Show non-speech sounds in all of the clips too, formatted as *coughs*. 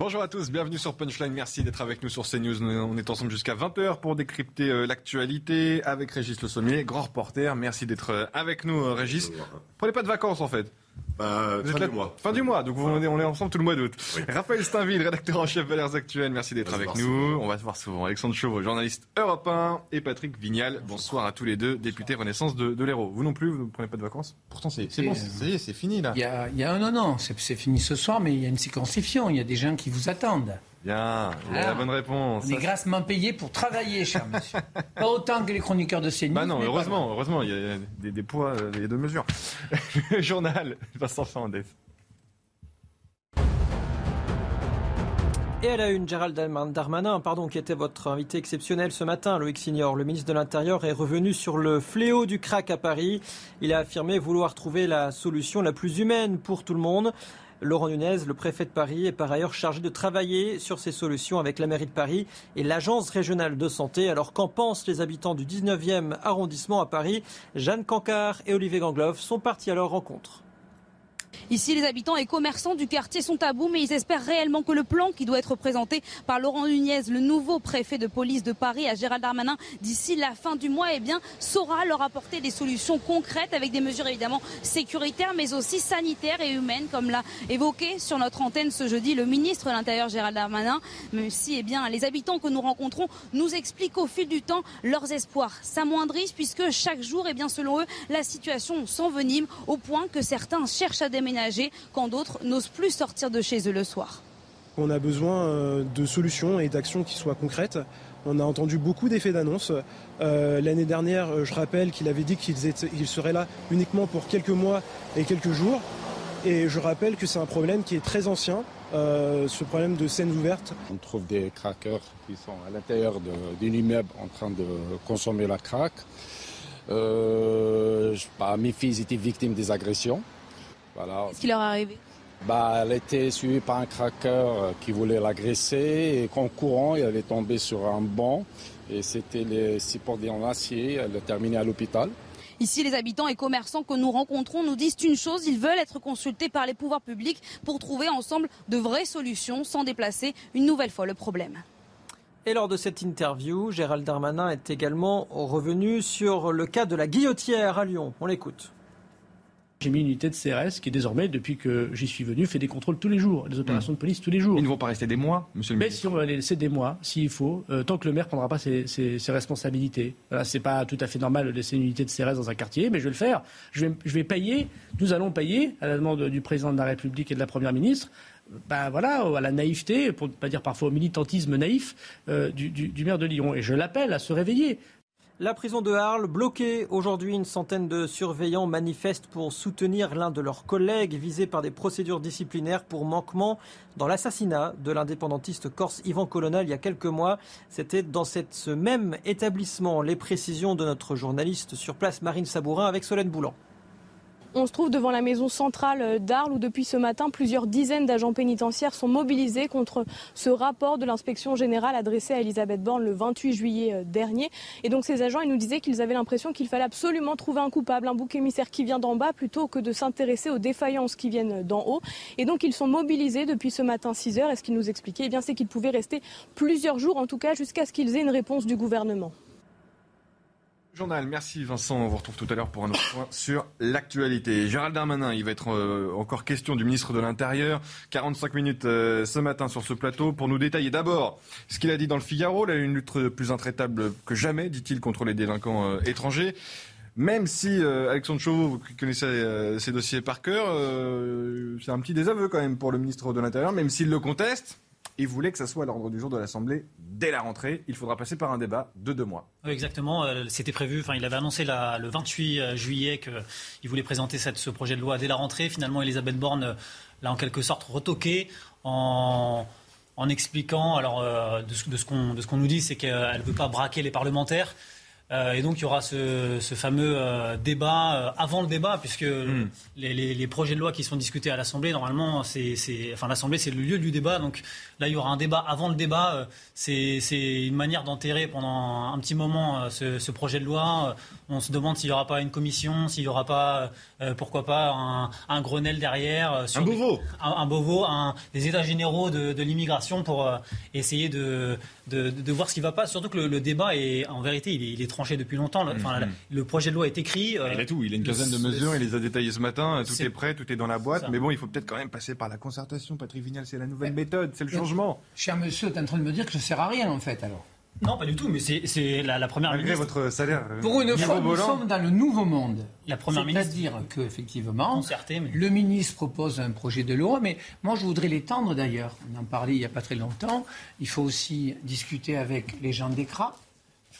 Bonjour à tous, bienvenue sur Punchline. Merci d'être avec nous sur CNews. On est ensemble jusqu'à 20h pour décrypter euh, l'actualité avec Régis Le Sommier, grand reporter. Merci d'être euh, avec nous, euh, Régis. Prenez pas de vacances en fait. Bah, Vous fin êtes là- du mois. Fin du mois, donc vous- on est, on est ensemble tout le mois d'août. Raphaël Steinville, rédacteur en chef Valeurs Actuelles, merci d'être avec nous. souvent. On va se voir souvent. Alexandre Chauveau, journaliste européen, et Patrick Vignal, bonsoir à tous les deux, députés Renaissance de, de l'Hérault. Vous non plus, vous ne prenez pas de vacances? Pourtant, c'est c'est bon, c'est- ça y est, c'est fini là. Il y a, il y a un non, non, c'est fini ce soir, mais il y a une circonscription. Il y a des gens qui vous attendent. Bien, il y a la bonne réponse. On est grassement payés pour travailler, cher *laughs* monsieur. Pas autant que les chroniqueurs de CNews. Bah non, heureusement, heureusement, il y a des, des poids, euh, des deux mesures. *laughs* Le journal, Vincent Fernandez. Et à la une, Gérald Darmanin, pardon, qui était votre invité exceptionnel ce matin, Loïc Signor, le ministre de l'Intérieur, est revenu sur le fléau du crack à Paris. Il a affirmé vouloir trouver la solution la plus humaine pour tout le monde. Laurent Nunez, le préfet de Paris, est par ailleurs chargé de travailler sur ces solutions avec la mairie de Paris et l'agence régionale de santé. Alors qu'en pensent les habitants du 19e arrondissement à Paris? Jeanne Cancard et Olivier Gangloff sont partis à leur rencontre. Ici, les habitants et commerçants du quartier sont à bout, mais ils espèrent réellement que le plan qui doit être présenté par Laurent Nunez, le nouveau préfet de police de Paris, à Gérald Darmanin, d'ici la fin du mois, eh bien, saura leur apporter des solutions concrètes avec des mesures évidemment sécuritaires, mais aussi sanitaires et humaines, comme l'a évoqué sur notre antenne ce jeudi le ministre de l'Intérieur, Gérald Darmanin. Même si, eh bien, les habitants que nous rencontrons nous expliquent au fil du temps leurs espoirs s'amoindrissent, puisque chaque jour, eh bien, selon eux, la situation s'envenime au point que certains cherchent à déménager quand d'autres n'osent plus sortir de chez eux le soir. On a besoin euh, de solutions et d'actions qui soient concrètes. On a entendu beaucoup d'effets d'annonce. Euh, L'année dernière, euh, je rappelle qu'il avait dit qu'il étaient- il serait là uniquement pour quelques mois et quelques jours. Et je rappelle que c'est un problème qui est très ancien, euh, ce problème de scènes ouvertes. On trouve des craqueurs qui sont à l'intérieur de- d'un immeuble en train de consommer la. Euh, bah, mes filles étaient victimes des agressions. Voilà. Ce qui leur est arrivé? Bah, elle était suivie par un craqueur euh, qui voulait l'agresser et qu'en courant, elle est tombée sur un banc et c'était les supports en acier. Elle a terminé à l'hôpital. Ici, les habitants et commerçants que nous rencontrons nous disent une chose, ils veulent être consultés par les pouvoirs publics pour trouver ensemble de vraies solutions sans déplacer une nouvelle fois le problème. Et lors de cette interview, Gérald Darmanin est également revenu sur le cas de la guillotière à Lyon. On l'écoute. J'ai mis une unité de CRS qui désormais, depuis que j'y suis venu, fait des contrôles tous les jours, des opérations de police tous les jours. Ils ne vont pas rester des mois, monsieur le Mais ministre. si on va les laisser des mois, s'il faut, euh, tant que le maire prendra pas ses, ses- ses responsabilités. Voilà, c'est pas tout à fait normal de laisser une unité de CRS dans un quartier, mais je vais le faire. Je vais, je vais payer, nous allons payer, à la demande du président de la République et de la première ministre, bah voilà, à la naïveté, pour ne pas dire parfois au militantisme naïf euh, du, du- du maire de Lyon. Et je l'appelle à se réveiller. La prison de Arles bloquée. Aujourd'hui, une centaine de surveillants manifestent pour soutenir l'un de leurs collègues visé par des procédures disciplinaires pour manquement dans l'assassinat de l'indépendantiste corse Yvan Colonna il y a quelques mois. C'était dans ce même établissement. Les précisions de notre journaliste sur place, Marine Sabourin, avec Solène Boulan. On se trouve devant la maison centrale d'Arles où depuis ce matin, plusieurs dizaines d'agents pénitentiaires sont mobilisés contre ce rapport de l'inspection générale adressé à Elisabeth Borne le 28 juillet euh, dernier. Et donc ces agents, ils nous disaient qu'ils avaient l'impression qu'il fallait absolument trouver un coupable, un bouc émissaire qui vient d'en bas plutôt que de s'intéresser aux défaillances qui viennent d'en haut. Et donc ils sont mobilisés depuis ce matin 6 heures. Et ce qu'ils nous expliquaient, eh c'est qu'ils pouvaient rester plusieurs jours, en tout cas jusqu'à ce qu'ils aient une réponse du gouvernement. Journal, merci Vincent. On vous retrouve tout à l'heure pour un autre point sur l'actualité. Gérald Darmanin, il va être euh, encore question du ministre de l'Intérieur. 45 minutes euh, ce matin sur ce plateau pour nous détailler d'abord ce qu'il a dit dans le Figaro, là, une lutte plus intraitable que jamais, dit-il, contre les délinquants euh, étrangers. Même si Alexandre Chauveau, vous connaissez ces dossiers par cœur, c'est un petit désaveu quand même pour le ministre de l'Intérieur, même s'il le conteste. Il voulait que ça soit à l'ordre du jour de l'Assemblée dès la rentrée. Il faudra passer par un débat de deux mois. Exactement. Euh, c'était prévu. Enfin, il avait annoncé le 28 euh, juillet qu'il voulait présenter ce projet de loi dès la rentrée. Finalement, Elisabeth Borne euh, l'a en quelque sorte retoqué en expliquant, alors de ce, de ce qu'on nous dit, c'est qu'elle ne veut pas braquer les parlementaires. Euh, et donc il y aura ce, fameux euh, débat euh, avant le débat, puisque hmm. les, projets de loi qui sont discutés à l'Assemblée, normalement, c'est, enfin l'Assemblée c'est le lieu du débat. Donc là, il y aura un débat avant le débat. C'est, une manière d'enterrer pendant un petit moment ce, projet de loi. On se demande s'il n'y aura pas une commission, s'il n'y aura pas, pourquoi pas, un, Grenelle derrière. un Beauvau. Un, un Beauvau, des états généraux de, l'immigration pour essayer de, de, voir ce qui ne va pas. Surtout que le, débat, est, en vérité, il est, il est tranché depuis longtemps. Le, mm-hmm. le projet de loi est écrit. Euh, il a tout. Il a une quinzaine de mesures. Il les a détaillées ce matin. Tout est, prêt, tout est dans la boîte. Mais bon, il faut peut-être quand même passer par la concertation. Patrick Vignal, c'est la nouvelle méthode, c'est le changement. Cher monsieur, tu es en train de me dire que ça ne sert à rien, en fait, alors non, pas du tout, mais c'est la, première Malgré votre salaire. Euh, Pour une fois, nous sommes dans le nouveau monde. La première ministre. C'est-à-dire qu'effectivement, le ministre propose un projet de loi, mais moi je voudrais l'étendre d'ailleurs. On en parlait il n'y a pas très longtemps. Il faut aussi discuter avec les gens d'ECRA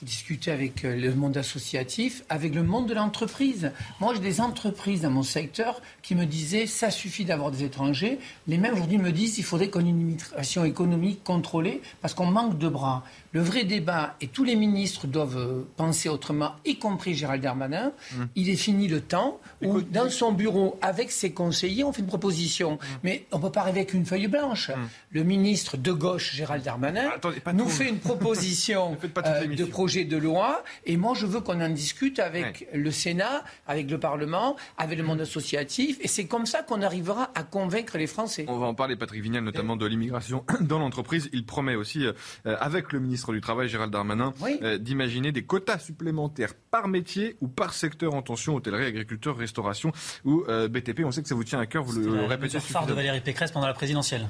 discuter avec euh, le monde associatif, avec le monde de l'entreprise. Moi, j'ai des entreprises dans mon secteur qui me disaient ça suffit d'avoir des étrangers. Les mêmes aujourd'hui me disent il faudrait qu'on ait une immigration économique contrôlée parce qu'on manque de bras. Le vrai débat, et tous les ministres doivent euh, penser autrement, y compris Gérald Darmanin, mmh. il est fini le temps où, dans son bureau, avec ses conseillers, on fait une proposition. Mmh. Mais on ne peut pas arriver avec une feuille blanche. Mmh. Le ministre de gauche, Gérald Darmanin, nous fait une proposition *laughs* euh, de projet de loi, et moi je veux qu'on en discute avec le Sénat, avec le Parlement, avec le monde associatif, et c'est comme ça qu'on arrivera à convaincre les Français. On va en parler, Patrick Vignal, notamment de l'immigration *clears throat* dans l'entreprise. Il promet aussi, euh, avec le ministre du Travail, Gérald Darmanin, euh, d'imaginer des quotas supplémentaires par métier ou par secteur en tension, hôtellerie, agriculture, restauration ou euh, BTP. On sait que ça vous tient à cœur, vous le répétez. C'est phare de Valérie Pécresse pendant la présidentielle.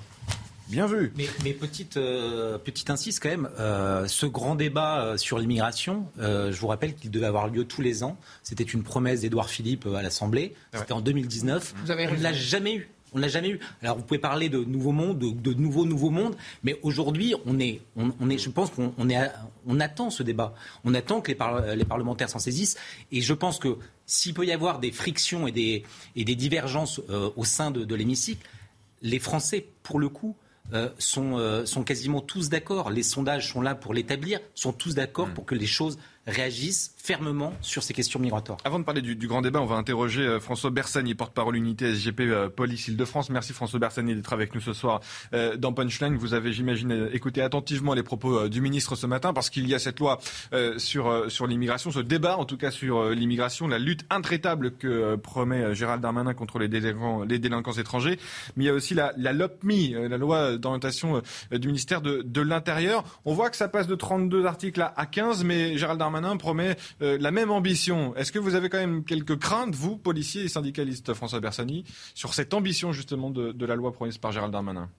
Bien vu. Mais, petite, euh, petite insiste quand même, ce grand débat sur l'immigration, je vous rappelle qu'il devait avoir lieu tous les ans. C'était une promesse d'Édouard Philippe à l'Assemblée. C'était en 2019. Vous avez On ne l'a jamais eu. On ne l'a jamais eu. Alors vous pouvez parler de nouveaux mondes, de, de nouveaux nouveaux mondes, mais aujourd'hui, on est, on, est, je pense qu'on est, on attend ce débat. On attend que les, les parlementaires s'en saisissent. Et je pense que s'il peut y avoir des frictions et des, et des divergences euh, au sein de, de l'hémicycle, les Français, pour le coup, euh, sont, euh, sont quasiment tous d'accord. Les sondages sont là pour l'établir, sont tous d'accord mmh. pour que les choses réagissent fermement sur ces questions migratoires. Avant de parler du, grand débat, on va interroger euh, François Bersani, porte-parole unité SGP euh, Police Île-de-France. Merci François Bersani d'être avec nous ce soir euh, dans Punchline. Vous avez, j'imagine, écouté attentivement les propos du ministre ce matin parce qu'il y a cette loi sur, l'immigration, ce débat en tout cas sur l'immigration, la lutte intraitable que promet Gérald Darmanin contre les délinquants, étrangers. Mais il y a aussi la, la LOPMI, la loi d'orientation du ministère de l'Intérieur. On voit que ça passe de 32 articles à 15, mais Gérald Darmanin promet euh, la même ambition. Est-ce que vous avez quand même quelques craintes, vous, policiers et syndicalistes, François Bersani, sur cette ambition justement de, la loi promise par Gérald Darmanin?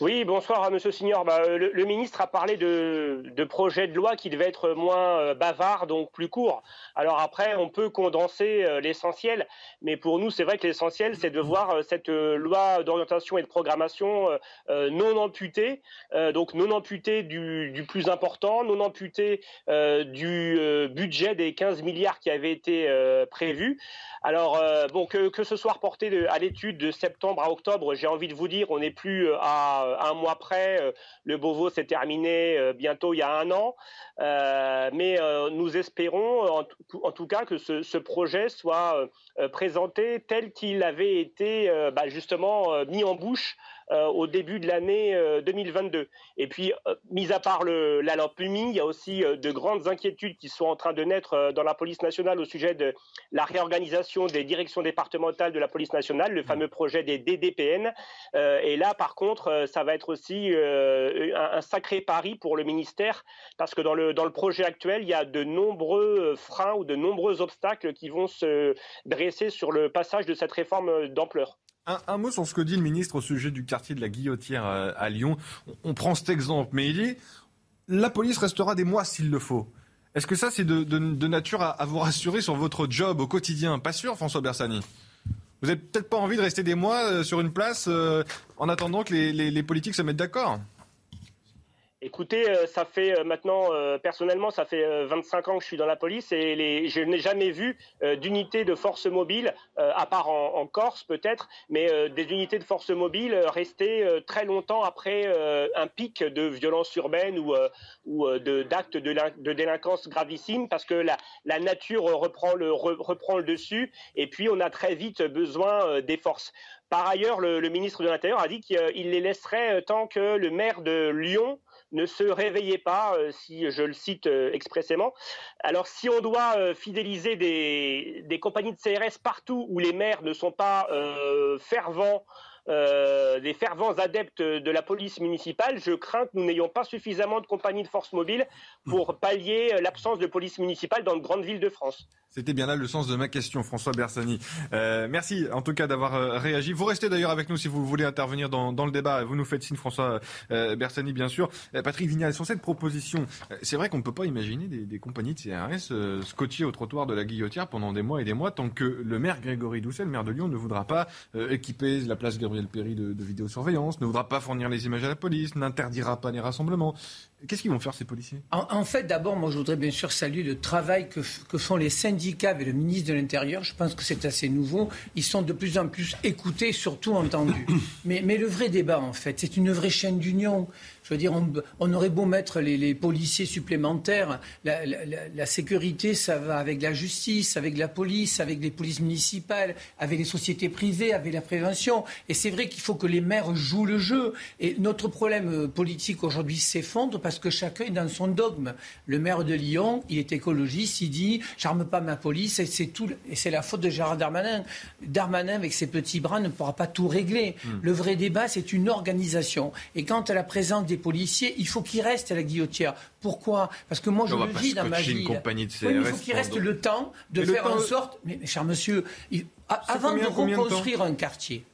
Oui, bonsoir Monsieur Signor. Bah, euh, le, ministre a parlé de, de projet de loi qui devait être moins euh, bavard, donc plus court. Alors après, on peut condenser euh, l'essentiel, mais pour nous, c'est vrai que l'essentiel, c'est de voir cette loi d'orientation et de programmation non amputée, donc non amputée du, plus important, non amputée du budget des 15 milliards qui avait été prévu. Alors, bon, que, que ce soit reporté à l'étude de septembre à octobre, j'ai envie de vous dire, on n'est plus à un mois près. Le Beauvau s'est terminé bientôt il y a un an. mais nous espérons, en tout cas que ce, projet soit euh, euh, présenté tel qu'il avait été euh, bah, justement mis en bouche euh, au début de l'année 2022. Euh, Et puis, euh, mis à part la lampe UMI, il y a aussi de grandes inquiétudes qui sont en train de naître dans la police nationale au sujet de la réorganisation des directions départementales de la police nationale, le fameux projet des DDPN. et là, par contre, ça va être aussi un, sacré pari pour le ministère, parce que dans le, dans le projet actuel, il y a de nombreux freins ou de nombreux obstacles qui vont se dresser sur le passage de cette réforme d'ampleur. Un, mot sur ce que dit le ministre au sujet du quartier de la Guillotière euh, à, Lyon. On, prend cet exemple, mais il dit la police restera des mois s'il le faut. Est-ce que ça, c'est de, nature à, vous rassurer sur votre job au quotidien? Pas sûr, François Bersani Vous n'avez peut-être pas envie de rester des mois sur une place en attendant que les politiques se mettent d'accord? Écoutez, euh, ça fait euh, maintenant, euh, personnellement, ça fait 25 ans que je suis dans la police et je n'ai jamais vu d'unité de force mobile, à part en, Corse peut-être, mais des unités de force mobile rester très longtemps après un pic de violence urbaine ou, d'actes de, délinquance gravissime parce que la, nature reprend le dessus et puis on a très vite besoin des forces. Par ailleurs, le ministre de l'Intérieur a dit qu'il les laisserait tant que le maire de Lyon ne se réveillez pas, euh, si je le cite euh, expressément. Alors si on doit euh, fidéliser des, des, compagnies de CRS partout où les maires ne sont pas fervents, des fervents adeptes de la police municipale, je crains que nous n'ayons pas suffisamment de compagnies de force mobile pour pallier l'absence de police municipale dans de grandes villes de France. C'était bien là le sens de ma question, François Bersani. Euh, merci en tout cas d'avoir euh, réagi. Vous restez d'ailleurs avec nous si vous voulez intervenir dans, le débat. Vous nous faites signe, François euh, Bersani, bien sûr. Patrick Vignal, sur cette proposition, c'est vrai qu'on ne peut pas imaginer des, compagnies de CRS scotcher au trottoir de la Guillotière pendant des mois et des mois tant que le maire Grégory Doucet, le maire de Lyon, ne voudra pas équiper la place Gabriel Péry de, de vidéosurveillance, ne voudra pas fournir les images à la police, n'interdira pas les rassemblements. Qu'est-ce qu'ils vont faire ces policiers? En, fait, d'abord, moi, je voudrais bien sûr saluer le travail que, font les syndicats et le ministre de l'Intérieur. Je pense que c'est assez nouveau. Ils sont de plus en plus écoutés, surtout entendus. *coughs* mais, mais le vrai débat, en fait, c'est une vraie chaîne d'union. Je veux dire, on, aurait beau mettre les, policiers supplémentaires, la, sécurité, ça va avec la justice, avec la police, avec les polices municipales, avec les sociétés privées, avec la prévention. Et c'est vrai qu'il faut que les maires jouent le jeu. Et notre problème euh, politique aujourd'hui s'effondre parce que chacun est dans son dogme. Le maire de Lyon, il est écologiste, il dit j'arme pas ma police et c'est tout et c'est la faute de Gérard Darmanin. Darmanin avec ses petits bras ne pourra pas tout régler. Hmm. Le vrai débat, c'est une organisation. Et quant à la présence des policiers, il faut qu'ils restent à la guillotière. Pourquoi? Parce que moi, je le vis dans ma vie. il faut qu'il reste le temps de faire en sorte. Mais, cher monsieur, avant de reconstruire un quartier,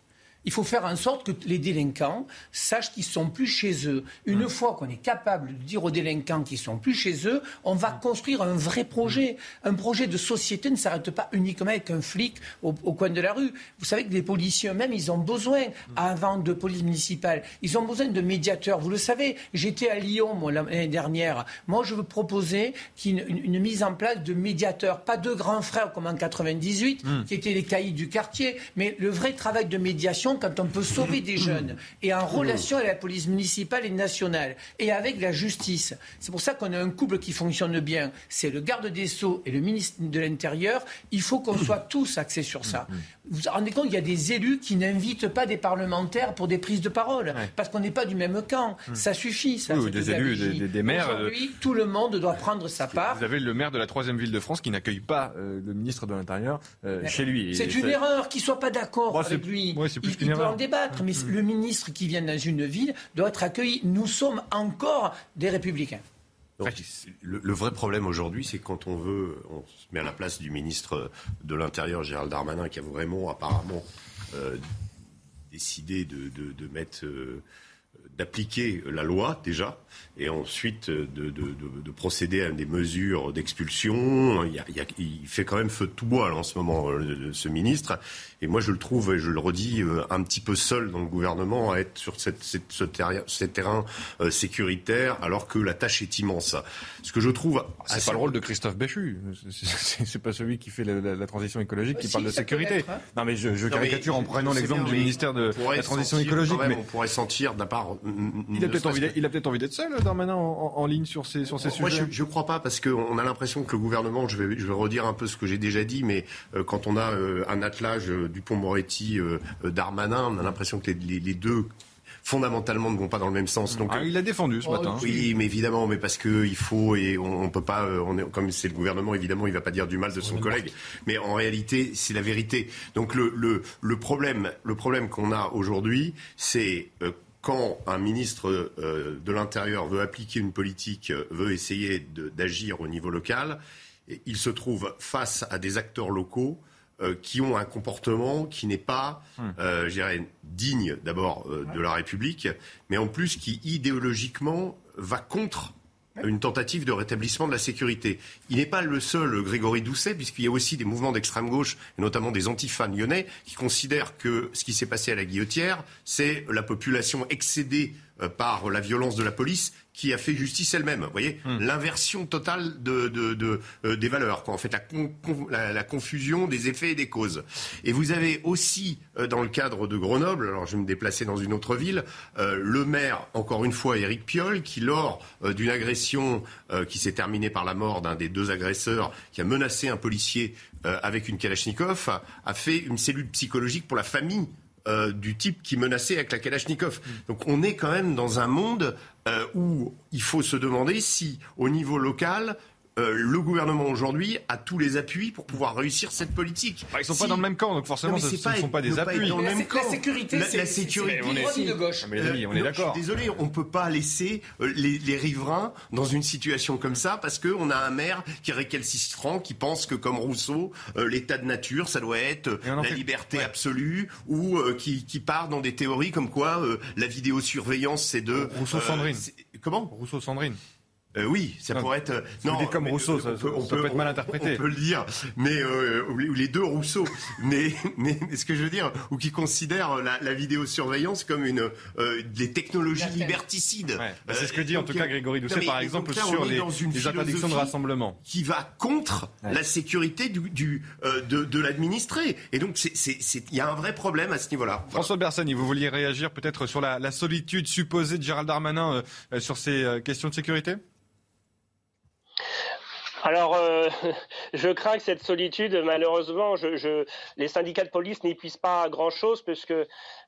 il faut faire en sorte que les délinquants sachent qu'ils sont plus chez eux. Une fois qu'on est capable de dire aux délinquants qu'ils sont plus chez eux, on va construire un vrai projet. Un projet de société ne s'arrête pas uniquement avec un flic au, coin de la rue. Vous savez que les policiers eux-mêmes, ils ont besoin, avant de police municipale, ils ont besoin de médiateurs. Vous le savez, j'étais à Lyon l'année dernière. Moi, je veux proposer une, une, mise en place de médiateurs, pas de grands frères comme en 98, hmm. qui étaient les caïds du quartier, mais le vrai travail de médiation quand on peut sauver des *coughs* jeunes et en relation avec la police municipale et nationale et avec la justice. C'est pour ça qu'on a un couple qui fonctionne bien. C'est le garde des Sceaux et le ministre de l'Intérieur. Il faut qu'on soit *coughs* tous axés sur ça. Vous vous rendez compte, il y a des élus qui n'invitent pas des parlementaires pour des prises de parole, parce qu'on n'est pas du même camp. Hmm. Ça suffit, ça. Oui, des élus, des, maires. Euh, tout le monde doit prendre sa part. Vous avez le maire de la troisième ville de France qui n'accueille pas euh, le ministre de l'Intérieur euh, chez lui. C'est une erreur qu'il soit pas d'accord avec lui. Ouais, il, il peut en débattre, mais hmm. le ministre qui vient dans une ville doit être accueilli. Nous sommes encore des républicains le, vrai problème aujourd'hui, c'est quand on veut, on se met à la place du ministre de l'Intérieur, Gérald Darmanin, qui a vraiment apparemment euh, décidé de, mettre, euh, d'appliquer la loi déjà, et ensuite de, procéder à des mesures d'expulsion. Il, il, fait quand même feu de tout bois en ce moment, euh, ce ministre. Et moi, je le trouve, et je le redis, euh, un petit peu seul dans le gouvernement à être sur cette, ce, terrain euh, sécuritaire, alors que la tâche est immense. Ce que je trouve. C'est pas le rôle de Christophe Béchu. C'est pas celui qui fait la, transition écologique qui parle de sécurité. Hein. Non, mais je, caricature en prenant l'exemple du ministère de la transition écologique. mais... On pourrait sentir d'un part. Il a peut-être envie, envie d'être seul, Darmanin, en, en, ligne sur ces, sur ces sujets. Moi, je ne crois pas, parce qu'on a l'impression que le gouvernement, je vais, je vais redire un peu ce que j'ai déjà dit, mais euh, quand on a un attelage Dupont-Moretti, euh, euh, Darmanin, on a l'impression que les, deux fondamentalement ne vont pas dans le même sens. Donc, ah, il l'a défendu ce matin. Oui, mais évidemment, mais parce que il faut et on, peut pas. Euh, on est, comme c'est le gouvernement, évidemment, il va pas dire du mal de son collègue. Mais en réalité, c'est la vérité. Donc le, le, problème, le problème qu'on a aujourd'hui, c'est quand un ministre de l'Intérieur veut appliquer une politique, veut essayer d'agir au niveau local, il se trouve face à des acteurs locaux euh, qui ont un comportement qui n'est pas, hmm. euh, je dirais, digne d'abord euh, de la République, mais en plus qui idéologiquement va contre une tentative de rétablissement de la sécurité. Il n'est pas le seul Grégory Doucet, puisqu'il y a aussi des mouvements d'extrême gauche, et notamment des antifans lyonnais, qui considèrent que ce qui s'est passé à la Guillotière, c'est la population excédée par la violence de la police qui a fait justice elle-même. Vous voyez, hmm. l'inversion totale de, de, euh, des valeurs, quoi. en fait la, la, confusion des effets et des causes. Et vous avez aussi, euh, dans le cadre de Grenoble, alors je vais me déplacer dans une autre ville, euh, le maire, encore une fois, Éric Piolle, qui lors d'une agression qui s'est terminée par la mort d'un des deux agresseurs, qui a menacé un policier avec une Kalachnikov, a fait une cellule psychologique pour la famille du type qui menaçait avec la Kalachnikov. Donc on est quand même dans un monde euh, où il faut se demander si, au niveau local, euh, le gouvernement aujourd'hui a tous les appuis pour pouvoir réussir cette politique. Bah, ils ne sont pas dans le même camp, donc forcément, ce ne sont pas des appuis. Dans le même la, sécurité, c'est la sécurité. On est, de gauche. mais les on est d'accord. Désolé, on ne peut pas laisser euh, les, riverains dans une situation comme ça parce qu'on a un maire qui est récalcitrant, qui pense que comme Rousseau, euh, l'état de nature, ça doit être la liberté absolue, ou qui, qui, part dans des théories comme quoi la vidéosurveillance, c'est de Rousseau-Sandrine. comment? Rousseau-Sandrine. Euh, oui, ça pourrait être. Non, comme Rousseau, ça, peut, être mal interprété. On peut le dire, mais euh, les deux Rousseau. *laughs* mais, mais, ce que je veux dire, ou qui considèrent la, la vidéosurveillance comme une euh, des technologies liberticides. Bah, c'est ce que dit en tout cas Grégory Doucet, par exemple, sur les, les interdictions de rassemblement, qui va contre la sécurité du, du de, de l'administré. Et donc, il y a un vrai problème à ce niveau-là. François Bersani, vous vouliez réagir peut-être sur la, la, solitude supposée de Gérald Darmanin sur ces questions de sécurité? Alors, euh, *laughs* je crains que cette solitude, malheureusement, les syndicats de police n'y puissent pas grand-chose, puisque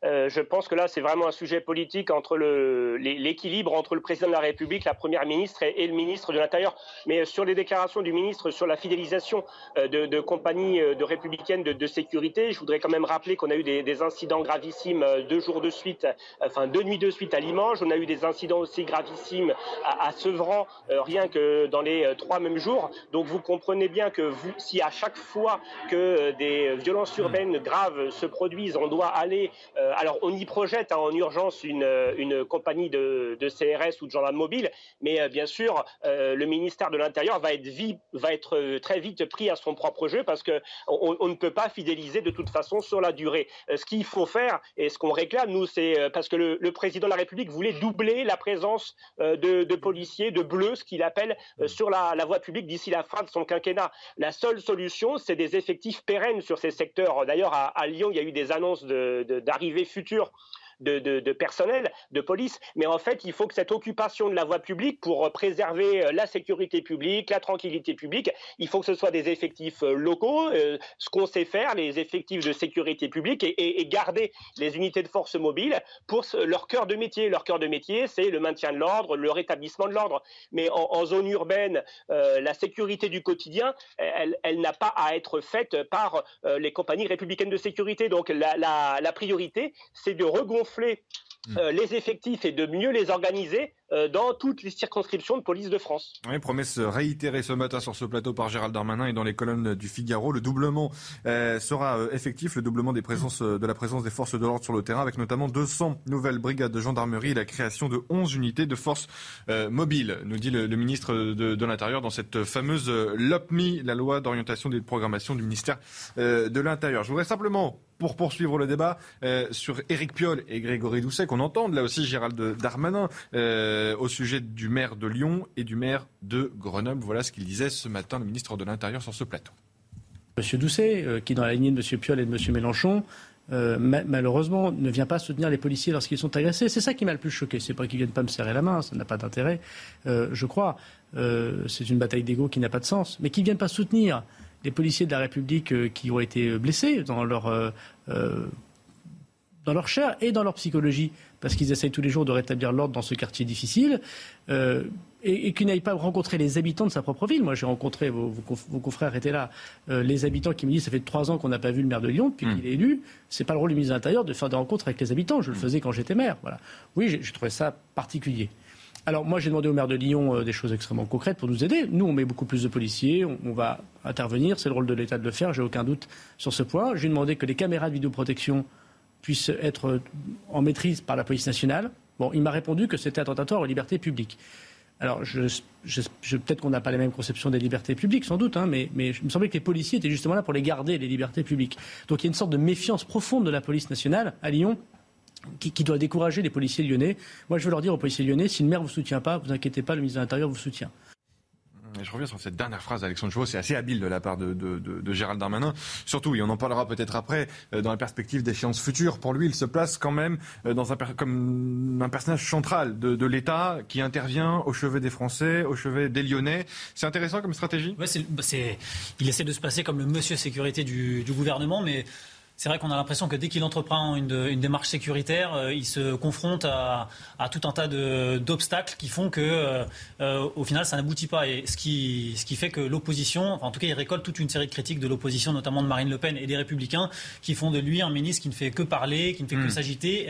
euh, je pense que là, c'est vraiment un sujet politique entre l'équilibre entre le président de la République, la première ministre et, le ministre de l'Intérieur. Mais sur les déclarations du ministre sur la fidélisation euh, de, compagnies de républicaines de, sécurité, je voudrais quand même rappeler qu'on a eu des, incidents gravissimes deux jours de suite, enfin deux nuits de suite à Limoges. On a eu des incidents aussi gravissimes à, à Sevran, rien que dans les trois mêmes jours. Donc vous comprenez bien que si à chaque fois que euh, des violences urbaines graves se produisent, on doit aller, euh, alors on y projette hein, en urgence une, euh, une compagnie de, CRS ou de gendarmes mobiles, mais bien sûr le ministère de l'Intérieur va être, va être très vite pris à son propre jeu parce que on, ne peut pas fidéliser de toute façon sur la durée. ce qu'il faut faire et ce qu'on réclame nous, c'est parce que le, président de la République voulait doubler la présence de, policiers, de bleus, ce qu'il appelle sur la, la voie publique d'ici la fin de son quinquennat. La seule solution, c'est des effectifs pérennes sur ces secteurs. D'ailleurs, à, Lyon, il y a eu des annonces d'arrivée de, future de, personnel, de police, mais en fait, il faut que cette occupation de la voie publique pour préserver euh, la sécurité publique, la tranquillité publique, il faut que ce soit des effectifs euh, locaux, euh, ce qu'on sait faire, les effectifs de sécurité publique, et, garder les unités de force mobile pour leur cœur de métier. Leur cœur de métier, c'est le maintien de l'ordre, le rétablissement de l'ordre. Mais en, zone urbaine, la sécurité du quotidien, elle, n'a pas à être faite par les compagnies républicaines de sécurité. Donc la, la priorité, c'est de regonfler Mm. Euh, les effectifs et de mieux les organiser dans toutes les circonscriptions de police de France. Oui, promesse réitérée ce matin sur ce plateau par Gérald Darmanin et dans les colonnes du Figaro. Le doublement euh, sera effectif, le doublement des présences, de la présence des forces de l'ordre sur le terrain, avec notamment 200 nouvelles brigades de gendarmerie et la création de 11 unités de forces mobiles, nous dit le, ministre de, l'Intérieur dans cette fameuse LOPMI, la loi d'orientation et de programmation du ministère de l'Intérieur. Je voudrais simplement pour poursuivre le débat euh, sur Éric Piolle et Grégory Doucet, qu'on entende là aussi Gérald Darmanin euh, au sujet du maire de Lyon et du maire de Grenoble. Voilà ce qu'il disait ce matin, le ministre de l'Intérieur, sur ce plateau. Monsieur Doucet, euh, qui dans la lignée de Monsieur Piolle et de Monsieur Mélenchon, malheureusement, ne vient pas soutenir les policiers lorsqu'ils sont agressés. C'est ça qui m'a le plus choqué. C'est pas qu'ils viennent pas me serrer la main, ça n'a pas d'intérêt, je crois. c'est une bataille d'ego qui n'a pas de sens. Mais qu'ils viennent pas soutenir les policiers de la République euh, qui ont été blessés dans leur, euh, euh, dans leur chair et dans leur psychologie, parce qu'ils essayent tous les jours de rétablir l'ordre dans ce quartier difficile, et, qu'ils n'aillent pas rencontrer les habitants de sa propre ville. Moi, j'ai rencontré, vos, confrères étaient là, les habitants qui me disent ça fait trois ans qu'on n'a pas vu le maire de Lyon depuis hmm. qu'il est élu. C'est pas le rôle du ministre de l'Intérieur de faire des rencontres avec les habitants. Je le hmm. faisais quand j'étais maire. Voilà. Oui, j'ai trouvé ça particulier. Alors moi j'ai demandé au maire de Lyon euh, des choses extrêmement concrètes pour nous aider. Nous on met beaucoup plus de policiers, on, va intervenir, c'est le rôle de l'État de le faire, j'ai aucun doute sur ce point. J'ai demandé que les caméras de vidéoprotection puissent être en maîtrise par la police nationale. Bon, il m'a répondu que c'était attentatoire aux libertés publiques. Alors, je, peut-être qu'on n'a pas les mêmes conceptions des libertés publiques, sans doute, hein, mais, il me semblait que les policiers étaient justement là pour les garder, les libertés publiques. Donc il y a une sorte de méfiance profonde de la police nationale à Lyon qui, doit décourager les policiers lyonnais. Moi, je veux leur dire aux policiers lyonnais, si le maire vous soutient pas, vous inquiétez pas, le ministre de l'Intérieur vous soutient je reviens sur cette dernière phrase d'Alexandre Chauveau, c'est assez habile de la part de, Gérald Darmanin. Surtout, et on en parlera peut-être après, euh, dans la perspective d'échéances futures. Pour lui, il se place quand même euh, dans un, comme un personnage central de, l'État qui intervient au chevet des Français, au chevet des Lyonnais. C'est intéressant comme stratégie? Ouais, bah, Il essaie de se passer comme le monsieur sécurité du, du gouvernement, mais c'est vrai qu'on a l'impression que dès qu'il entreprend une, une, démarche sécuritaire, euh, il se confronte à, à tout un tas d'obstacles qui font que, euh, euh, au final, ça n'aboutit pas. Et ce qui, ce qui fait que l'opposition, enfin, en tout cas, il récolte toute une série de critiques de l'opposition, notamment de Marine Le Pen et des Républicains, qui font de lui un ministre qui ne fait que parler, qui ne fait que hmm. s'agiter,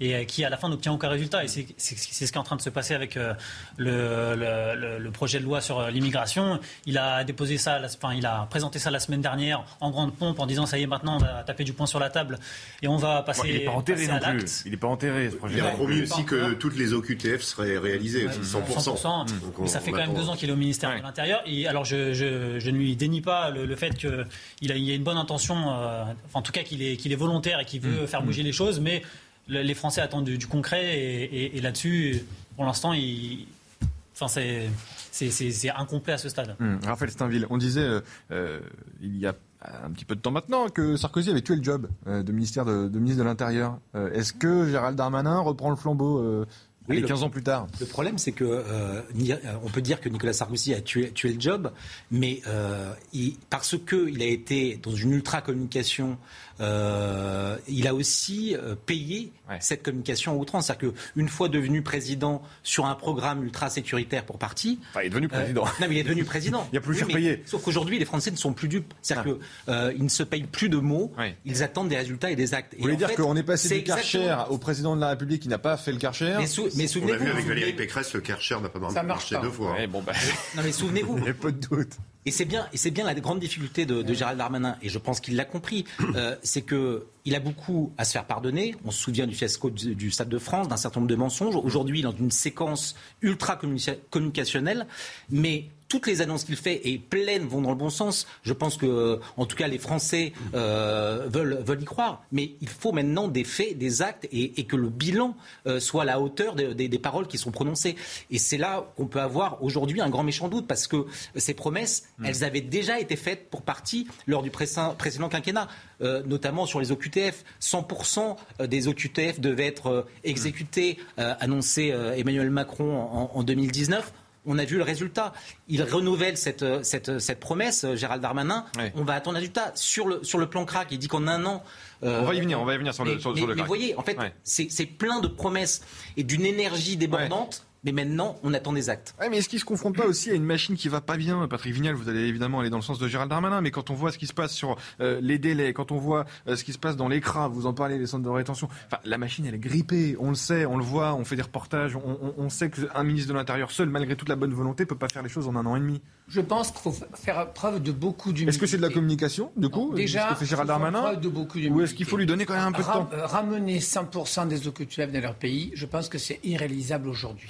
et qui à la fin n'obtient aucun résultat. Et c'est ce qui est en train de se passer avec le, le, le, projet de loi sur l'immigration. Il a déposé ça, enfin, il a présenté ça la semaine dernière en grande pompe en disant ça y est maintenant on va taper du poing sur la table et on va passer. il n'est pas enterré non plus. Il n'est pas enterré ce projet. Il a promis aussi que toutes les OQTF seraient réalisées, 100%. 100%. Mais ça fait quand même deux ans qu'il est au ministère de l'Intérieur. Et alors je, je, ne lui dénie pas le, fait qu'il a, il a une bonne intention, euh, en tout cas qu'il est, qu'il est volontaire et qu'il veut mm. faire bouger les choses, mais les Français attendent du, concret et, là-dessus, pour l'instant, il, enfin c'est c'est incomplet à ce stade. Mm. Raphaël Steinville, on disait euh, euh, il y a un petit peu de temps maintenant que Sarkozy avait tué le job euh, de, ministère de, ministre de l'Intérieur. Euh, est-ce que Gérald Darmanin reprend le flambeau euh, oui, 15 ans plus tard? Le problème, c'est que on peut dire que Nicolas Sarkozy a tué, tué le job, mais il, parce qu'il a été dans une ultra communication euh, il a aussi euh, payé cette communication à outrance. C'est-à-dire qu'une fois devenu président sur un programme ultra sécuritaire pour parti. il est devenu président. Euh, non, mais il est devenu président. *laughs* il n'y a plus oui, payer. Sauf qu'aujourd'hui, les Français ne sont plus dupes. C'est-à-dire qu'ils ne se payent plus de mots. Ils attendent des résultats et des actes. Vous voulez dire qu'on est passé du Karcher au président de la République qui n'a pas fait le Karcher Mais, souvenez-vous. On a vu avec Valérie Pécresse, le Karcher n'a pas marché deux fois. bon, bah... non, mais souvenez-vous. *laughs* Il n'y a pas de doute. Et c'est bien, bien la grande difficulté de, Gérald Darmanin, et je pense qu'il l'a compris, euh, *coughs* c'est que il a beaucoup à se faire pardonner. On se souvient du fiasco du, Stade de France, d'un certain nombre de mensonges. Aujourd'hui, dans une séquence ultra communicationnelle, mais toutes les annonces qu'il fait et pleines vont dans le bon sens. Je pense que, euh, en tout cas, les Français euh, veulent, veulent y croire. Mais il faut maintenant des faits, des actes et, que le bilan euh, soit à la hauteur des, paroles qui sont prononcées. Et c'est là qu'on peut avoir aujourd'hui un grand méchant doute parce que ces promesses, mm. elles avaient déjà été faites pour partie lors du précédent, quinquennat, notamment sur les OQTF. 100% des OQTF devaient être exécutés, annoncé Emmanuel Macron en, en 2019 on a vu le résultat. Il renouvelle cette, cette, promesse, Gérald Darmanin. On va attendre le résultat. Sur le, sur le plan crack, il dit qu'en un an. Euh, on va y venir, on va y venir sur le, sur, mais, le Mais vous voyez, en fait, c'est plein de promesses et d'une énergie débordante. Mais maintenant, on attend des actes. mais est-ce qu'il se confronte pas aussi à une machine qui va pas bien? Patrick Vignal, vous allez évidemment aller dans le sens de Gérald Darmanin, mais quand on voit ce qui se passe sur euh, les délais, quand on voit euh, ce qui se passe dans l'écran, vous en parlez, les centres de rétention, enfin, la machine, elle est grippée, on le sait, on le voit, on fait des reportages, on, on sait qu'un ministre de l'Intérieur seul, malgré toute la bonne volonté, peut pas faire les choses en un an et demi. Je pense qu'il faut faire preuve de beaucoup d'humilité. Est-ce que c'est de la communication, du coup Déjà, que fait Gérald Darmanin? de beaucoup Ou est-ce qu'il faut lui donner quand même un peu de temps? Ramener 100% des eaux culturelles dans leur pays, je pense que c'est irréalisable aujourd'hui.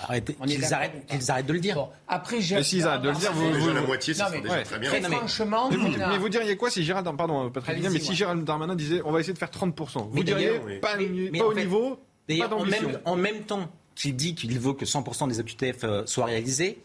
Arrêtent qu'ils arrêtent de le dire. après, s'ils arrêtent de le dire, vous, la moitié, c'est déjà très bien. Très franchement, mais, vous, diriez quoi si Gérald, pardon, Patrick mais si Gérald Darmanin disait, on va essayer de faire 30% Vous diriez pas, au niveau, pas en même, en même temps qu'il dit qu'il veut que 100% des OQTF euh, soient réalisés,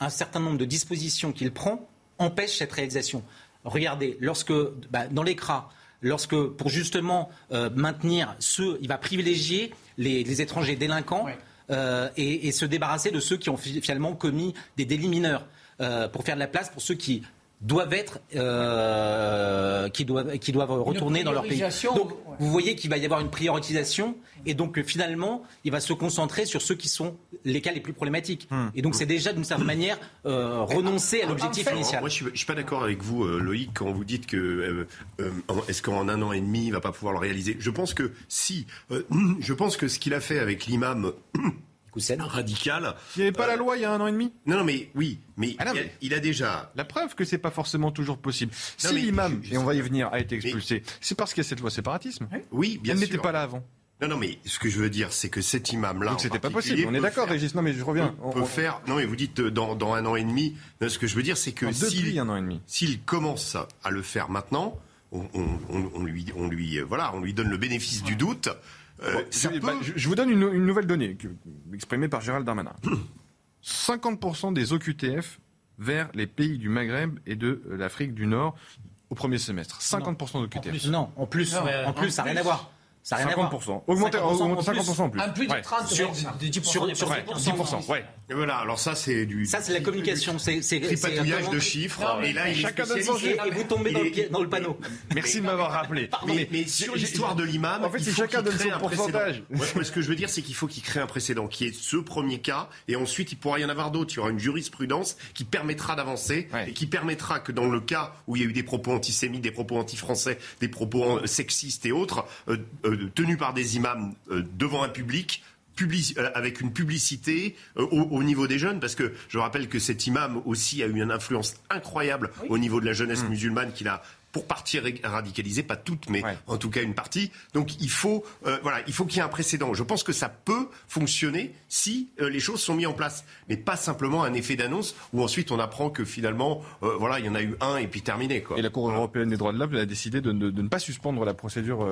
un certain nombre de dispositions qu'il prend empêchent cette réalisation. Regardez, lorsque bah, dans l'écran, lorsque pour justement euh, maintenir ceux, il va privilégier les, étrangers délinquants. Euh, et, se débarrasser de ceux qui ont finalement commis des délits mineurs euh, pour faire de la place pour ceux qui doivent être, euh, qui doivent, qui doivent retourner dans leur pays. Donc, vous voyez qu'il va y avoir une prioritisation et donc finalement, il va se concentrer sur ceux qui sont les cas les plus problématiques. Hmm. Et donc, c'est déjà d'une certaine manière euh, renoncer à l'objectif initial. Moi, je suis, suis pas d'accord avec vous, euh, Loïc, quand vous dites que est-ce qu'en un an et demi, il va pas pouvoir le réaliser? Je pense que si, *clears throat* je pense que ce qu'il a fait avec l'imam *clears throat* radical. Il n'y avait pas euh, la loi il y a un an et demi Non, mais oui, mais, ah il, a, déjà. La preuve que c'est pas forcément toujours possible. si l'imam, et on va y venir, a été expulsé, c'est parce qu'il y a cette loi séparatisme. Oui, bien Elle n'était pas là avant. Non, non, mais ce que je veux dire, c'est que cet imam-là. Donc c'était pas possible. On est d'accord, Régis. Non, mais je reviens. On peut faire. Non, mais vous dites euh, dans, dans un an et demi. ce que je veux dire, c'est que s'il un an et demi, s'il commence à le faire maintenant, on, lui, on lui, euh, voilà, on lui donne le bénéfice du doute. Euh, bah, je, vous donne une, une nouvelle donnée exprimée par Gérald Darmanin. *coughs* 50% des OQTF vers les pays du Maghreb et de l'Afrique du Nord au premier semestre. 50% d'OQTF. Non, en plus, en plus, ça n'a rien à voir. Ça n'a rien 50%. Augmenter, 50%, 50 en plus. Un plus de 30 sur, 10%. Sur, sur 10%, ouais. Et voilà, alors ça c'est du. Ça c'est la communication, c'est c'est tripatouillage de chiffres. Non, et là, chacun donne son chiffre. Et vous tombez dans, le, dans le panneau. Merci de m'avoir rappelé. Mais, mais, sur l'histoire de l'imam, en fait, si chacun donne son pourcentage. ce que je veux dire, c'est qu'il faut qu'il crée un précédent, qui est ce premier cas, et ensuite il pourra y en avoir d'autres. Il y aura une jurisprudence qui permettra d'avancer et qui permettra que dans le cas où il y a eu des propos antisémites, des propos anti-français, des propos sexistes et autres euh, euh, tenus par des imams euh, devant un public euh, avec une publicité euh, au, niveau des jeunes, parce que je rappelle que cet imam aussi a eu une influence incroyable au niveau de la jeunesse mmh. musulmane qu'il a pour partir radicalisée, pas toute, mais en tout cas une partie. Donc il faut, euh, voilà, il faut qu'il y ait un précédent. Je pense que ça peut fonctionner si euh, les choses sont mises en place, mais pas simplement un effet d'annonce où ensuite on apprend que finalement, euh, voilà, il y en a eu un et puis terminé. Quoi. Et la Cour européenne des droits de l'homme a décidé de, ne pas suspendre la procédure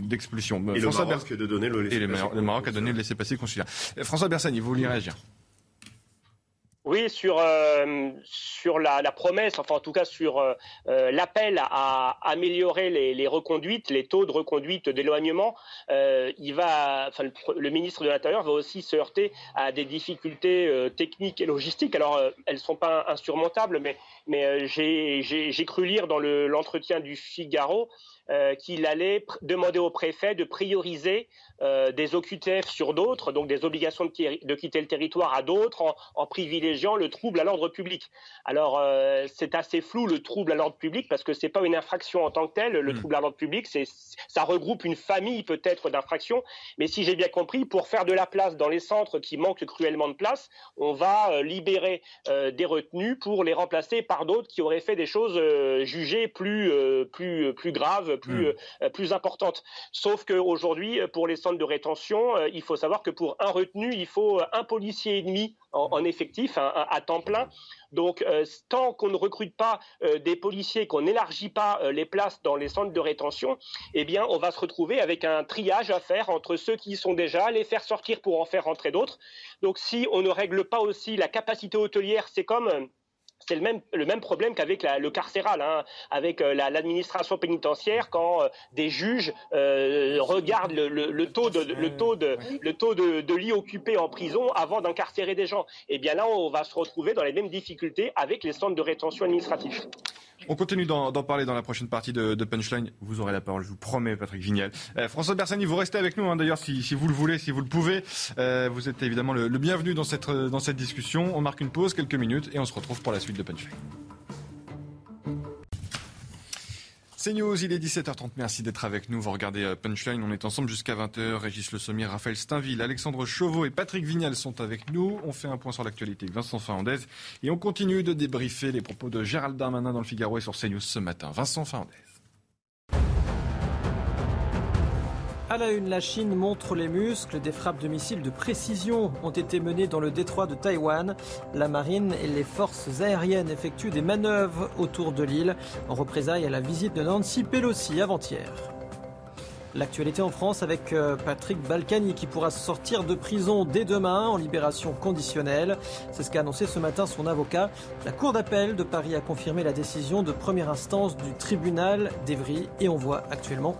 d'expulsion. Et le Maroc de donner le laissez-passer. Et le, Maroc a donné le laissez-passer consulaire. François Bersani, vous voulez réagir? Oui, sur, euh, la, promesse, enfin en tout cas sur euh, euh l'appel à améliorer les, reconduites, les taux de reconduite d'éloignement, il va, enfin, le, ministre de l'Intérieur va aussi se heurter à des difficultés techniques et logistiques. Alors, elles ne sont pas insurmontables, mais, mais j'ai cru lire dans l'entretien du Figaro qu'il allait demander au préfet de prioriser euh, des OQTF sur d'autres, donc des obligations de, quitter le territoire à d'autres, en, privilégiant le trouble à l'ordre public. Alors euh, c'est assez flou le trouble à l'ordre public parce que c'est pas une infraction en tant que telle. Le hmm. trouble à l'ordre public, c'est ça regroupe une famille peut-être d'infractions. Mais si j'ai bien compris, pour faire de la place dans les centres qui manquent cruellement de place, on va euh, libérer des retenus pour les remplacer par d'autres qui auraient fait des choses jugées plus plus plus graves, plus hmm. plus importantes. Sauf qu'aujourd'hui, pour les de rétention, euh, il faut savoir que pour un retenu, il faut un policier et demi en, effectif à temps plein. Donc, euh, tant qu'on ne recrute pas euh, des policiers, qu'on n'élargit pas les places dans les centres de rétention, eh bien, on va se retrouver avec un triage à faire entre ceux qui y sont déjà, les faire sortir pour en faire rentrer d'autres. Donc, si on ne règle pas aussi la capacité hôtelière, c'est comme c'est le même, le même problème qu'avec le carcéral, hein, avec euh, l'administration pénitentiaire, quand euh, des juges euh, regardent le, taux de, le lits occupés en prison avant d'incarcérer des gens. Et eh bien là, on va se retrouver dans les mêmes difficultés avec les centres de rétention administratifs. On continue d'en parler dans la prochaine partie de, Punchline. Vous aurez la parole, je vous promets, Patrick Vignal. Euh, François Bersani, vous restez avec nous, hein, d'ailleurs, si, vous le voulez, si vous le pouvez. Euh, vous êtes évidemment le, le bienvenu dans cette, dans cette discussion. On marque une pause, quelques minutes, et on se retrouve pour la suite de Punchline. C'est News, il est 17h30. Merci d'être avec nous. Vous regardez euh, Punchline. On est ensemble jusqu'à 20h. Régis Le Sommier, Raphaël Steinville, Alexandre Chauveau et Patrick Vignal sont avec nous. On fait un point sur l'actualité Vincent Fernandez. Et on continue de débriefer les propos de Gérald Darmanin dans le Figaro et sur CNews ce matin. Vincent Fernandez. À la une, la Chine montre les muscles. Des frappes de missiles de précision ont été menées dans le détroit de Taïwan. La marine et les forces aériennes effectuent des manœuvres autour de l'île en représailles à la visite de Nancy Pelosi avant-hier. L'actualité en France avec euh, Patrick Balkany qui pourra sortir de prison dès demain en libération conditionnelle. C'est ce qu'a annoncé ce matin son avocat. La Cour d'appel de Paris a confirmé la décision de première instance du tribunal d'Evry et on voit actuellement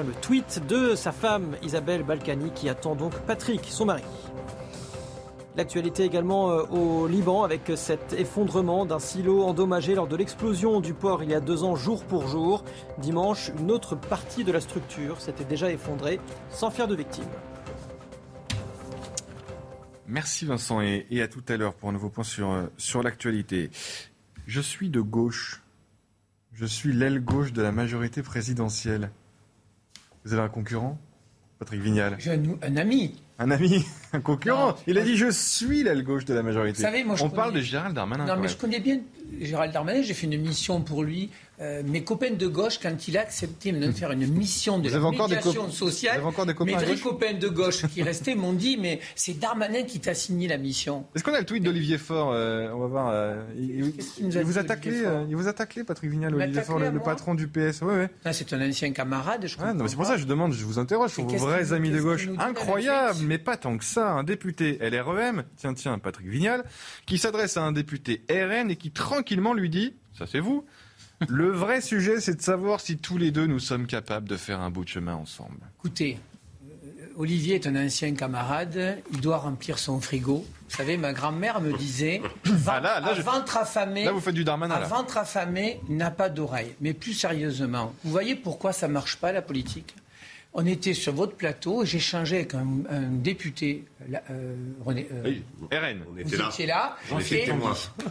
le tweet de sa femme Isabelle Balkany qui attend donc Patrick, son mari. L'actualité également euh, au Liban avec cet effondrement d'un silo endommagé lors de l'explosion du port il y a deux ans jour pour jour. Dimanche, une autre partie de la structure s'était déjà effondrée sans faire de victimes. Merci Vincent et, à tout à l'heure pour un nouveau point sur, euh, sur l'actualité. Je suis de gauche. Je suis l'aile gauche de la majorité présidentielle. Vous avez un concurrent? Patrick Vignal J'ai un, ami. Un ami, un concurrent. il a dit je suis l'aile gauche de la majorité. Vous savez, moi, On parle de Gérald Darmanin. Non, mais je connais bien Gérald Darmanin. J'ai fait une mission pour lui euh, mes copains de gauche, quand il a accepté de faire une mission de médiation sociale, mes vrais copains de gauche qui restaient m'ont dit mais c'est Darmanin qui t'a signé la mission. Est-ce qu'on a le tweet d'Olivier Faure euh, On va voir. Euh, il, vous attaque il vous attaque Patrick Vignal, Olivier Faure, le, patron du PS. Ouais, ouais. Ah, c'est un ancien camarade, je crois. c'est pour ça que je demande, je vous interroge sur vos vrais amis de gauche. Incroyable, mais pas tant que ça. Un député LREM, tiens, tiens, Patrick Vignal, qui s'adresse à un député RN et qui tranquillement lui dit, ça c'est vous, *laughs* le vrai sujet, c'est de savoir si tous les deux nous sommes capables de faire un bout de chemin ensemble. Écoutez, euh, Olivier est un ancien camarade, il doit remplir son frigo. Vous savez, ma grand-mère me disait *coughs* ah, là, là, ventre affamé, là, vous faites du Darmanin, un ventre affamé n'a pas d'oreille. Mais plus sérieusement, vous voyez pourquoi ça marche pas la politique? On était sur votre plateau, j'ai changé avec un, député, euh, René. Euh, RN. On était vous là. étiez là.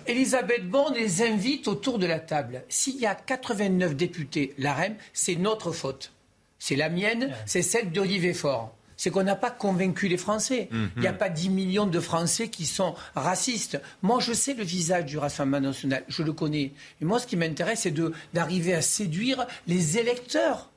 Elisabeth Borne les invite autour de la table. S'il y a 89 députés, l'AREM, c'est notre faute. C'est la mienne, c'est celle d'Olivier Faure c'est qu'on n'a pas convaincu les Français. Mhm. Il n'y a pas 10 millions de Français qui sont racistes. Moi, je sais le visage du Rassemblement national, je le connais. Et moi, ce qui m'intéresse, c'est d'arriver à séduire les électeurs.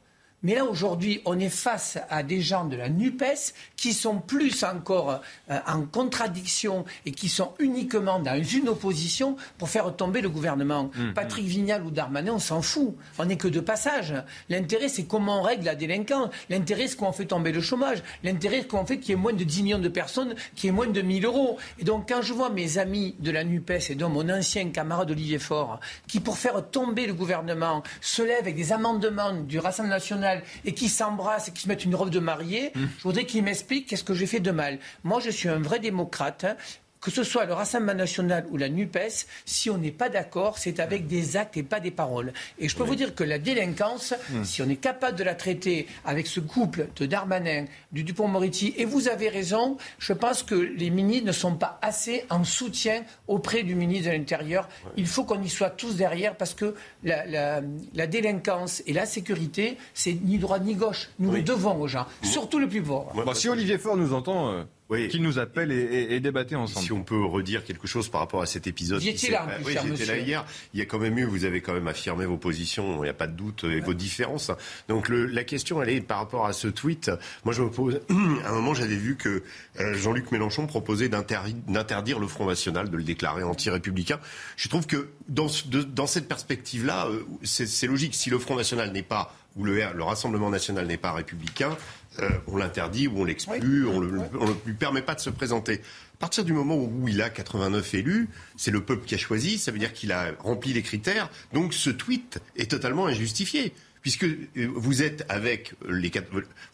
Mais là, aujourd'hui, on est face à des gens de la NUPES qui sont plus encore euh, en contradiction et qui sont uniquement dans une opposition pour faire tomber le gouvernement. Mmh, Patrick Vignal ou Darmanin, on s'en fout. On n'est que de passage. L'intérêt, c'est comment on règle la délinquance. L'intérêt, c'est comment on fait tomber le chômage. L'intérêt, c'est comment on fait qu'il y ait moins de 10 millions de personnes, qu'il y ait moins de 1000 euros. Et donc, quand je vois mes amis de la NUPES et donc mon ancien camarade Olivier Faure, qui, pour faire tomber le gouvernement, se lèvent avec des amendements du Rassemblement national et qui s'embrassent et qui se mettent une robe de mariée, mmh. je voudrais qu'ils m'expliquent qu'est-ce que j'ai fait de mal. Moi, je suis un vrai démocrate. Hein que ce soit le Rassemblement national ou la NUPES, si on n'est pas d'accord, c'est avec des actes et pas des paroles. Et je peux vous dire que la délinquance, hmm. si on est capable de la traiter avec ce couple de Darmanin, du Dupont-Moretti, et vous avez raison, je pense que les ministres ne sont pas assez en soutien auprès du ministre de l'Intérieur. Il faut qu'on y soit tous derrière parce que la, délinquance et la sécurité, c'est ni droit ni gauche. Nous le devons aux gens, surtout le plus pauvre. si Olivier Faure nous entend, euh, oui. qui nous appelle et, et, ensemble. Si on peut redire quelque chose par rapport à cet épisode. J'étais là, oui, j'étais là hier. Il y a quand même eu, vous avez quand même affirmé vos positions, il n'y a pas de doute, et vos différences. Donc le, la question, elle est par rapport à ce tweet. Moi, je me pose. *clears throat* À un moment, j'avais vu que euh, Jean-Luc Mélenchon proposait d'interdire le Front National, de le déclarer anti-républicain. Je trouve que dans, dans cette perspective-là, euh, c'est logique. Si le Front National n'est pas ou le, le Rassemblement national n'est pas républicain, euh, on l'interdit ou on l'exclut, on ne lui permet pas de se présenter. À partir du moment où il a 89 élus, c'est le peuple qui a choisi, ça veut dire qu'il a rempli les critères, donc ce tweet est totalement injustifié puisque euh, vous êtes avec les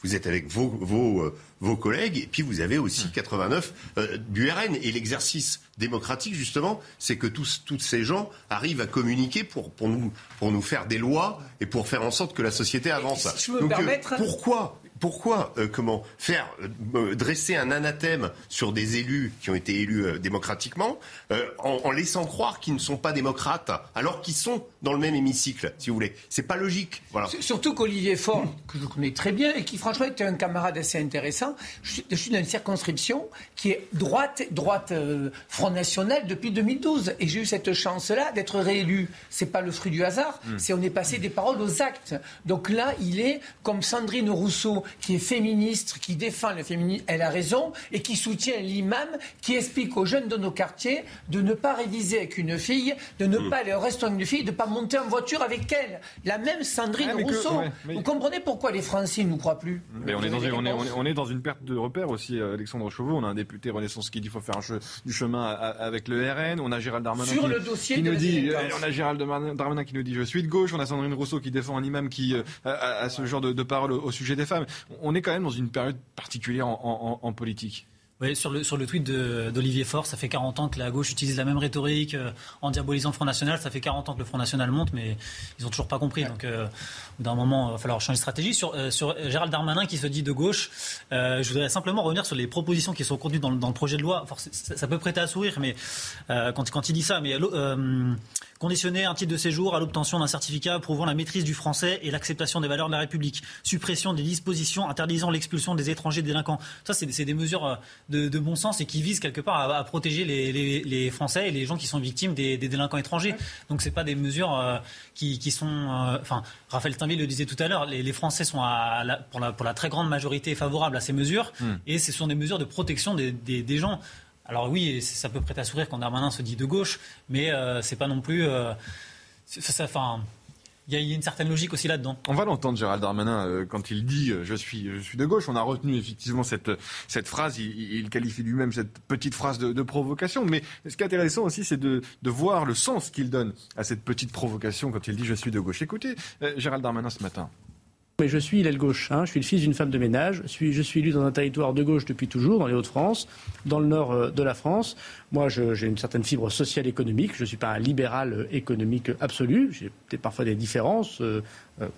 vous êtes avec vos, vos, euh, vos collègues et puis vous avez aussi 89 du RN et l'exercice démocratique justement c'est que tous ces gens arrivent à communiquer pour pour nous pour nous faire des lois et pour faire en sorte que la société avance. Donc, pourquoi pourquoi euh, comment faire euh, euh, dresser un anathème sur des élus qui ont été élus démocratiquement en, laissant croire qu'ils ne sont pas démocrates alors qu'ils sont dans le même hémicycle, si vous voulez. C'est pas logique. Voilà. Surtout qu'Olivier Faure, que je connais très bien et qui franchement était un camarade assez intéressant, je suis, dans une circonscription qui est droite, droite Front National depuis 2012 et j'ai eu cette chance-là d'être réélu. C'est pas le fruit du hasard, hmm. c'est on est passé des paroles aux actes. Donc là, il est comme Sandrine Rousseau qui est féministe, qui défend le féminisme, elle a raison, et qui soutient l'imam qui explique aux jeunes de nos quartiers de ne pas réviser avec une fille, de ne mm. pas aller au restaurant d'une fille, de ne pas monter en voiture avec elle. La même Sandrine ah, Rousseau. Vous comprenez pourquoi les Français ne nous croient plus mais on, est dans une, on, est, dans une, perte de repère aussi, euh, Alexandre Chauveau. On a un député Renaissance qui dit qu'il faut faire un du chemin avec le RN. On a Gérald Darmanin Sur qui, le dossier nous dit, euh, on a Gérald Darmanin qui nous dit je suis de gauche. On a Sandrine Rousseau qui défend un imam qui euh, a, ce genre de, de paroles au, sujet des femmes on est quand même dans une période particulière en, politique. Oui, sur le, sur le tweet d'Olivier Faure, ça fait 40 ans que la gauche utilise la même rhétorique euh, en diabolisant le Front National. Ça fait 40 ans que le Front National monte, mais ils n'ont toujours pas compris. Donc, euh, d'un moment, il va falloir changer de stratégie. Sur, euh, sur Gérald Darmanin qui se dit de gauche, je voudrais simplement revenir sur les propositions qui sont contenues dans, le projet de loi. ça, peut prêter à sourire mais, quand, quand il dit ça, mais Conditionner un titre de séjour à l'obtention d'un certificat prouvant la maîtrise du français et l'acceptation des valeurs de la République. Suppression des dispositions interdisant l'expulsion des étrangers délinquants. Ça, c'est des mesures euh, de, bon sens et qui visent quelque part à, protéger les, Français et les gens qui sont victimes des, délinquants étrangers. Donc, c'est pas des mesures euh, qui, sont. Euh, enfin, Raphaël Steinville le disait tout à l'heure. Les, Français sont pour, la, très grande majorité favorables à ces mesures hmm. et ce sont des mesures de protection des, des gens. Alors oui, ça peut prêter à sourire quand Darmanin se dit de gauche, mais euh, c'est pas non plus. Euh, ça, il y, a une certaine logique aussi là-dedans. On va l'entendre, Gérald Darmanin, euh, quand il dit je, suis, de gauche. On a retenu effectivement cette, cette phrase. Il, qualifie lui-même cette petite phrase de, provocation. Mais ce qui est intéressant aussi, c'est de, de, voir le sens qu'il donne à cette petite provocation quand il dit je suis de gauche. Écoutez, Gérald Darmanin ce matin. Mais je suis l'aile gauche. Hein. Je suis le fils d'une femme de ménage. Je suis, élu dans un territoire de gauche depuis toujours, dans les Hauts-de-France, dans le nord euh, de la France. Moi, j'ai une certaine fibre sociale économique. Je ne suis pas un libéral euh, économique absolu. J'ai peut-être parfois des différences euh,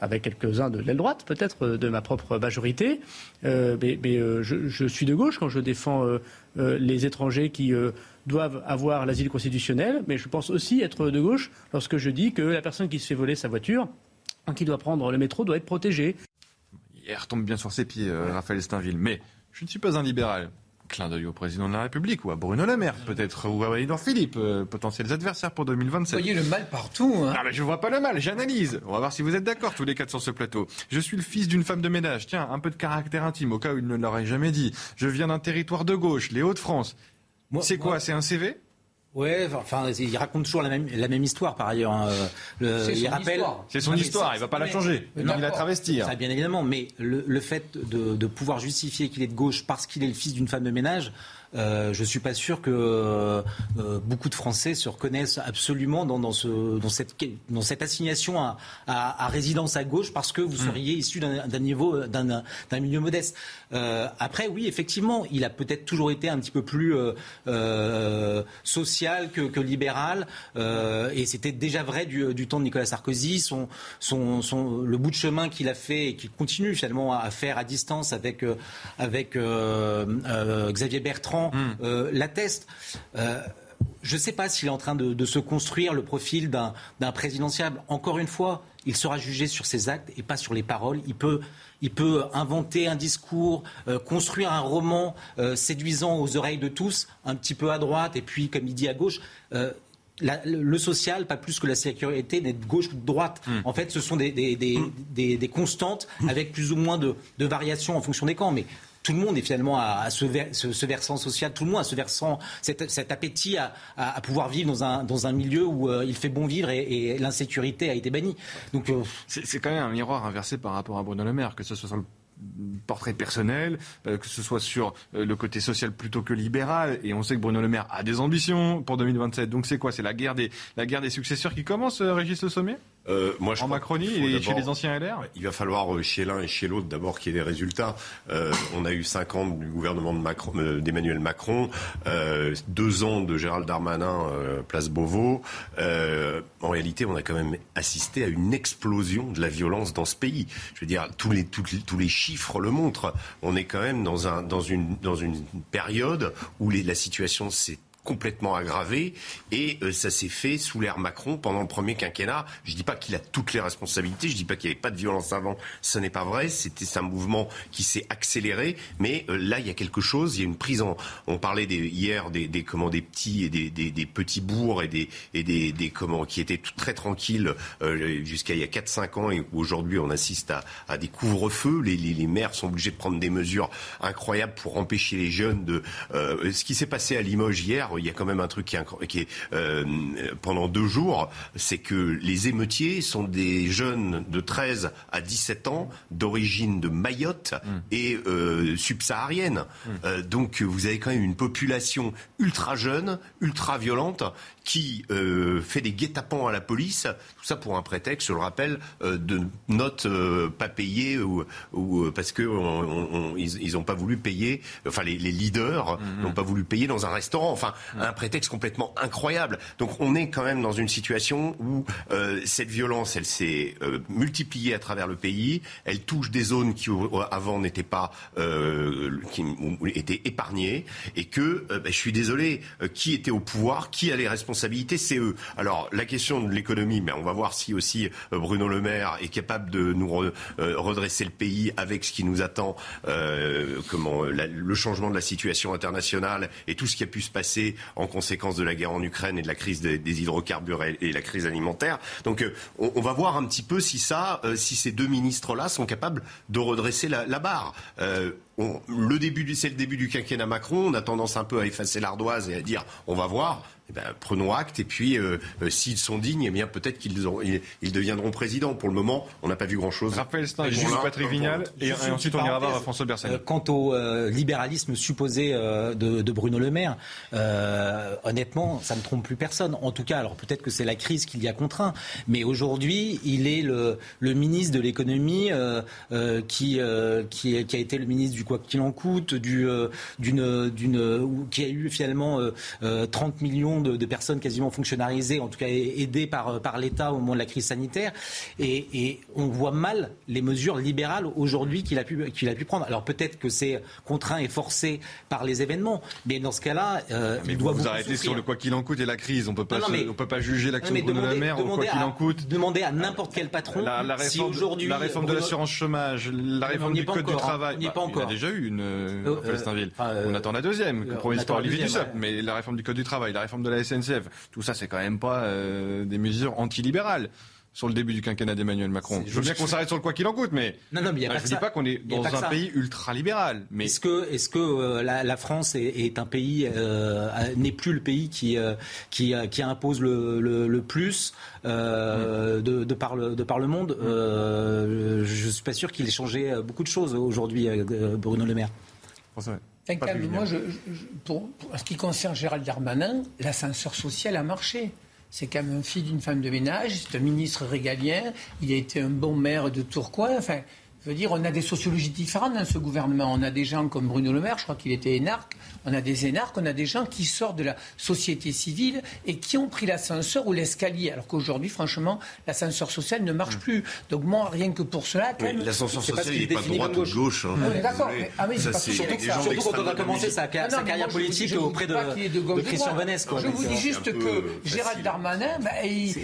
avec quelques-uns de l'aile droite, peut-être, de ma propre majorité. mais, je, je, suis de gauche quand je défends les étrangers qui doivent avoir l'asile constitutionnel. Mais je pense aussi être de gauche lorsque je dis que la personne qui se fait voler sa voiture qui doit prendre le métro doit être protégé. Il retombe bien sur ses pieds, euh, Raphaël Steinville. Mais je ne suis pas un libéral. Clin d'œil au président de la République ou à Bruno Le Maire, peut-être, ou à Edouard Philippe, euh, potentiels adversaires pour 2027. Vous voyez le mal partout. Hein. Ah, mais je vois pas le mal, j'analyse. On va voir si vous êtes d'accord tous les quatre sur ce plateau. Je suis le fils d'une femme de ménage. Tiens, un peu de caractère intime, au cas où il ne l'aurait jamais dit. Je viens d'un territoire de gauche, les Hauts-de-France. C'est quoi C'est un CV Ouais, enfin, il raconte toujours la même, la même histoire par ailleurs. Hein. Le, il rappelle. C'est son histoire, il va pas la changer. il va la travestir. bien évidemment, mais le, le fait de, de pouvoir justifier qu'il est de gauche parce qu'il est le fils d'une femme de ménage, euh, je ne suis pas sûr que euh, beaucoup de Français se reconnaissent absolument dans, dans, ce, dans, cette, dans cette assignation à, à, à, résidence à gauche parce que vous hmm. seriez issu d'un niveau, d'un milieu modeste. Euh, après, oui, effectivement, il a peut-être toujours été un petit peu plus euh, euh, social que, que libéral, et c'était déjà vrai du, du, temps de Nicolas Sarkozy. Son, son, son le bout de chemin qu'il a fait et qu'il continue finalement à faire à distance avec, avec Xavier Bertrand Hmm. Euh, l'atteste. Euh, je ne sais pas s'il est en train de, se construire le profil d'un présidentiable. Encore une fois, il sera jugé sur ses actes et pas sur les paroles. Il peut, il peut inventer un discours, euh, construire un roman séduisant aux oreilles de tous, un petit peu à droite et puis, comme il dit, à gauche. le social, pas plus que la sécurité, n'est de gauche ou de droite. Hmm. En fait, ce sont des, des, constantes avec plus ou moins de, de variations en fonction des camps. Mais tout le monde est finalement à, ce, versant social, tout le monde a ce versant, cet, appétit à, pouvoir vivre dans un, dans un milieu où euh, il fait bon vivre et, l'insécurité a été bannie. Donc euh, c'est quand même un miroir inversé par rapport à Bruno Le Maire, que ce soit sur le portrait personnel, euh, que ce soit sur le côté social plutôt que libéral. Et on sait que Bruno Le Maire a des ambitions pour 2027. Donc c'est quoi? C'est la guerre des la guerre des successeurs qui commence, Régis Le Sommet euh, moi, je en Macronie et chez les anciens LR Il va falloir euh, chez l'un et chez l'autre d'abord qu'il y ait des résultats. Euh, on a eu cinq ans du gouvernement d'Emmanuel Macron, deux ans de Gérald Darmanin, place Beauvau. en réalité, on a quand même assisté à une explosion de la violence dans ce pays. Je veux dire, tous les, tous les, chiffres le montrent. On est quand même dans, un, dans, une, dans une période où les, la situation s'est complètement aggravé et euh, ça s'est fait sous l'ère Macron pendant le premier quinquennat. Je dis pas qu'il a toutes les responsabilités, je dis pas qu'il n'y avait pas de violence avant, ce n'est pas vrai, c'était un mouvement qui s'est accéléré, mais euh, là il y a quelque chose, il y a une prise en on parlait des, hier des, des comment des petits et des, des, des, petits bourgs et des et des, des comment qui étaient très tranquilles euh, jusqu'à il y a 4 5 ans et aujourd'hui on assiste à, à des couvre-feux, les, les, les, maires sont obligés de prendre des mesures incroyables pour empêcher les jeunes de ce qui s'est passé à Limoges hier il y a quand même un truc qui est, euh, pendant deux jours, c'est que les émeutiers sont des jeunes de 13 à 17 ans d'origine de Mayotte mm. et euh, subsaharienne. Mm. Euh, donc vous avez quand même une population ultra jeune, ultra violente, qui euh, fait des guet-apens à la police, tout ça pour un prétexte, je le rappelle, euh, de notes euh, pas payées ou, ou parce que on, on, ils n'ont pas voulu payer, enfin les, les leaders mhm. n'ont pas voulu payer dans un restaurant. Enfin, un prétexte complètement incroyable. Donc on est quand même dans une situation où euh, cette violence, elle s'est euh, multipliée à travers le pays. Elle touche des zones qui avant n'étaient pas, euh, qui étaient épargnées, et que, ben, je suis désolé, qui était au pouvoir, qui a les responsabilités, c'est eux. Alors la question de l'économie, mais on va voir si aussi Bruno Le Maire est capable de nous redresser le pays avec ce qui nous attend, le changement de la situation internationale et tout ce qui a pu se passer en conséquence de la guerre en Ukraine et de la crise des, hydrocarbures et, la crise alimentaire. Donc euh, on, va voir un petit peu si ça, euh, si ces deux ministres-là sont capables de redresser la, barre. Euh, le début, c'est le début du quinquennat Macron. On a tendance un peu à effacer l'ardoise et à dire on va voir. Eh ben, prenons acte et puis euh, euh, s'ils sont dignes, eh bien peut-être qu'ils ils, deviendront présidents. Pour le moment, on n'a pas vu grand-chose. Raphaël Stein, Patrick Vignal, et, ensuite on ira voir François Bersani. Euh, quant au libéralisme supposé de, Bruno Le Maire, honnêtement, ça ne trompe plus personne. En tout cas, alors peut-être que c'est la crise qui l'y a contraint, mais aujourd'hui, il est le, ministre de l'économie qui, qui, a été le ministre du quoi qu'il en coûte, du, d'une, d'une, qui a eu finalement 30 millions de, personnes quasiment fonctionnalisées, en tout cas aidées par, par l'État au moment de la crise sanitaire. Et, on voit mal les mesures libérales aujourd'hui qu'il a, pu, qu'il a pu prendre. Alors peut-être que c'est contraint et forcé par les événements, mais dans ce cas-là, euh, mais il doit vous, arrêter sur le quoi qu'il en coûte et la crise. On peut pas, on peut pas juger l'action de Bruno Le Maire quoi qu'il en coûte. Demander à n'importe quel patron la, réforme, si aujourd'hui la réforme de l'assurance chômage, la réforme du code du travail. Il, pas encore. y a déjà eu une euh, euh, on attend la deuxième, promise par Olivier Dussopt, mais la réforme du code du travail, la réforme de la SNCF. Tout ça, c'est quand même pas euh, des mesures antilibérales sur le début du quinquennat d'Emmanuel Macron. Je veux bien qu'on s'arrête sur le quoi qu'il en coûte, mais non, non, mais y a je ne dis pas qu'on est dans un pays ultra-libéral. Mais... Est-ce que, euh, la, France est, un pays, euh, n'est plus le pays qui, qui, qui, impose le, le, plus mm. de, de, par le, de par le monde mm. Je ne suis pas sûr qu'il ait changé beaucoup de choses aujourd'hui, Bruno Le Maire. Moi, je, pour, en ce qui concerne Gérald Darmanin, l'ascenseur social a marché. C'est quand même un fils d'une femme de ménage, c'est un ministre régalien, il a été un bon maire de Tourcoing. Enfin, je veux dire, on a des sociologies différentes dans ce gouvernement. On a des gens comme Bruno Le Maire, je crois qu'il était énarque. On a des énarques, on a des gens qui sortent de la société civile et qui ont pris l'ascenseur ou l'escalier. Alors qu'aujourd'hui, franchement, l'ascenseur social ne marche plus. Donc moi, rien que pour cela, l'ascenseur social, il n'est pas de droite ou de gauche. Hein. D'accord. Ah oui, c'est surtout, surtout quand on a commencé sa, carrière politique auprès de, de, Christian Vanesse. Je vous dis juste que Gérald Darmanin, bah,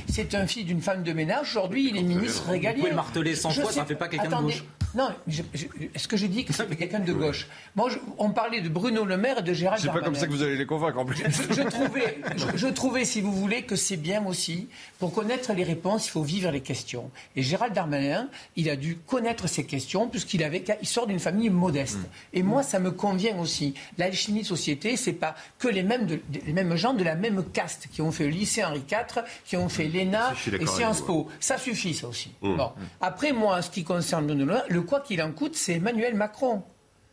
c'est un fils d'une femme de ménage. Aujourd'hui, il est ministre régalien. Vous pouvez marteler 100 fois, ça ne fait pas quelqu'un de gauche. Non, est-ce que j'ai dit que c'était quelqu'un de *laughs* gauche? Moi, on parlait de Bruno Le Maire et de Gérald Darmanin. C'est pas comme ça que vous allez les convaincre en plus. Je, *laughs* trouvais, je, trouvais, si vous voulez, que c'est bien aussi. Pour connaître les réponses, il faut vivre les questions. Et Gérald Darmanin, il a dû connaître ces questions puisqu'il avait, il sort d'une famille modeste. Mm. Et moi, ça me convient aussi. La chimie de société, c'est pas que les mêmes, les mêmes gens de la même caste qui ont fait le lycée Henri IV, qui ont fait l'ENA et Sciences Po. Ça suffit, ça aussi. Mm. Bon. Après, moi, en ce qui concerne Le le quoi qu'il en coûte, c'est Emmanuel Macron.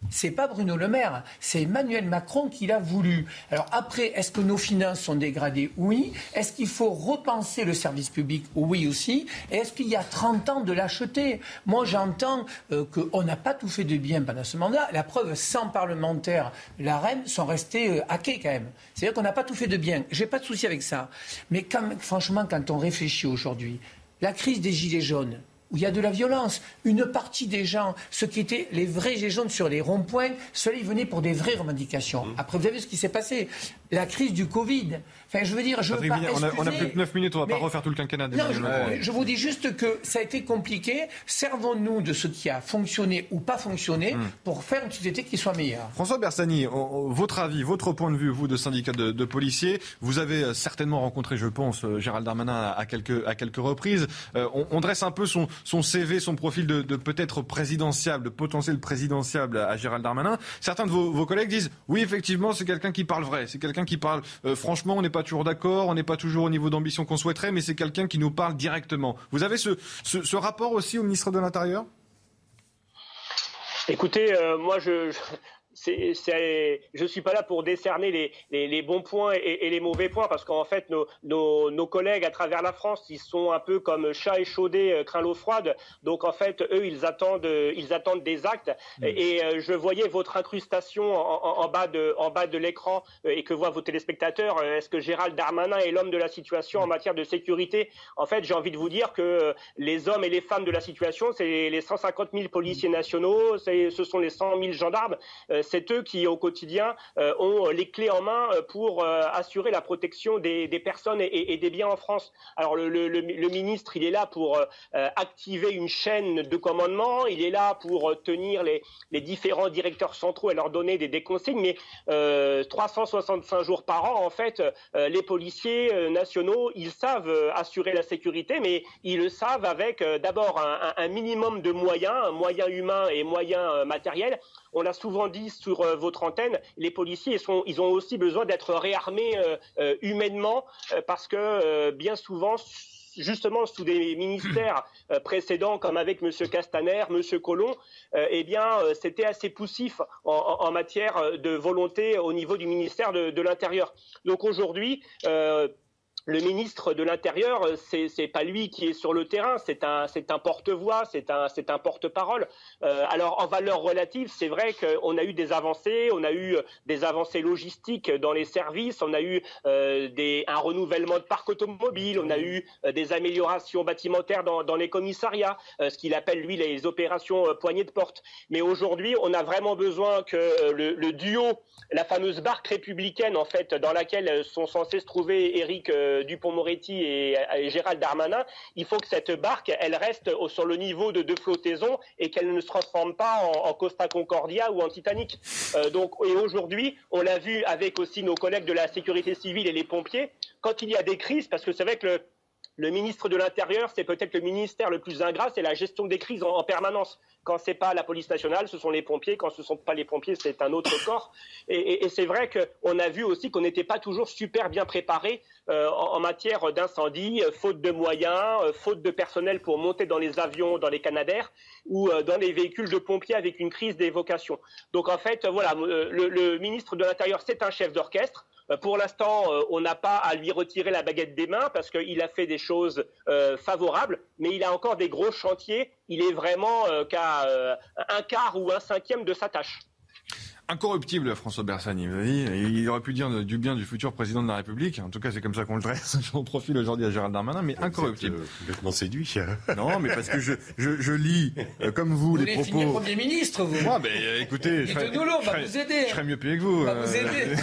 C'est pas Bruno Le Maire, c'est Emmanuel Macron qui l'a voulu. Alors après, est-ce que nos finances sont dégradées? Oui. Est-ce qu'il faut repenser le service public? Oui aussi. Et est-ce qu'il y a 30 ans de l'acheter Moi, j'entends euh, qu'on n'a pas tout fait de bien pendant ce mandat. La preuve, 100 parlementaires, la reine, sont restés euh, hackés quand même. C'est-à-dire qu'on n'a pas tout fait de bien. J'ai pas de souci avec ça. Mais franchement, quand on réfléchit aujourd'hui, la crise des Gilets jaunes, où il y a de la violence. Une partie des gens, ceux qui étaient les vrais gilets jaunes sur les ronds-points, ceux-là, ils venaient pour des vraies revendications. Mmh. Après, vous avez vu ce qui s'est passé. La crise du Covid. Enfin, je veux dire, je veux pas on, a, on, a, plus que 9 minutes, on ne va pas refaire tout le quinquennat. Non, je, vous dis juste que ça a été compliqué. Servons-nous de ce qui a fonctionné ou pas fonctionné mmh. pour faire une société qui soit meilleure. François Bersani, votre avis, votre point de vue, vous, de syndicat de, policiers, vous avez euh, certainement rencontré, je pense, euh, Gérald Darmanin à quelques, à quelques reprises. Euh, on, on dresse un peu son son CV, son profil de, peut-être présidentiable, de potentiel présidentiable à, Gérald Darmanin, certains de vos, collègues disent oui, effectivement, c'est quelqu'un qui parle vrai, c'est quelqu'un qui parle euh, franchement, on n'est pas toujours d'accord, on n'est pas toujours au niveau d'ambition qu'on souhaiterait, mais c'est quelqu'un qui nous parle directement. Vous avez ce, rapport aussi au ministre de l'Intérieur? Écoutez, euh, moi, je, je ne suis pas là pour décerner les, bons points et, les mauvais points, parce qu'en fait, nos, collègues à travers la France, ils sont un peu comme chat échaudé, euh, craint l'eau froide. Donc en fait, eux, ils attendent, ils attendent des actes. Mm. Et, euh, je voyais votre incrustation en, bas de, en bas de l'écran euh, et que voient vos téléspectateurs. Est-ce que Gérald Darmanin est l'homme de la situation en matière de sécurité? En fait, j'ai envie de vous dire que les hommes et les femmes de la situation, c'est les 150 000 policiers nationaux, ce sont les 100 000 gendarmes c'est eux qui, au quotidien, euh, ont les clés en main euh, pour euh, assurer la protection des, personnes et, des biens en France. Alors, le, ministre, il est là pour activer une chaîne de commandement, il est là pour tenir les, différents directeurs centraux et leur donner des, consignes, mais 365 jours par an, en fait, les policiers nationaux, ils savent assurer la sécurité, mais ils le savent avec d'abord un, un, minimum de moyens, moyens humains et moyens matériels. On l'a souvent dit sur euh, votre antenne, les policiers ils ont aussi besoin d'être réarmés euh, euh, humainement parce que bien souvent justement sous des ministères *clears throat* précédents comme avec M. Castaner, M. Collomb, eh bien c'était assez poussif en, matière de volonté au niveau du ministère de, de l'Intérieur. Donc aujourd'hui, le ministre de l'Intérieur, euh, c'est c'est pas lui qui est sur le terrain, c'est un un porte-voix, c'est un un porte-parole. Euh, alors en valeur relative, c'est vrai qu'on a eu des avancées, on a eu euh, des avancées logistiques dans les services, on a eu un renouvellement de parc automobile, on a eu des améliorations bâtimentaires dans les commissariats, ce qu'il appelle lui les opérations poignées de porte. Mais aujourd'hui, on a vraiment besoin que le, le, duo, la fameuse barque républicaine en fait, dans laquelle sont censés se trouver Éric Dupont-Moretti et, Gérald Darmanin, il faut que cette barque, elle reste sur le niveau de, de flottaison et qu'elle ne se transforme pas en, Costa Concordia ou en Titanic. Euh, donc, et aujourd'hui, on l'a vu avec aussi nos collègues de la sécurité civile et les pompiers, quand il y a des crises, parce que c'est vrai que le, le ministre de l'Intérieur, c'est peut-être le ministère le plus ingrat, c'est la gestion des crises en, permanence. Quand c'est pas la police nationale, ce sont les pompiers. Quand ce sont pas les pompiers, c'est un autre *coughs* corps. Et, c'est vrai qu'on a vu aussi qu'on n'était pas toujours super bien préparé euh, en, matière d'incendie, euh, faute de moyens, euh, faute de personnel pour monter dans les avions, dans les canadaires ou dans les véhicules de pompiers avec une crise d'évocation. Donc en fait, voilà, le ministre de l'Intérieur, c'est un chef d'orchestre. Euh, pour l'instant, euh, on n'a pas à lui retirer la baguette des mains parce qu'il a fait des choses euh, favorables, mais il a encore des gros chantiers. Il est vraiment qu'à un quart ou un cinquième de sa tâche. Incorruptible, François Bersani. Il aurait pu dire du bien du futur président de la République. En tout cas, c'est comme ça qu'on le dresse. *laughs* J'en profite aujourd'hui à Gérald Darmanin, mais incorruptible. Euh, complètement séduit. *laughs* non, mais parce que je, je, je lis, euh, comme vous, vous les propos. Vous Premier ministre, vous. Moi, ben, écoutez, je serais, nous on va vous aider. Je serais mieux payé que vous. On va vous aider.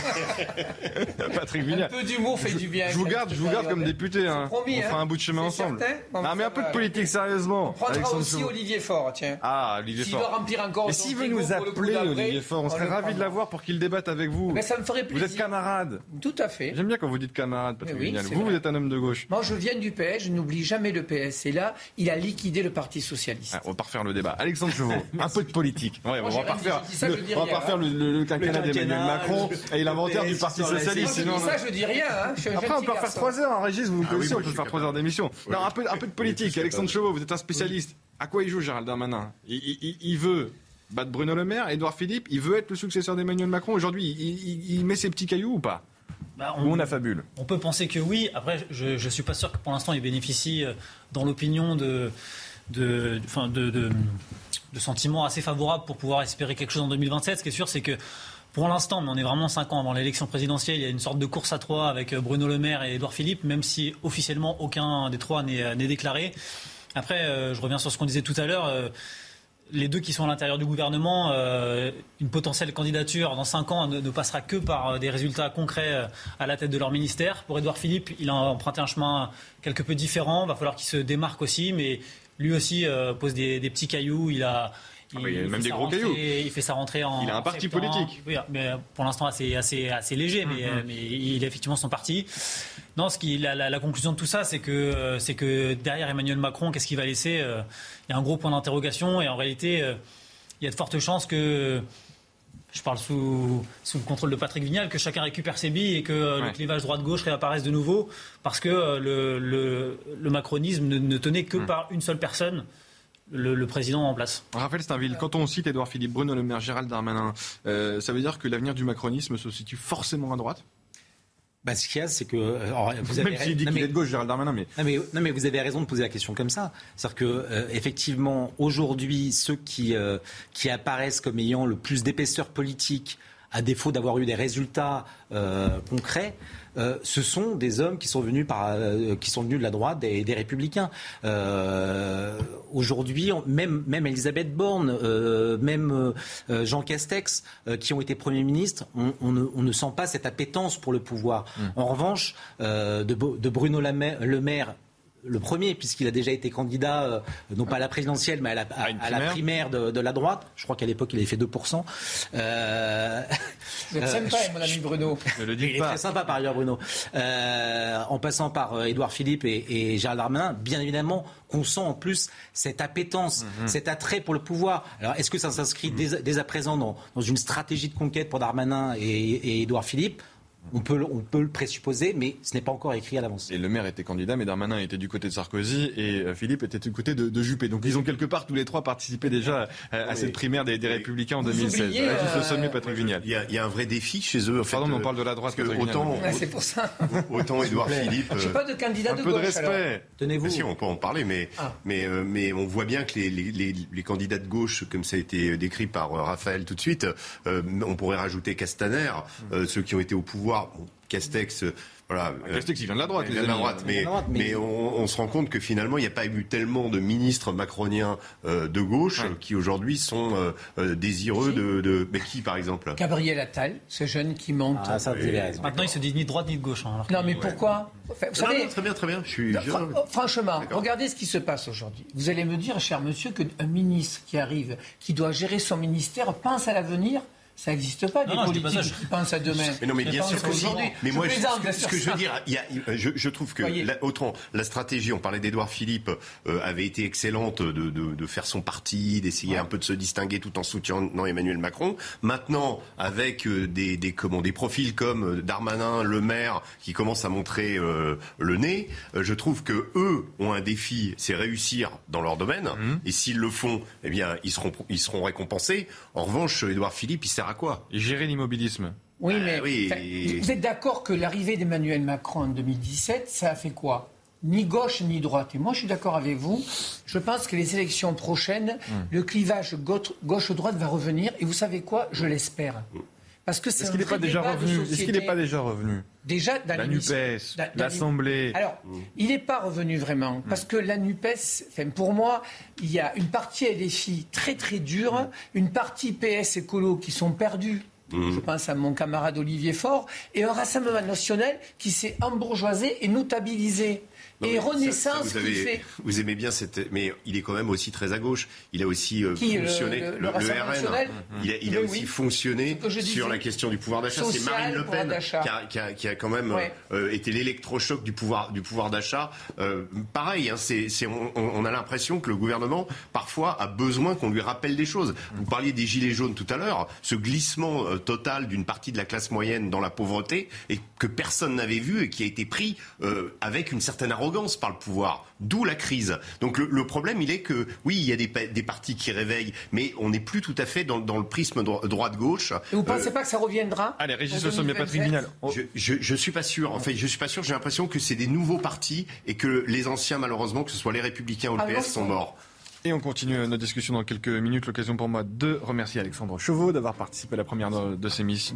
*laughs* Patrick Vignal. Un peu d'humour fait du bien. Je vous garde, je vous garde comme député. Hein. Promis, on fera hein. un bout de chemin ensemble. Non, mais un peu de politique, sérieusement. On prendra aussi Olivier Faure, tiens. Ah, Olivier Faure. S'il veut remplir encore. Et s'il veut nous appeler, Olivier Faure, on serait ravis de l'avoir pour qu'il débatte avec vous. Mais ça me ferait plaisir. Vous êtes camarade. Tout à fait. J'aime bien quand vous dites camarade, Patrick oui, Vous, vous êtes un homme de gauche. Moi, je viens du PS, je n'oublie jamais le PS. Et là, il a liquidé le Parti Socialiste. Ah, on va pas refaire le débat. Alexandre Chevaux, *laughs* un peu de politique. Ouais, on va pas refaire le, on va pas faire le, quinquennat d'Emmanuel Macron et l'inventaire du Parti Socialiste. Sinon, ça, je dis rien. Hein. Après, on peut faire trois heures, hein, Régis, vous connaissez, ah on peut faire trois heures d'émission. Non, un peu de politique. Alexandre Chevaux, vous êtes un spécialiste. À quoi il joue Gérald Darmanin? Il veut battre Bruno Le Maire, Édouard Philippe, il veut être le successeur d'Emmanuel Macron. Aujourd'hui, il, met ses petits cailloux ou pas bah, on, Ou on affabule On peut penser que oui. Après, je ne suis pas sûr que pour l'instant, il bénéficie euh, dans l'opinion de, de, de, de, de sentiments assez favorables pour pouvoir espérer quelque chose en 2027. Ce qui est sûr, c'est que pour l'instant, mais on est vraiment cinq ans avant l'élection présidentielle, il y a une sorte de course à trois avec euh, Bruno Le Maire et Édouard Philippe, même si officiellement aucun des trois n'est euh, déclaré. Après, je reviens sur ce qu'on disait tout à l'heure les deux qui sont à l'intérieur du gouvernement, euh, une potentielle candidature dans cinq ans ne, passera que par euh, des résultats concrets euh, à la tête de leur ministère. Pour Édouard Philippe, il a emprunté un chemin quelque peu différent. Il va falloir qu'il se démarque aussi, mais lui aussi pose des, petits cailloux. Il a, il, ah a même des gros cailloux. Il fait sa rentrée en. Il a un parti politique. Oui, mais pour l'instant assez, assez, assez léger, mais, mm-hmm. mais, il a effectivement son parti. Non, ce qui, la, la, conclusion de tout ça, c'est que, c'est que derrière Emmanuel Macron, qu'est-ce qu'il va laisser Il y a un gros point d'interrogation et en réalité, euh, il y a de fortes chances que je parle sous, sous, le contrôle de Patrick Vignal, que chacun récupère ses billes et que euh, le clivage droite-gauche réapparaisse de nouveau, parce que euh, le, le, macronisme ne, tenait que mm. par une seule personne, le, président en place. Raphaël Steinville, quand on cite Édouard Philippe, Bruno Le Maire, Gérald Darmanin, euh, ça veut dire que l'avenir du macronisme se situe forcément à droite? Bah, ce qu'il y a, c'est que. Euh, vous avez... Même s'il dit qu'il est de gauche, Gérald Darmanin, mais... Non, mais... non, mais vous avez raison de poser la question comme ça. C'est-à-dire que, euh, effectivement, aujourd'hui, ceux qui, qui apparaissent comme ayant le plus d'épaisseur politique, à défaut d'avoir eu des résultats concrets, euh, ce sont des hommes qui sont venus, par, euh, qui sont venus de la droite des, des républicains. Euh, Aujourd'hui, même, même Elisabeth Borne, euh, même Jean Castex, qui ont été Premier ministre, on, on, ne, on, ne, sent pas cette appétence pour le pouvoir. Mmh. En revanche, de, de, Bruno Le Maire le premier, puisqu'il a déjà été candidat, euh, non pas à la présidentielle, mais à la, primaire de, la droite. Je crois qu'à l'époque, il avait fait 2%. Euh, Vous êtes sympa, mon ami Bruno. il est très sympa, par ailleurs, Bruno. Euh, en passant par Édouard Philippe et, Gérald Darmanin, bien évidemment, qu'on sent en plus cette appétence, mhm. cet attrait pour le pouvoir. Alors, est-ce que ça s'inscrit dès, à présent dans, une stratégie de conquête pour Darmanin et, et Édouard Philippe? On peut, on peut le présupposer, mais ce n'est pas encore écrit à l'avance. Et le maire était candidat, mais Darmanin était du côté de Sarkozy et euh, Philippe était du côté de, Juppé. Donc ils ont quelque part tous les trois participé déjà à, cette primaire des, Républicains en 2016. Oubliez, euh, Patrick Vignal. Il y, a, un vrai défi chez eux. Pardon, mais on parle de la droite. Autant, c'est pour ça. Autant Édouard Philippe. Je pas de candidat un de peu de respect. Tenez-vous. Si, on peut en parler, mais ah. mais euh, mais on voit bien que les, les, les, candidats de gauche, comme ça a été décrit par Raphaël tout de suite, on pourrait rajouter Castaner, ceux qui ont été au pouvoir. Castex. Euh, voilà, ah, Castex, il vient de la droite. Il vient de la droite, mais, mais, on, se rend compte que finalement, il n'y a pas eu tellement de ministres macroniens euh, de gauche qui aujourd'hui sont euh, désireux de, Mais qui, par exemple? Gabriel Attal, ce jeune qui monte. Ah, ça, Maintenant, il se dit ni de droite ni de gauche. Hein, non, mais pourquoi? Très bien, très bien. Je suis... franchement, regardez ce qui se passe aujourd'hui. Vous allez me dire, cher monsieur, qu'un ministre qui arrive, qui doit gérer son ministère, pense à l'avenir ça n'existe pas, des politiques qui pensent à demain. Mais non, mais bien sûr qu'aujourd'hui. Mais moi, ce que je veux dire, y a, je, je, trouve que la, autant la stratégie, on parlait d'Edouard Philippe, euh, avait été excellente de, de, de, faire son parti, d'essayer un peu de se distinguer tout en soutenant Emmanuel Macron. Maintenant, avec euh, des, des, comment, des profils comme euh, Darmanin, Le Maire, qui commencent à montrer euh, le nez, je trouve que eux ont un défi, c'est réussir dans leur domaine. Mmh. Et s'ils le font, eh bien, ils seront, ils seront récompensés. En revanche, Edouard Philippe, il sert à quoi? Gérer l'immobilisme. Oui, mais euh, vous êtes d'accord que l'arrivée d'Emmanuel Macron en 2017, ça a fait quoi? Ni gauche ni droite. Et moi, je suis d'accord avec vous. Je pense que les élections prochaines, hmm. le clivage gauche-droite va revenir. Et vous savez quoi? Je l'espère. Parce que c'est Est-ce qu'il n'est pas déjà revenu Est-ce qu'il n'est pas déjà revenu Déjà dans la Nupes, l'Assemblée. Alors, il n'est pas revenu vraiment hmm. parce que la Nupes, pour moi, il y a une partie LFI très très dure, une partie PS écolo qui sont perdus hmm. je pense à mon camarade Olivier Faure, et un Rassemblement national qui s'est embourgeoisé et notabilisé et Renaissance vous, fait... vous, aimez bien cette. Mais il est quand même aussi très à gauche. Il a aussi euh, fonctionné. Le, RN. Il a, aussi fonctionné sur la question du pouvoir d'achat. C'est Marine Le Pen qui a, qui, a, quand même euh, été l'électrochoc du pouvoir, du pouvoir d'achat. Euh, pareil, hein, c'est, on, on, a l'impression que le gouvernement, parfois, a besoin qu'on lui rappelle des choses. Vous parliez des gilets jaunes tout à l'heure. Ce glissement total d'une partie de la classe moyenne dans la pauvreté et que personne n'avait vu et qui a été pris avec une certaine arrogance par le pouvoir, d'où la crise. Donc le, problème, il est que oui, il y a des, des partis qui réveillent, mais on n'est plus tout à fait dans, le prisme droite-gauche. Et vous ne pensez euh, pas que ça reviendra Allez, Régis Le Sommet, Patrick Vignal. Je, ne suis pas sûr. En fait, je suis pas sûr. J'ai l'impression que c'est des nouveaux partis et que les anciens, malheureusement, que ce soit les Républicains ou le ah, PS, sont morts. Et on continue notre discussion dans quelques minutes. L'occasion pour moi de remercier Alexandre Chevaux d'avoir participé à la première de,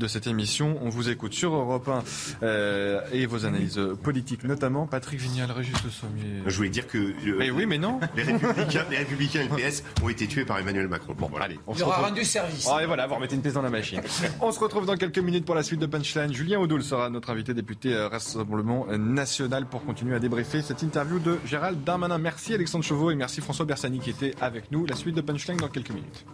cette émission. On vous écoute sur Europe 1 euh, et vos analyses politiques, notamment Patrick Vignal, Régis Le Sommier. Je voulais dire que euh, mais oui, mais non. Les Républicains, les Républicains et le PS ont été tués par Emmanuel Macron. Bon, voilà, allez. On Il aura rendu service. Et voilà, vous remettez une pièce dans la machine. on se retrouve dans quelques minutes pour la suite de Punchline. Julien Audoul sera notre invité député euh, Rassemblement National pour continuer à débriefer cette interview de Gérald Darmanin. Merci Alexandre Chevaux et merci François Bersani qui avec nous. La suite de Punchline dans quelques minutes.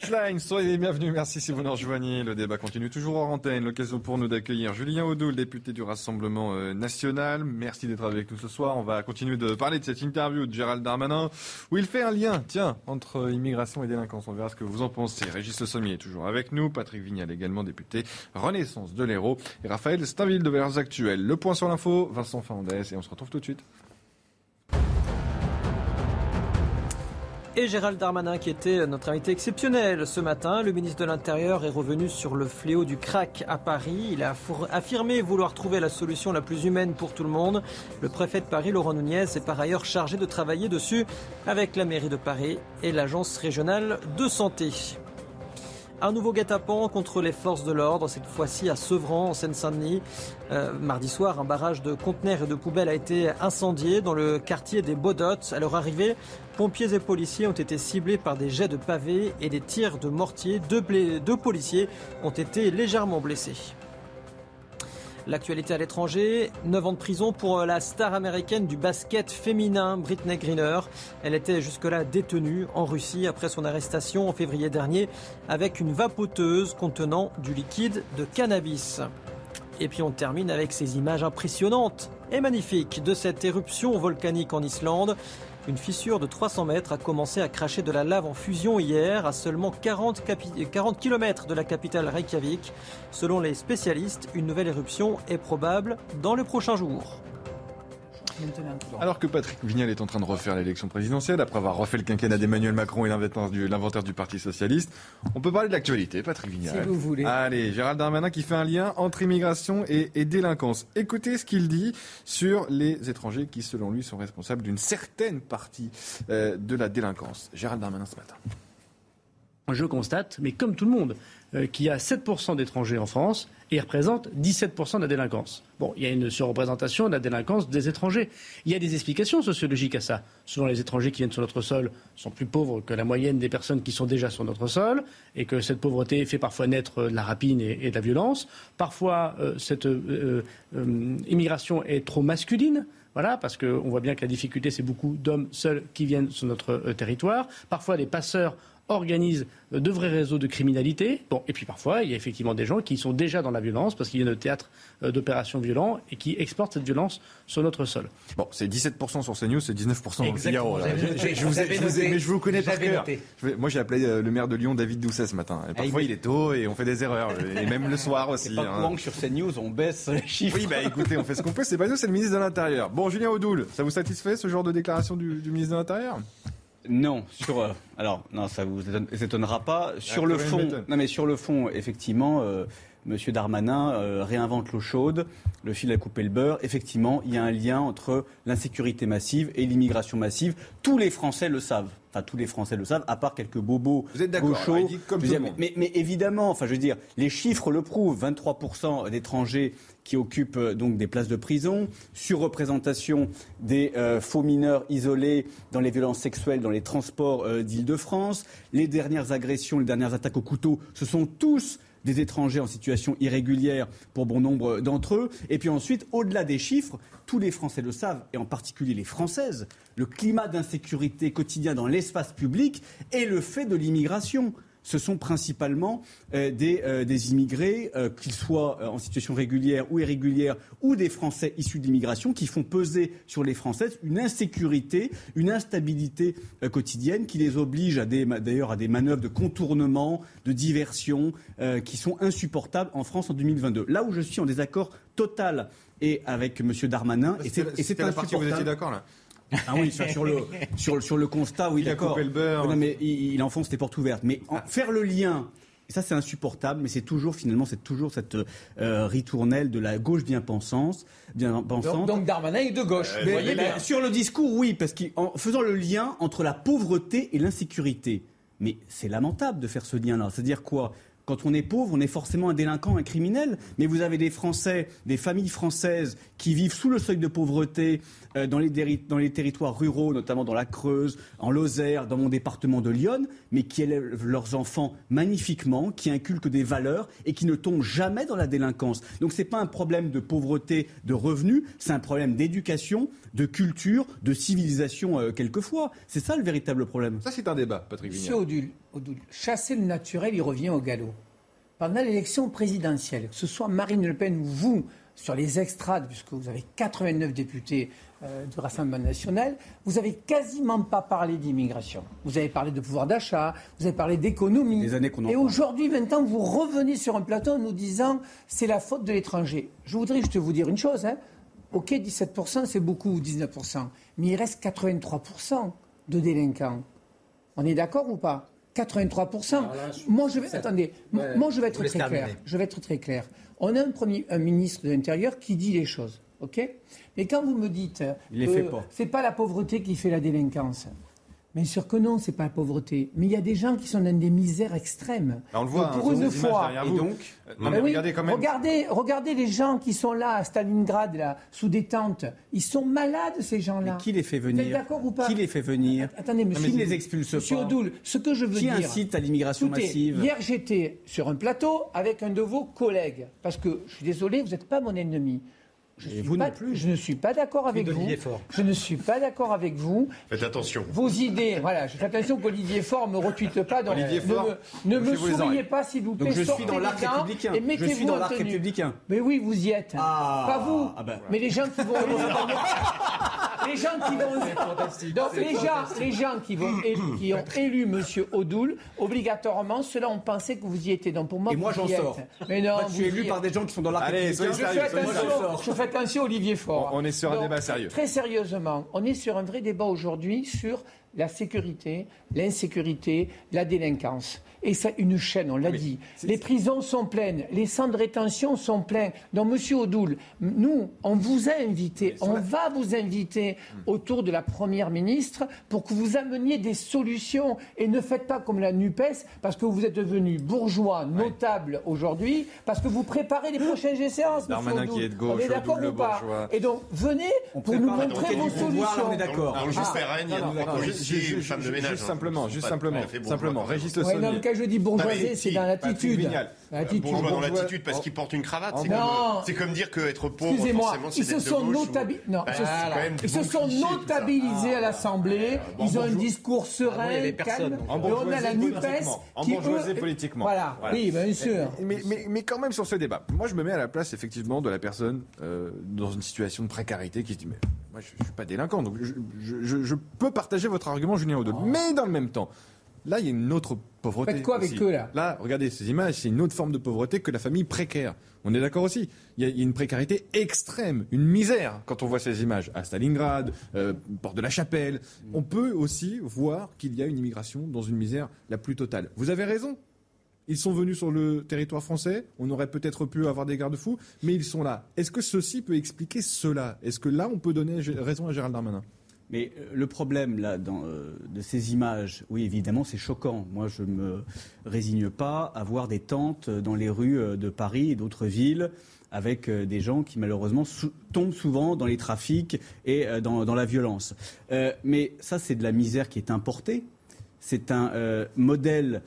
Punchline, soyez les bienvenus. Merci si vous nous rejoignez. Le débat continue toujours en antenne. L'occasion pour nous d'accueillir Julien Audou, le député du Rassemblement euh, national. Merci d'être avec nous ce soir. On va continuer de parler de cette interview de Gérald Darmanin où il fait un lien, tiens, entre immigration et délinquance. On verra ce que vous en pensez. Régis Le Sommier est toujours avec nous. Patrick Vignal également député Renaissance de l'Hérault. Et Raphaël Stainville de Valeurs Actuelles. Le point sur l'info, Vincent Fernandez. Et on se retrouve tout de suite. Et Gérald Darmanin, qui était notre invité exceptionnel ce matin, le ministre de l'Intérieur est revenu sur le fléau du crack à Paris. Il a affirmé vouloir trouver la solution la plus humaine pour tout le monde. Le préfet de Paris, Laurent Nunez, est par ailleurs chargé de travailler dessus avec la mairie de Paris et l'agence régionale de santé. Un nouveau guet-apens contre les forces de l'ordre, cette fois-ci à Sevran, en Seine-Saint-Denis. Euh, mardi soir, un barrage de conteneurs et de poubelles a été incendié dans le quartier des Baudottes. À leur arrivée, pompiers et policiers ont été ciblés par des jets de pavés et des tirs de mortier. deux policiers ont été légèrement blessés. L'actualité à l'étranger, 9 ans de prison pour la star américaine du basket féminin Britney Greener. Elle était jusque-là détenue en Russie après son arrestation en février dernier avec une vapoteuse contenant du liquide de cannabis. Et puis on termine avec ces images impressionnantes et magnifiques de cette éruption volcanique en Islande. Une fissure de 300 mètres a commencé à cracher de la lave en fusion hier, à seulement 40, 40 km de la capitale Reykjavik. Selon les spécialistes, une nouvelle éruption est probable dans les prochains jours. Alors que Patrick Vignal est en train de refaire l'élection présidentielle, après avoir refait le quinquennat d'Emmanuel Macron et l'inventaire du, Parti Socialiste, on peut parler de l'actualité, Patrick Vignal. Si vous voulez. Allez, Gérald Darmanin qui fait un lien entre immigration et, et délinquance. Écoutez ce qu'il dit sur les étrangers qui, selon lui, sont responsables d'une certaine partie euh, de la délinquance. Gérald Darmanin ce matin. Je constate, mais comme tout le monde, euh, qu'il y a 7% d'étrangers en France et ils représentent 17% de la délinquance. Bon, il y a une surreprésentation de la délinquance des étrangers. Il y a des explications sociologiques à ça. Souvent, les étrangers qui viennent sur notre sol sont plus pauvres que la moyenne des personnes qui sont déjà sur notre sol et que cette pauvreté fait parfois naître de la rapine et, de la violence. Parfois, euh, cette euh, immigration est trop masculine. Voilà, parce qu'on voit bien que la difficulté, c'est beaucoup d'hommes seuls qui viennent sur notre territoire. Parfois, les passeurs organise de vrais réseaux de criminalité. Bon, et puis parfois, il y a effectivement des gens qui sont déjà dans la violence parce qu'il y a un théâtre euh, d'opérations violentes et qui exportent cette violence sur notre sol. Bon, c'est 17% sur CNews, c'est 19% dans le Figaro. Je, vous, mais je vous connais par cœur. Moi, j'ai appelé euh, le maire de Lyon, David Doucet, ce matin. Et parfois, il est tôt et on fait des erreurs. et même le soir aussi. Pas hein. que sur CNews, on baisse les chiffres. Oui, bah écoutez, on fait ce qu'on peut. C'est pas nous, c'est le ministre de l'Intérieur. Bon, Julien Audoul, ça vous satisfait ce genre de déclaration du, du ministre de l'Intérieur? Non, sur euh, alors non, ça vous étonnera pas. Sur le fond, non mais sur le fond, effectivement, euh, Monsieur Darmanin euh, réinvente l'eau chaude, le fil à couper le beurre. Effectivement, il y a un lien entre l'insécurité massive et l'immigration massive. Tous les Français le savent. Enfin, tous les Français le savent, à part quelques bobos Vous êtes d'accord mais, mais, évidemment, enfin, je veux dire, les chiffres le prouvent. 23% d'étrangers qui occupent euh, donc des places de prison, surreprésentation des euh, faux mineurs isolés dans les violences sexuelles dans les transports euh, d'Île-de-France, les dernières agressions, les dernières attaques au couteau, ce sont tous des étrangers en situation irrégulière pour bon nombre d'entre eux. Et puis ensuite, au-delà des chiffres, tous les Français le savent, et en particulier les Françaises, le climat d'insécurité quotidien dans l'espace public est le fait de l'immigration ce sont principalement euh, euh, des, immigrés, euh, qu'ils soient en situation régulière ou irrégulière, ou des Français issus d'immigration, qui font peser sur les Françaises une insécurité, une instabilité quotidienne qui les oblige d'ailleurs à des manœuvres de contournement, de diversion, qui sont insupportables en France en 2022. Là où je suis en désaccord total et avec M. Darmanin, et c'est insupportable. La vous étiez d'accord là ah oui, sur, le, sur, le constat, oui, d'accord. Non, mais il, enfonce les portes ouvertes. Mais ah. faire le lien, ça c'est insupportable, mais c'est toujours finalement c'est toujours cette euh, ritournelle de la gauche bien pensante, bien pensante. Donc, Darmanin est de gauche. mais, sur le discours, oui, parce qu'en faisant le lien entre la pauvreté et l'insécurité. Mais c'est lamentable de faire ce lien-là. C'est-à-dire quoi? Quand on est pauvre, on est forcément un délinquant, un criminel. Mais vous avez des Français, des familles françaises qui vivent sous le seuil de pauvreté euh, dans, les dans, les territoires ruraux, notamment dans la Creuse, en Lozère, dans mon département de Lyon, mais qui élèvent leurs enfants magnifiquement, qui inculquent des valeurs et qui ne tombent jamais dans la délinquance. Donc ce n'est pas un problème de pauvreté, de revenus, c'est un problème d'éducation, de culture, de civilisation euh, quelquefois. C'est ça le véritable problème. Ça c'est un débat, Patrick Vignal. Chasser le naturel, il revient au galop. Pendant l'élection présidentielle, que ce soit Marine Le Pen ou vous, sur les extrades, puisque vous avez 89 députés euh, du Rassemblement national, vous n'avez quasiment pas parlé d'immigration. Vous avez parlé de pouvoir d'achat, vous avez parlé d'économie. Et aujourd'hui, maintenant, vous revenez sur un plateau en nous disant c'est la faute de l'étranger. Je voudrais juste vous dire une chose. Hein. Ok, 17%, c'est beaucoup, 19%. Mais il reste 83% de délinquants. On est d'accord ou pas? 83%. moi, je vais, attendez, moi, je vais être très clair. Je vais être très clair. On a un, premier, un ministre de l'Intérieur qui dit les choses, ok? Mais quand vous me dites, que c'est pas la pauvreté qui fait la délinquance. Bien sûr que non, c'est pas la pauvreté. Mais il y a des gens qui sont dans des misères extrêmes. on le voit, pour une fois. Et donc, euh, regardez, quand même. regardez, regardez, les gens qui sont là à Stalingrad, là, sous des tentes. Ils sont malades, ces gens-là. qui les fait venir d'accord ou pas Qui les fait venir Attendez, monsieur. Qui les expulse monsieur pas Odoul, ce que je veux dire. Qui incite à l'immigration massive Hier, j'étais sur un plateau avec un de vos collègues. Parce que, je suis désolé, vous n'êtes pas mon ennemi. Je, vous pas, plus. je ne suis pas d'accord avec vous. Je ne suis pas d'accord avec vous. Faites attention. Vos idées, voilà, je fais attention qu'Olivier Faure ne me retweete pas. Dans, Olivier Faure, ne me, souriez pas, s'il vous plaît. Donc je suis dans l'arc républicain. Et je suis dans l'arc républicain. Mais oui, vous y êtes. Ah, pas vous. Ah ben. Mais les gens qui vont. *laughs* les gens qui vont. Donc les gens, les gens qui vont, qui ont élu Monsieur Odoul, obligatoirement, ceux-là ont pensé que vous y étiez. Donc pour moi, et moi j'en sors. Mais non, je suis élu par des gens qui sont dans l'arc républicain. Je fais attention, Olivier Faure. On est sur un débat sérieux. Très sérieusement, on est sur un vrai débat aujourd'hui sur la sécurité, l'insécurité, la délinquance. Et c'est une chaîne, on l'a dit. Les prisons sont pleines, les centres de rétention sont pleins. Donc, Monsieur Odoul, nous, on vous a invité, on va vous inviter hmm. autour de la Première ministre pour que vous ameniez des solutions et ne faites pas comme la NUPES parce que vous êtes devenu bourgeois notable aujourd'hui, parce que vous préparez les prochaines *gasps* échéances. Darmanin qui est de gauche, on est d'accord ou pas Et donc, venez pour nous montrer vos solutions. on est d'accord. Dans le juste il y a trois policiers, une femme de ménage. Juste simplement, juste simplement, simplement, Régis Le je dis bourgeoisie, c'est dans l'attitude. Bourgeois dans l'attitude parce qu'il porte une cravate. C'est comme dire qu'être pauvre, forcément, ils se sont sont notabilisés à l'Assemblée. Ils ont un discours serein, calme. on a la Nupes qui eux, politiquement. Voilà. Oui, bien sûr. Mais quand même sur ce débat, moi je me mets à la place effectivement de la personne euh, dans une situation de précarité qui se dit mais moi je, ne suis pas délinquant donc je, peux partager votre argument Julien Audel. Mais dans le même temps, Là, il y a une autre pauvreté. Faites quoi avec eux, là Là, regardez ces images, c'est une autre forme de pauvreté que la famille précaire. On est d'accord aussi. Il y, a, une précarité extrême, une misère quand on voit ces images. À Stalingrad, euh, Porte de la Chapelle. On peut aussi voir qu'il y a une immigration dans une misère la plus totale. Vous avez raison. Ils sont venus sur le territoire français. On aurait peut-être pu avoir des garde-fous, mais ils sont là. Est-ce que ceci peut expliquer cela? Est-ce que là, on peut donner raison à Gérald Darmanin? Mais euh, le problème euh, de ces images, oui, évidemment, c'est choquant. Moi, je ne me résigne pas à voir des tentes dans les rues euh, de Paris et d'autres villes avec des gens qui malheureusement tombent souvent dans les trafics et dans, la violence. mais ça, c'est de la misère qui est importée. C'est un modèle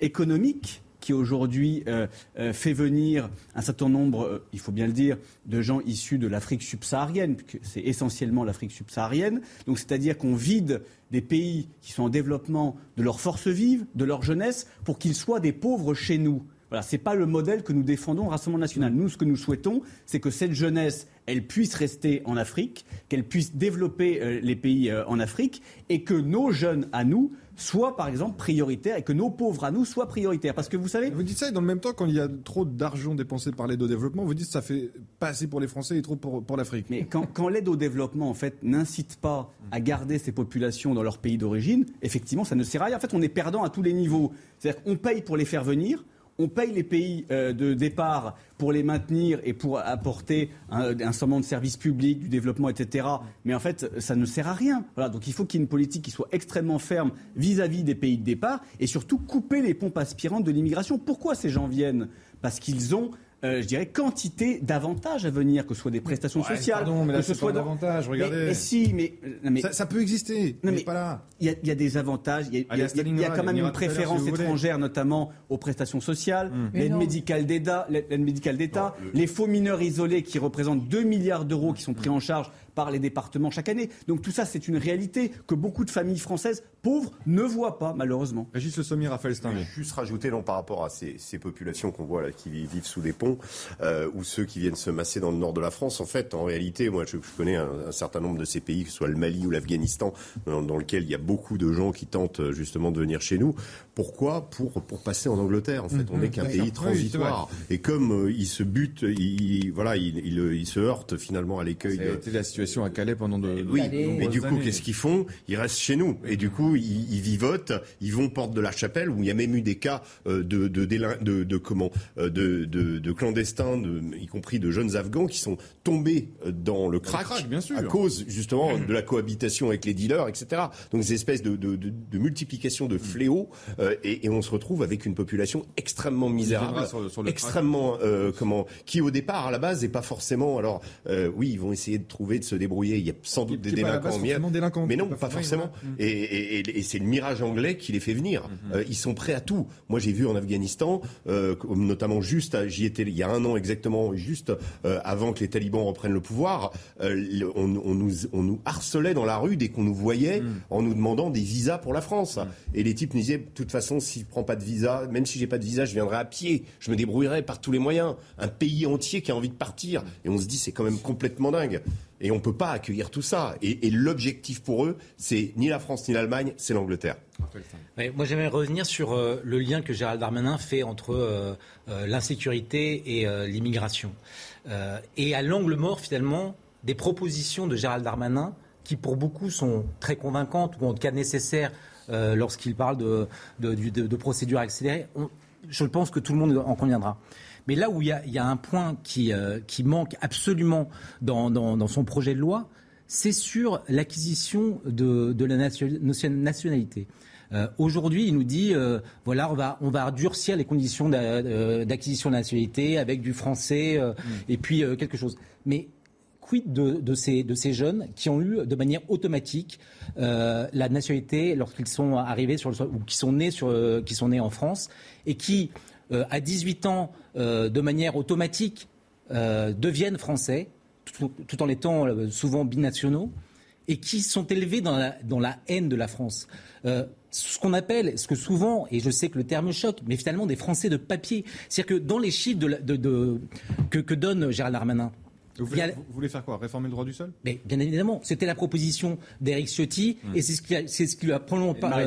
économique qui aujourd'hui euh, euh, fait venir un certain nombre, euh, il faut bien le dire, de gens issus de l'Afrique subsaharienne, puisque c'est essentiellement l'Afrique subsaharienne. Donc c'est-à-dire qu'on vide des pays qui sont en développement de leur force vive, de leur jeunesse, pour qu'ils soient des pauvres chez nous. Voilà, ce n'est pas le modèle que nous défendons au Rassemblement national. Nous, ce que nous souhaitons, c'est que cette jeunesse, elle puisse rester en Afrique, qu'elle puisse développer les pays en Afrique, et que nos jeunes à nous soit par exemple prioritaire et que nos pauvres à nous soient prioritaires. Parce que vous savez. Vous dites ça et dans le même temps, quand il y a trop d'argent dépensé par l'aide au développement, vous dites que ça fait pas assez pour les Français et trop pour, pour l'Afrique. Mais quand, quand l'aide au développement, en fait, n'incite pas à garder ces populations dans leur pays d'origine, effectivement, ça ne sert à rien. En fait, on est perdant à tous les niveaux. C'est-à-dire qu'on paye pour les faire venir on paye les pays euh, de départ pour les maintenir et pour apporter un, certain nombre de services publics, du développement, etc. Mais en fait, ça ne sert à rien. Voilà, donc il faut qu'il y ait une politique qui soit extrêmement ferme vis-à-vis -vis des pays de départ et surtout couper les pompes aspirantes de l'immigration. Pourquoi ces gens viennent? Parce qu'ils ont euh, je dirais, quantité d'avantages à venir, que ce soit des prestations sociales, pardon, mais là, que ce soit d'avantages. Regardez. Mais, si, mais, mais ça, peut exister. Non, mais, pas là. Il y, a des avantages. Il y, a, quand même une préférence étrangère, notamment aux prestations sociales, hum. l'aide médicale d'État, les faux mineurs isolés qui représentent 2 milliards d'euros qui sont pris en charge par les départements chaque année. Donc tout ça, c'est une réalité que beaucoup de familles françaises pauvres ne voient pas, malheureusement. Régis Le Sommier, Raphaël Stein. Juste rajouter non, par rapport à ces, populations qu'on voit là, qui vivent sous des ponts, euh, ou ceux qui viennent se masser dans le nord de la France, en fait, en réalité, moi, je, connais un, certain nombre de ces pays, que ce soit le Mali ou l'Afghanistan, dans, dans, lequel il y a beaucoup de gens qui tentent euh, justement de venir chez nous. Pourquoi? Pour, pour passer en Angleterre, en fait. On n'est qu'un pays transitoire. et comme euh, ils se butent, ils, voilà, ils, ils, se heurtent finalement à l'écueil de situation à Calais pendant de. Oui, mais du coup, qu'est-ce qu'ils font? Ils restent chez nous. Et du coup, ils, ils, vivotent, ils vont porte de la chapelle, où il y a même eu des cas de, de, de, de comment de, de, clandestins, y compris de jeunes Afghans, qui sont tombés dans le crack, bien sûr. à cause justement de la cohabitation avec les dealers, etc. Donc des espèces de, multiplication de fléaux, et, et, on se retrouve avec une population extrêmement misérable, extrêmement comment, qui au départ à la base n'est pas forcément. Alors oui, ils vont essayer de trouver, de se débrouiller. Il y a sans doute des délinquants, délinquants, mais non, pas forcément. Et, et, c'est le mirage anglais qui les fait venir. Mhm. Euh, ils sont prêts à tout. Moi, j'ai vu en Afghanistan, euh, notamment juste, j'y étais il y a un an exactement, juste euh, avant que les talibans reprennent le pouvoir, on, nous, on nous harcelait dans la rue dès qu'on nous voyait mhm. en nous demandant des visas pour la France. Mhm. Et les types nous disaient, de toute façon, si je prends pas de visa, même si j'ai pas de visa, je viendrai à pied, je me débrouillerai par tous les moyens. Un pays entier qui a envie de partir. Et on se dit, c'est quand même complètement dingue. Et on ne peut pas accueillir tout ça. Et, l'objectif pour eux, c'est ni la France ni l'Allemagne, c'est l'Angleterre. moi, j'aimerais revenir sur euh, le lien que Gérald Darmanin fait entre euh, euh, l'insécurité et l'immigration. et à l'angle mort, finalement, des propositions de Gérald Darmanin qui, pour beaucoup, sont très convaincantes ou en tout cas nécessaires lorsqu'il parle de, procédures accélérées. je pense que tout le monde en conviendra. Mais là où il y a, un point qui, euh, qui manque absolument dans, dans, son projet de loi, c'est sur l'acquisition de, de, la nationalité. Euh, Aujourd'hui, il nous dit, euh, voilà, on va, on va durcir les conditions d'acquisition de, nationalité avec du français mm. et puis quelque chose. Mais quid de, de, ces, de ces jeunes qui ont eu de manière automatique la nationalité lorsqu'ils sont arrivés sur le ou qui sont nés sur, qui sont nés en France et qui euh, à 18 ans, euh, de manière automatique, euh, deviennent français, tout, en étant souvent binationaux, et qui sont élevés dans la, haine de la France. ce qu'on appelle, ce que souvent, et je sais que le terme choque, mais finalement des Français de papier. C'est-à-dire que dans les chiffres que, que donne Gérald Darmanin, vous voulez, faire quoi Réformer le droit du sol? Mais bien évidemment, c'était la proposition d'Éric Ciotti et c'est ce qui c'est ce qui lui a probablement pas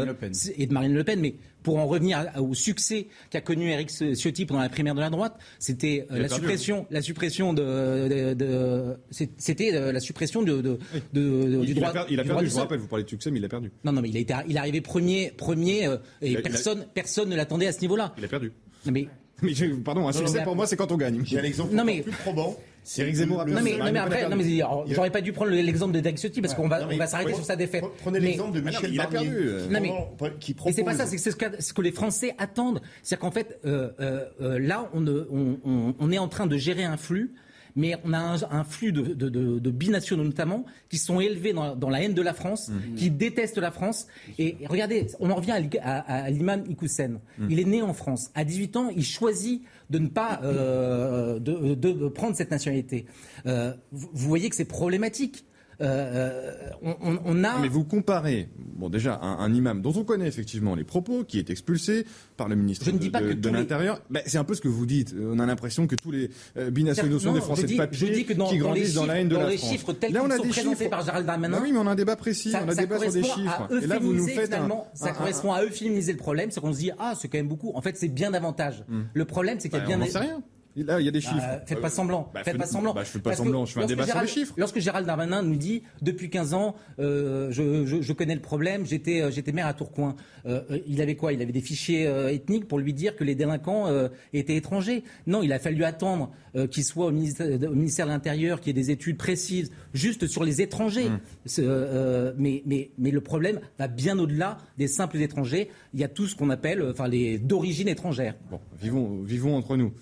et de Marine Le Pen. Mais pour en revenir au succès qu'a connu Éric Ciotti pendant la primaire de la droite, c'était euh, la, suppression, la suppression de, c'était euh, la suppression de, du droit. il a perdu. je vous rappelle, vous parlez de succès, mais il a perdu. Non, non, mais il a il est arrivé premier, premier, euh, et personne, personne ne l'attendait à ce niveau-là. Il a perdu. Mais *laughs* mais pardon, un succès pour moi, c'est quand on gagne. J'ai un exemple non, mais, plus probant. Zemmour. Non mais, non mais après, non mais j'aurais pas dû prendre l'exemple de Ciotti parce qu'on va, on va s'arrêter sur sa défaite. Prenez l'exemple de Michel il a perdu. Euh, non mais, qui propose... c'est pas ça, c'est ce, ce que les Français attendent. C'est-à-dire qu'en fait, euh, euh, là, on, on, on est en train de gérer un flux mais on a un, flux de, binationaux notamment qui sont élevés dans, la haine de la France, mmh. qui détestent la France. Et, regardez, on en revient à, l'imam Ikoussen. Mmh. Il est né en France. À 18 ans, il choisit de ne pas euh, de, prendre cette nationalité. Euh, vous voyez que c'est problématique. Euh, on, on, a. Mais vous comparez, bon déjà, un, imam dont on connaît effectivement les propos, qui est expulsé par le ministre de, l'Intérieur. Ben, c'est un peu ce que vous dites. On a l'impression que tous les euh, binationaux sont des Français de papier je dis que dans, qui grandissent dans, la haine de la les chiffres tels Là, on a des chiffres par Gérald Darmanin. Ben oui, mais on a un débat précis, on a un débat sur des chiffres. Et là, vous nous faites un, Ça correspond à euphémiser le problème, c'est qu'on se dit ah c'est quand même beaucoup. En fait, c'est bien davantage. Hmm. Le problème, c'est qu'il y a ben, bien. On sait rien. Là, il y a des bah, chiffres. faites pas semblant. Bah, faites pas semblant. Bah, je fais pas semblant. Je fais un débat sur les chiffres. Lorsque Gérald Darmanin nous dit depuis 15 ans, euh, je, je, je, connais le problème. J'étais euh, j'étais maire à Tourcoing. Euh, euh, il avait quoi? Il avait des fichiers euh, ethniques pour lui dire que les délinquants étaient étrangers. Non, il a fallu attendre qu'il soit au ministère, au ministère, de l'Intérieur, qu'il y ait des études précises juste sur les étrangers. Mmh. mais, mais, mais le problème va bien au-delà des simples étrangers. Il y a tout ce qu'on appelle, enfin, les d'origine étrangère. Bon, vivons, vivons entre nous.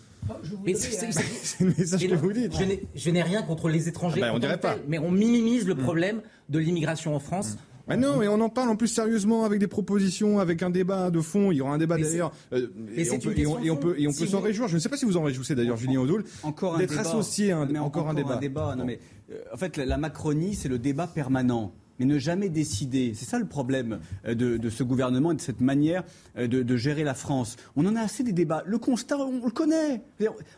Je n'ai rien contre les étrangers. Ah ben, on dirait pas. Mais on minimise le hmm. problème de l'immigration en France. Mais non, et on en parle en plus sérieusement avec des propositions, avec un débat de fond. Il y aura un débat d'ailleurs. Euh, et, on peut, et, on, peut, et on peut s'en réjouir. Je ne sais pas si vous en réjouissez d'ailleurs, Julien Odoul, d'être associé à un, mais encore, un débat. Non, mais, euh, en fait, la Macronie, c'est le débat permanent. Mais ne jamais décider. C'est ça le problème euh, de, ce gouvernement et de cette manière euh, de, gérer la France. On en a assez des débats. Le constat, on, le connaît.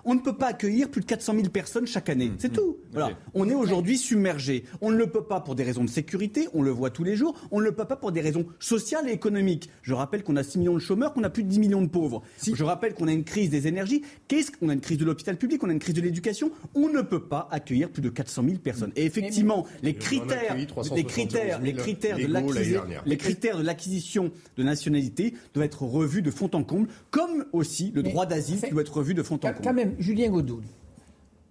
On ne peut pas accueillir plus de 400 000 personnes chaque année. C'est mmh. tout. Voilà. On est aujourd'hui submergé. On ne le peut pas pour des raisons de sécurité, on le voit tous les jours. On ne le peut pas pour des raisons sociales et économiques. Je rappelle qu'on a 6 millions de chômeurs, qu'on a plus de 10 millions de pauvres. Je rappelle qu'on a une crise des énergies. Qu'est-ce qu'on a une crise de l'hôpital public, on a une crise de l'éducation. On ne peut pas accueillir plus de 400 000 personnes. Et effectivement, les critères, les critères, critères de les critères de l'acquisition de nationalité doivent être revus de fond en comble, comme aussi le droit d'asile doit être revu de fond en comble. Quand même, Julien Godoul,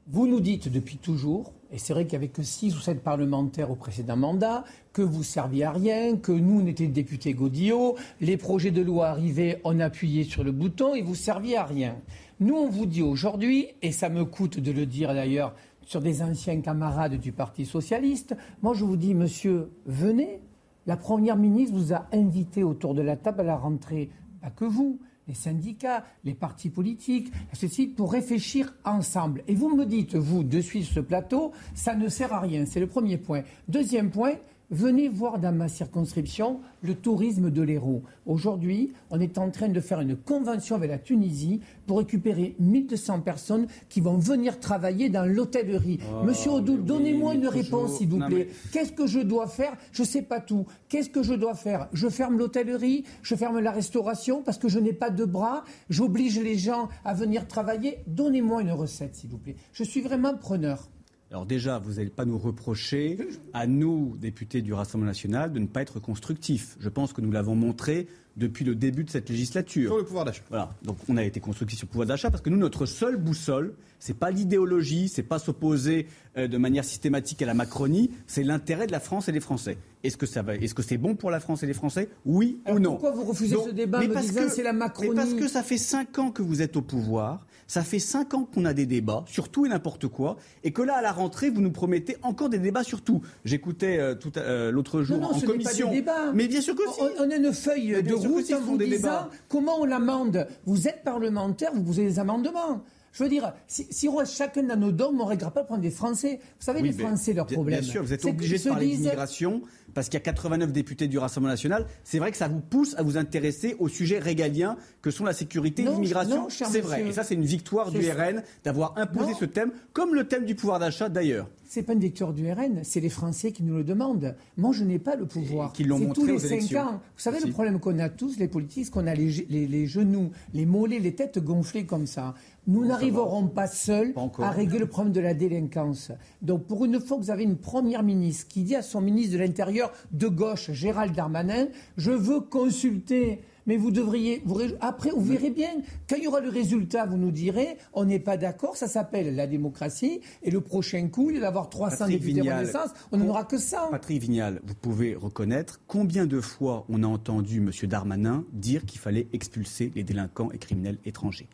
vous nous dites depuis toujours, et c'est vrai qu'il n'y avait que six ou sept parlementaires au précédent mandat, que vous serviez à rien, que nous, on était députés Godillot, les projets de loi arrivaient, on appuyait sur le bouton et vous serviez à rien. Nous, on vous dit aujourd'hui, et ça me coûte de le dire d'ailleurs sur des anciens camarades du Parti socialiste, moi je vous dis, monsieur, venez. La Première ministre vous a invité autour de la table à la rentrée, pas que vous, les syndicats, les partis politiques, ceci pour réfléchir ensemble. Et vous me dites, vous, de suivre ce plateau, ça ne sert à rien. C'est le premier point. Deuxième point, Venez voir dans ma circonscription le tourisme de l'Hérault. Aujourd'hui, on est en train de faire une convention avec la Tunisie pour récupérer 1200 personnes qui vont venir travailler dans l'hôtellerie. Oh, Monsieur Odoul, donnez-moi une réponse, s'il vous plaît. Qu'est-ce que je dois faire? Je ne sais pas tout. Qu'est-ce que je dois faire? Je ferme l'hôtellerie, je ferme la restauration parce que je n'ai pas de bras, j'oblige les gens à venir travailler. Donnez-moi une recette, s'il vous plaît. Je suis vraiment preneur. Alors déjà, vous n'allez pas nous reprocher, à nous, députés du Rassemblement national, de ne pas être constructifs. Je pense que nous l'avons montré depuis le début de cette législature. Sur le pouvoir d'achat. Voilà. Donc on a été constructif sur le pouvoir d'achat parce que nous, notre seule boussole, c'est pas l'idéologie, c'est pas s'opposer euh, de manière systématique à la Macronie, c'est l'intérêt de la France et des Français. Est-ce que ça va, est-ce que c'est bon pour la France et les Français? Oui ou non? Pourquoi vous refusez ce débat mais parce que c'est la Macronie Mais parce que ça fait cinq ans que vous êtes au pouvoir, ça fait cinq ans qu'on a des débats sur tout et n'importe quoi, et que là à la rentrée vous nous promettez encore des débats sur tout. J'écoutais euh, tout euh, l'autre jour non, en ce commission. Pas des débats. Mais bien sûr que si. On, a une feuille de route en vous disant comment on l'amende. Vous êtes parlementaire, vous posez des amendements. Je veux dire, si, si on reste chacun dans nos dogmes, on ne réglera pas le problème des Français. Vous savez, les Français, leur problème. Bien sûr, vous êtes obligé de parler d'immigration parce qu'il y a 89 députés du Rassemblement national. C'est vrai que ça vous pousse à vous intéresser aux sujets régaliens que sont la sécurité et l'immigration. C'est vrai. Et ça, c'est une victoire du RN d'avoir imposé ce thème, comme le thème du pouvoir d'achat d'ailleurs. C'est pas une victoire du RN, c'est les Français qui nous le demandent. Moi, je n'ai pas le pouvoir. Qui l'ont montré tous les cinq ans. Vous savez, le problème qu'on a tous, les politiques, c'est qu'on a les, les, genoux, les mollets, les têtes gonflées comme ça. Nous n'arriverons pas seuls à régler le problème de la délinquance. Donc, pour une fois vous avez une première ministre qui dit à son ministre de l'Intérieur de gauche, Gérald Darmanin, je veux consulter mais vous devriez. après, vous verrez bien. Quand il y aura le résultat, vous nous direz on n'est pas d'accord, ça s'appelle la démocratie. Et le prochain coup, il va y avoir 300 députés de Renaissance. On n'en aura que ça. Patrick Vignal, vous pouvez reconnaître combien de fois on a entendu M. Darmanin dire qu'il fallait expulser les délinquants et criminels étrangers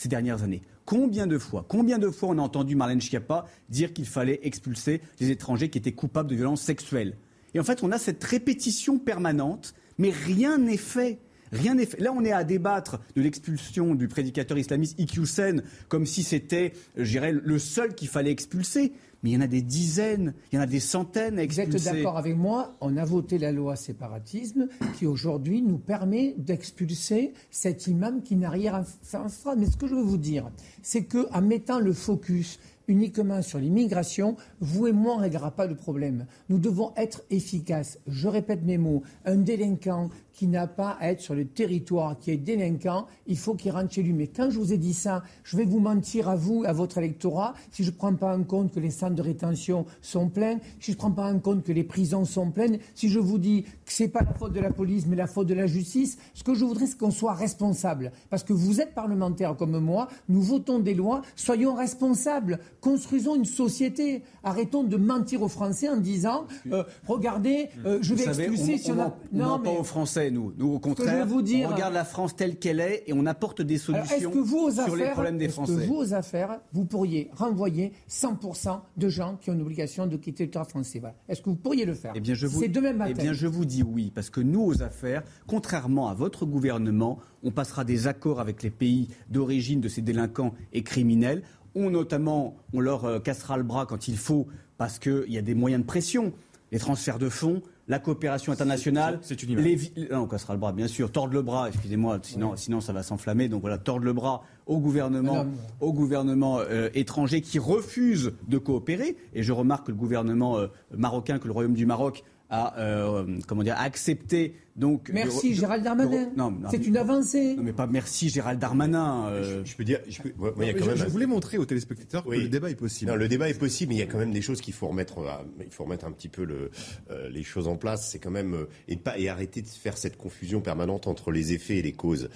ces dernières années. Combien de fois, combien de fois on a entendu Marlène Schiappa dire qu'il fallait expulser les étrangers qui étaient coupables de violences sexuelles? Et en fait, on a cette répétition permanente, mais rien n'est fait. Rien n'est fait. Là, on est à débattre de l'expulsion du prédicateur islamiste Iqiyoussen comme si c'était, je dirais, le seul qu'il fallait expulser mais il y en a des dizaines, il y en a des centaines à expulser. Vous êtes d'accord avec moi On a voté la loi séparatisme qui aujourd'hui nous permet d'expulser cet imam qui n'a rien fait en France. Mais ce que je veux vous dire, c'est qu'en mettant le focus uniquement sur l'immigration, vous et moi, on ne réglera pas le problème. Nous devons être efficaces. Je répète mes mots. Un délinquant qui n'a pas à être sur le territoire, qui est délinquant, il faut qu'il rentre chez lui. Mais quand je vous ai dit ça, je vais vous mentir à vous, à votre électorat, si je ne prends pas en compte que les centres de rétention sont pleins, si je ne prends pas en compte que les prisons sont pleines, si je vous dis que ce n'est pas la faute de la police, mais la faute de la justice, ce que je voudrais, c'est qu'on soit responsable. Parce que vous êtes parlementaire comme moi, nous votons des lois, soyons responsables, construisons une société. Arrêtons de mentir aux Français en disant, euh, regardez, euh, je vais expulser si on, a... non, mais... pas aux Français nous. Nous, au contraire, on regarde la France telle qu'elle est et on apporte des solutions sur les problèmes des Français. Est-ce que vous, aux affaires, vous pourriez renvoyer 100% de gens qui ont une obligation de quitter le territoire français Est-ce que vous pourriez le faire Eh bien, je vous, demain matin. Eh bien, je vous dis oui, parce que nous, aux affaires, contrairement à votre gouvernement, on passera des accords avec les pays d'origine de ces délinquants et criminels. On notamment, on leur euh, cassera le bras quand il faut, parce qu'il y a des moyens de pression. les transferts de fonds, la coopération internationale. C'est une les, Non, on cassera le bras, bien sûr. Tordre le bras, excusez-moi, sinon, sinon ça va s'enflammer. Donc voilà, tordre le bras au gouvernement, au gouvernement euh, étranger qui refuse de coopérer. Et je remarque que le gouvernement euh, marocain, que le Royaume du Maroc a, euh, comment dire, accepté donc, merci Gérald Darmanin. c'est une avancée. Non, mais pas merci Gérald Darmanin. Euh. Je, peux dire. Je, je, voulais montrer aux téléspectateurs que le débat est possible. Non, le débat est possible, mais il y a quand même des choses qu'il faut remettre. il faut remettre un petit peu le, euh, les choses en place. C'est quand même et pas et arrêter de faire cette confusion permanente entre les effets et les causes.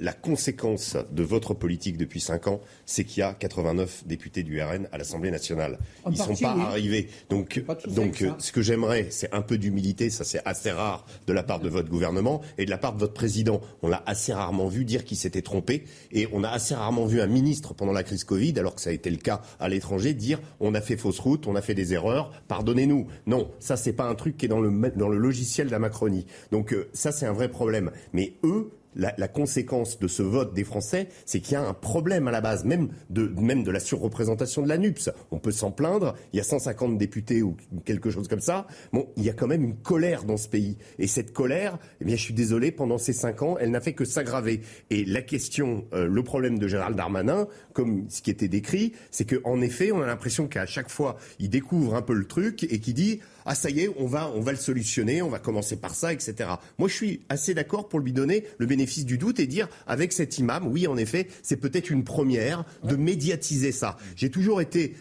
la conséquence de votre politique depuis 5 ans, c'est qu'il y a 89 députés du RN à l'Assemblée nationale. Ils ne sont pas arrivés. Donc, donc, ce que j'aimerais, c'est un peu d'humilité. Ça, c'est assez rare de la part de votre gouvernement et de la part de votre président. On l'a assez rarement vu dire qu'il s'était trompé et on a assez rarement vu un ministre pendant la crise Covid, alors que ça a été le cas à l'étranger, dire on a fait fausse route, on a fait des erreurs, pardonnez-nous. Non, ça c'est pas un truc qui est dans le, dans le logiciel de la Macronie. Donc euh, ça c'est un vrai problème. Mais eux, la, conséquence de ce vote des Français, c'est qu'il y a un problème à la base, même de, même de la surreprésentation de la NUPS. On peut s'en plaindre, il y a 150 députés ou quelque chose comme ça. Bon, il y a quand même une colère dans ce pays. Et cette colère, eh bien, je suis désolé, pendant ces cinq ans, elle n'a fait que s'aggraver. Et la question, euh, le problème de Gérald Darmanin, comme ce qui était décrit, c'est qu'en effet, on a l'impression qu'à chaque fois, il découvre un peu le truc et qu'il dit ah ça y est, on va, on va le solutionner, on va commencer par ça, etc. Moi, je suis assez d'accord pour lui donner le bénéfice du doute et dire, avec cet imam, oui, en effet, c'est peut-être une première de médiatiser ça. J'ai toujours été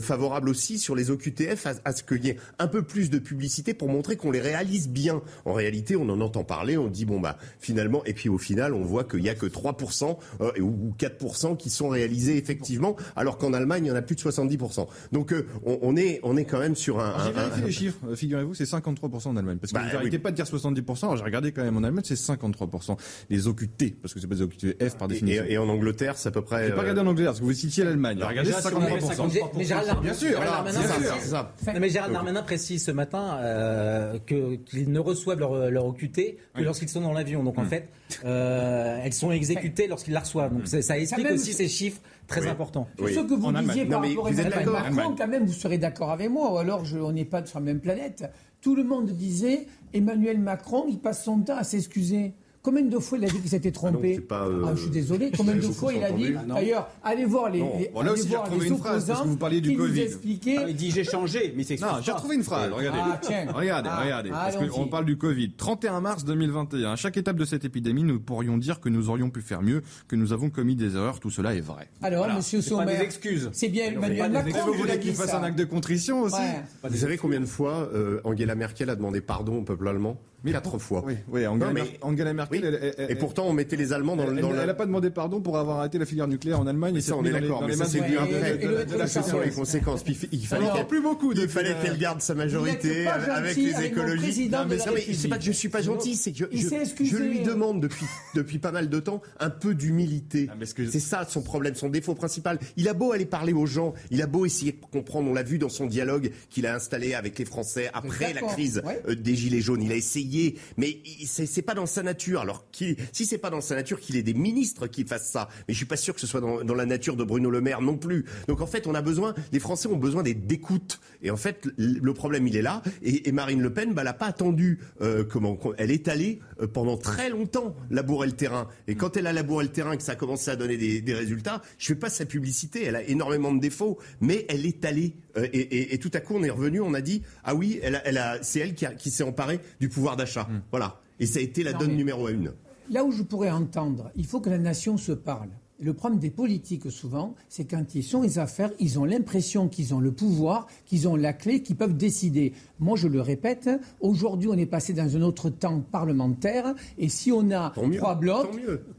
favorable aussi sur les OQTF à, ce qu'il y ait un peu plus de publicité pour montrer qu'on les réalise bien. En réalité, on en entend parler, on dit bon bah finalement, et puis au final, on voit qu'il n'y a que 3% euh, ou 4% qui sont réalisés effectivement, alors qu'en Allemagne, il y en a plus de 70%. Donc on, est on est quand même sur un. J'ai vérifié les chiffres. Figurez-vous, c'est 53% en Allemagne. Parce que bah, vous n'arrêtez pas de dire 70%. J'ai regardé quand même en Allemagne, c'est 53% les OQT parce que c'est pas des OQTF par définition. Et, en Angleterre, c'est à peu près. J'ai pas regardé en Angleterre parce que vous citiez l'Allemagne. Regardez 53%. Mais Gérald Darmanin, bien sûr, mais Gérald Darmanin précise ce matin euh, qu'ils ne reçoivent leur, leur OQT que lorsqu'ils sont dans l'avion. Donc en hmm. fait, euh, elles sont exécutées lorsqu'ils la reçoivent. Donc ça explique aussi ces chiffres très importants. Ce que vous disiez par rapport à Emmanuel Macron, quand même, vous serez d'accord avec moi, ou alors on n'est pas sur la même planète. Tout le monde disait Emmanuel Macron, il passe son temps à s'excuser. Combien de fois il a dit qu'il s'était trompé ah, euh, ah, Je suis désolé. *laughs* Combien de fois il a dit D'ailleurs, allez voir les, les, bon, là aussi, voir les une phrase, parce que vous parliez du Covid. Ah, il dit j'ai changé, mais c'est Non, j'ai retrouvé une phrase. Regardez. Ah, tiens. Regardez, regardez. parce qu'on parle du Covid. 31 mars 2021. À chaque étape de cette épidémie, nous pourrions dire que nous aurions pu faire mieux, que nous avons commis des erreurs. Tout cela est vrai. Alors, Monsieur Sommer, excuses. C'est bien Emmanuel Macron. Vous voulez qu'il fasse un acte de contrition aussi Vous savez combien de fois euh, Angela Merkel a demandé pardon au peuple allemand? Quatre fois. Oui, oui Angela, Merkel. et pourtant, on mettait les Allemands dans, dans Elle n'a pas demandé pardon pour avoir arrêté la filière nucléaire en Allemagne. Mais ça, on est d'accord. Mais ça, c'est vu après. Ce sont les conséquences. il fallait qu'elle plus beaucoup. Il fallait qu'elle garde sa majorité avec les écologistes. Non, mais c'est pas que je suis pas gentil, c'est que je lui demande depuis depuis pas mal de temps un peu d'humilité. Ah, c'est ça son problème, son défaut principal. Il a beau aller parler aux gens, il a beau essayer de comprendre. On l'a vu dans son dialogue qu'il a installé avec les Français après la crise euh, des gilets jaunes. Il a essayé, mais c'est pas dans sa nature. Alors si c'est pas dans sa nature qu'il ait des ministres qui fassent ça, mais je suis pas sûr que ce soit dans, la nature de Bruno Le Maire non plus. Donc en fait, on a besoin, les Français ont besoin d'écoute. Et en fait, le problème il est là. Et, Marine Le Pen, bah, n'a pas attendu. Euh, comment Elle est allée euh, pendant très longtemps labourer le terrain. Et quand elle a labouré le terrain que ça a commencé à donner des, résultats, je fais pas sa publicité. Elle a énormément de défauts, mais elle est allée. Euh, et, tout à coup, on est revenu, on a dit ah oui, elle, elle a, c'est elle qui, qui s'est emparée du pouvoir d'achat. Mmh. Voilà. Et ça a été la donne numéro une. Là où je pourrais entendre, il faut que la nation se parle. Le problème des politiques, souvent, c'est quand ils sont les affaires, ils ont l'impression qu'ils ont le pouvoir, qu'ils ont la clé, qu'ils peuvent décider. Moi, je le répète, aujourd'hui, on est passé dans un autre temps parlementaire, et si on a trois blocs,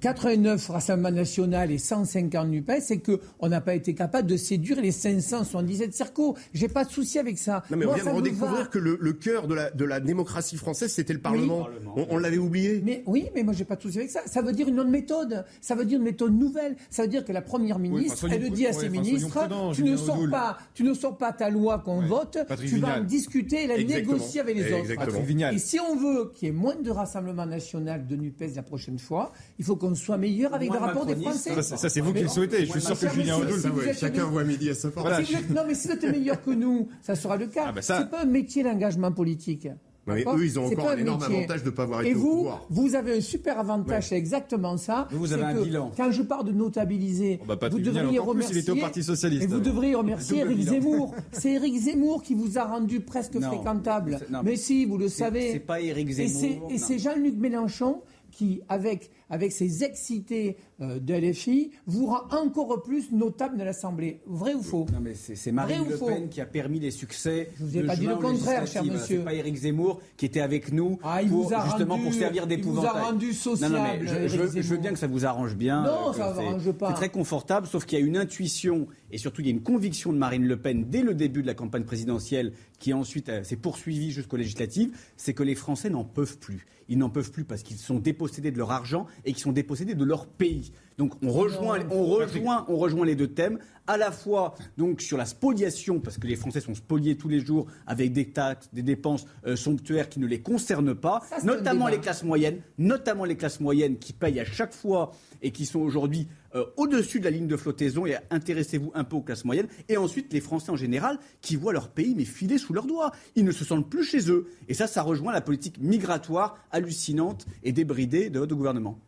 89 Rassemblement national et 150 NUPES, c'est qu'on n'a pas été capable de séduire les 577 cercos. J'ai pas de souci avec ça. Non, mais on vient de redécouvrir que le, cœur de la, de la, démocratie française, c'était le Parlement. On, l'avait oublié. Mais oui, mais moi, j'ai pas de souci avec ça. Ça veut dire une autre méthode. Ça veut dire une méthode nouvelle. Ça veut dire que la première ministre, elle le dit à ses ministres tu ne sors pas, tu ne sors pas ta loi qu'on vote, tu vas en discuter et la négocier avec les autres. Et si on veut qu'il y ait moins de rassemblement national de Nupes la prochaine fois, il faut qu'on soit meilleur avec le rapport des Français. Ça, c'est vous qui le souhaitez. Je suis sûr que Julien Audoul, chacun voit midi à sa porte. Non, mais si vous êtes meilleur que nous, ça sera le cas. Ah, bah c'est pas un métier l'engagement politique. Mais eux, ils ont encore un énorme avantage de ne pas avoir été Et vous, au pouvoir. vous avez un super avantage, c'est exactement ça. Vous, avez un bilan. Quand je parle de notabiliser, oh, bah, vous devriez remercier. il était au Parti Socialiste. Et vous devriez remercier Éric Zemmour. C'est Éric Zemmour qui vous a rendu presque fréquentable. mais, si, vous le savez. C'est pas Éric Zemmour. Et c'est Jean-Luc Mélenchon qui, avec, avec ses excités euh, de LFI, vous rend encore plus notable de l'Assemblée. Vrai ou faux? Non, mais c'est Marine Le Pen qui a permis les succès. Je vous ai pas dit le contraire, cher monsieur. C'est pas Éric Zemmour qui était avec nous ah, pour, justement pour servir d'épouvantail. Il vous a rendu sociable. Non, non, mais je, veux, bien que ça vous arrange bien. Non, ça ne arrange pas. C'est très confortable, sauf qu'il y a une intuition et surtout il y a une conviction de Marine Le Pen dès le début de la campagne présidentielle qui ensuite euh, s'est poursuivie jusqu'aux législatives, c'est que les Français n'en peuvent plus. Ils n'en peuvent plus parce qu'ils sont dépossédés de leur argent et qu'ils sont dépossédés de leur pays. Donc on rejoint, on rejoint, on rejoint les deux thèmes, à la fois donc sur la spoliation, parce que les Français sont spoliés tous les jours avec des taxes, des dépenses euh, somptuaires qui ne les concernent pas, notamment les classes moyennes, notamment les classes moyennes qui payent à chaque fois et qui sont aujourd'hui euh, au-dessus de la ligne de flottaison et intéressez-vous un peu aux classes moyennes. Et ensuite, les Français en général qui voient leur pays mais filer sous leurs doigts. Ils ne se sentent plus chez eux. Et ça, ça rejoint la politique migratoire hallucinante et débridée de votre gouvernement.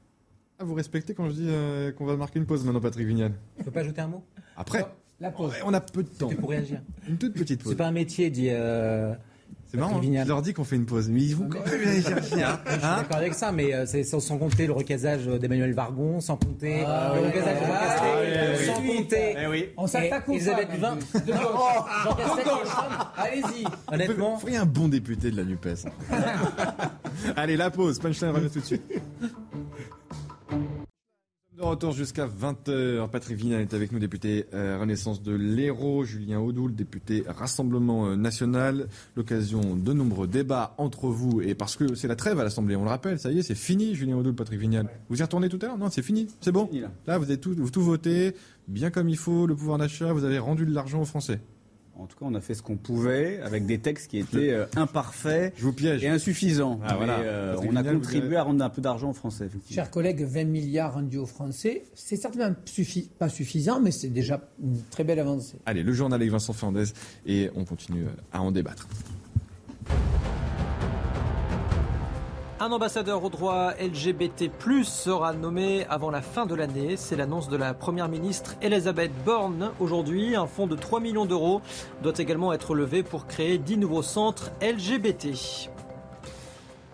Ah, vous respectez quand je dis euh, qu'on va marquer une pause maintenant, Patrick Vignal Je peux pas ajouter un mot? Après La pause. on a peu de temps. pour réagir. Une toute petite pause. C'est pas un métier, dit. Euh, c'est marrant, je leur dis qu'on fait une pause, mais ils vont quand même aller chercher. Hein. Je suis hein d'accord avec ça, mais euh, c'est sans, compter le recasage d'Emmanuel Vargon, sans compter ah le recasage de ah, sans compter. Eh oui. On s'attaque aux Elisabeth Duvin. Allez-y. Honnêtement. Vous feriez un bon député de la NUPES. *laughs* Allez, la pause. Punchline revient tout de suite. De retour jusqu'à 20h, Patrick Vignal est avec nous, député euh, Renaissance de l'Hérault, Julien Audoul, député Rassemblement euh, National. L'occasion de nombreux débats entre vous, et parce que c'est la trêve à l'Assemblée, on le rappelle, ça y est, c'est fini, Julien Audoul, Patrick Vignal. Vous y retournez tout à l'heure? Non, c'est fini, c'est bon? Là. vous avez tout, tout voté, bien comme il faut, le pouvoir d'achat, vous avez rendu de l'argent aux Français. En tout cas, on a fait ce qu'on pouvait avec des textes qui étaient euh, imparfaits Je vous piège. et insuffisants. Ah, voilà. Euh, on a contribué à rendre un peu d'argent aux Français. Chers collègues, 20 milliards rendus aux Français, c'est certainement pas suffisant, mais c'est déjà une très belle avancée. Allez, le journal avec Vincent Fernandez et on continue à en débattre. Un ambassadeur aux droits LGBT+, sera nommé avant la fin de l'année. C'est l'annonce de la première ministre Elisabeth Borne aujourd'hui. Un fonds de 3 millions d'euros doit également être levé pour créer 10 nouveaux centres LGBT.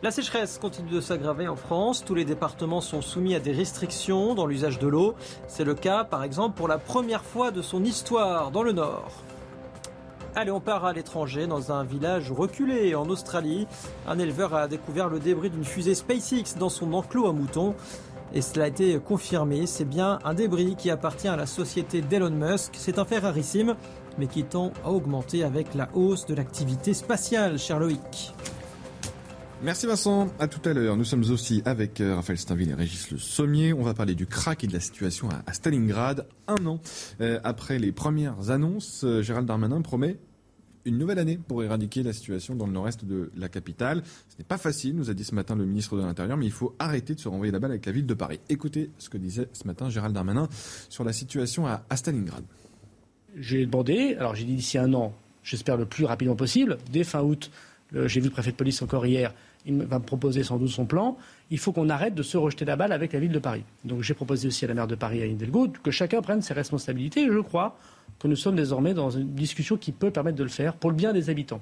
La sécheresse continue de s'aggraver en France. Tous les départements sont soumis à des restrictions dans l'usage de l'eau. C'est le cas, par exemple, pour la première fois de son histoire dans le Nord. Allez, on part à l'étranger, dans un village reculé en Australie. Un éleveur a découvert le débris d'une fusée SpaceX dans son enclos à moutons. Et cela a été confirmé, c'est bien un débris qui appartient à la société d'Elon Musk. C'est un fait rarissime, mais qui tend à augmenter avec la hausse de l'activité spatiale, cher Loïc. Merci Vincent, à tout à l'heure. Nous sommes aussi avec euh, Raphaël Steinville et Régis Le Sommier. On va parler du crack et de la situation à Stalingrad. Un an euh, après les premières annonces, euh, Gérald Darmanin promet une nouvelle année pour éradiquer la situation dans le nord-est de la capitale. Ce n'est pas facile, nous a dit ce matin le ministre de l'Intérieur, mais il faut arrêter de se renvoyer la balle avec la ville de Paris. Écoutez ce que disait ce matin Gérald Darmanin sur la situation à, Stalingrad. J'ai demandé, alors j'ai dit d'ici un an, j'espère le plus rapidement possible, dès fin août, j'ai vu le préfet de police encore hier, il va me proposer sans doute son plan. Il faut qu'on arrête de se rejeter la balle avec la ville de Paris. Donc j'ai proposé aussi à la maire de Paris, à Hidalgo, que chacun prenne ses responsabilités. Et je crois que nous sommes désormais dans une discussion qui peut permettre de le faire pour le bien des habitants.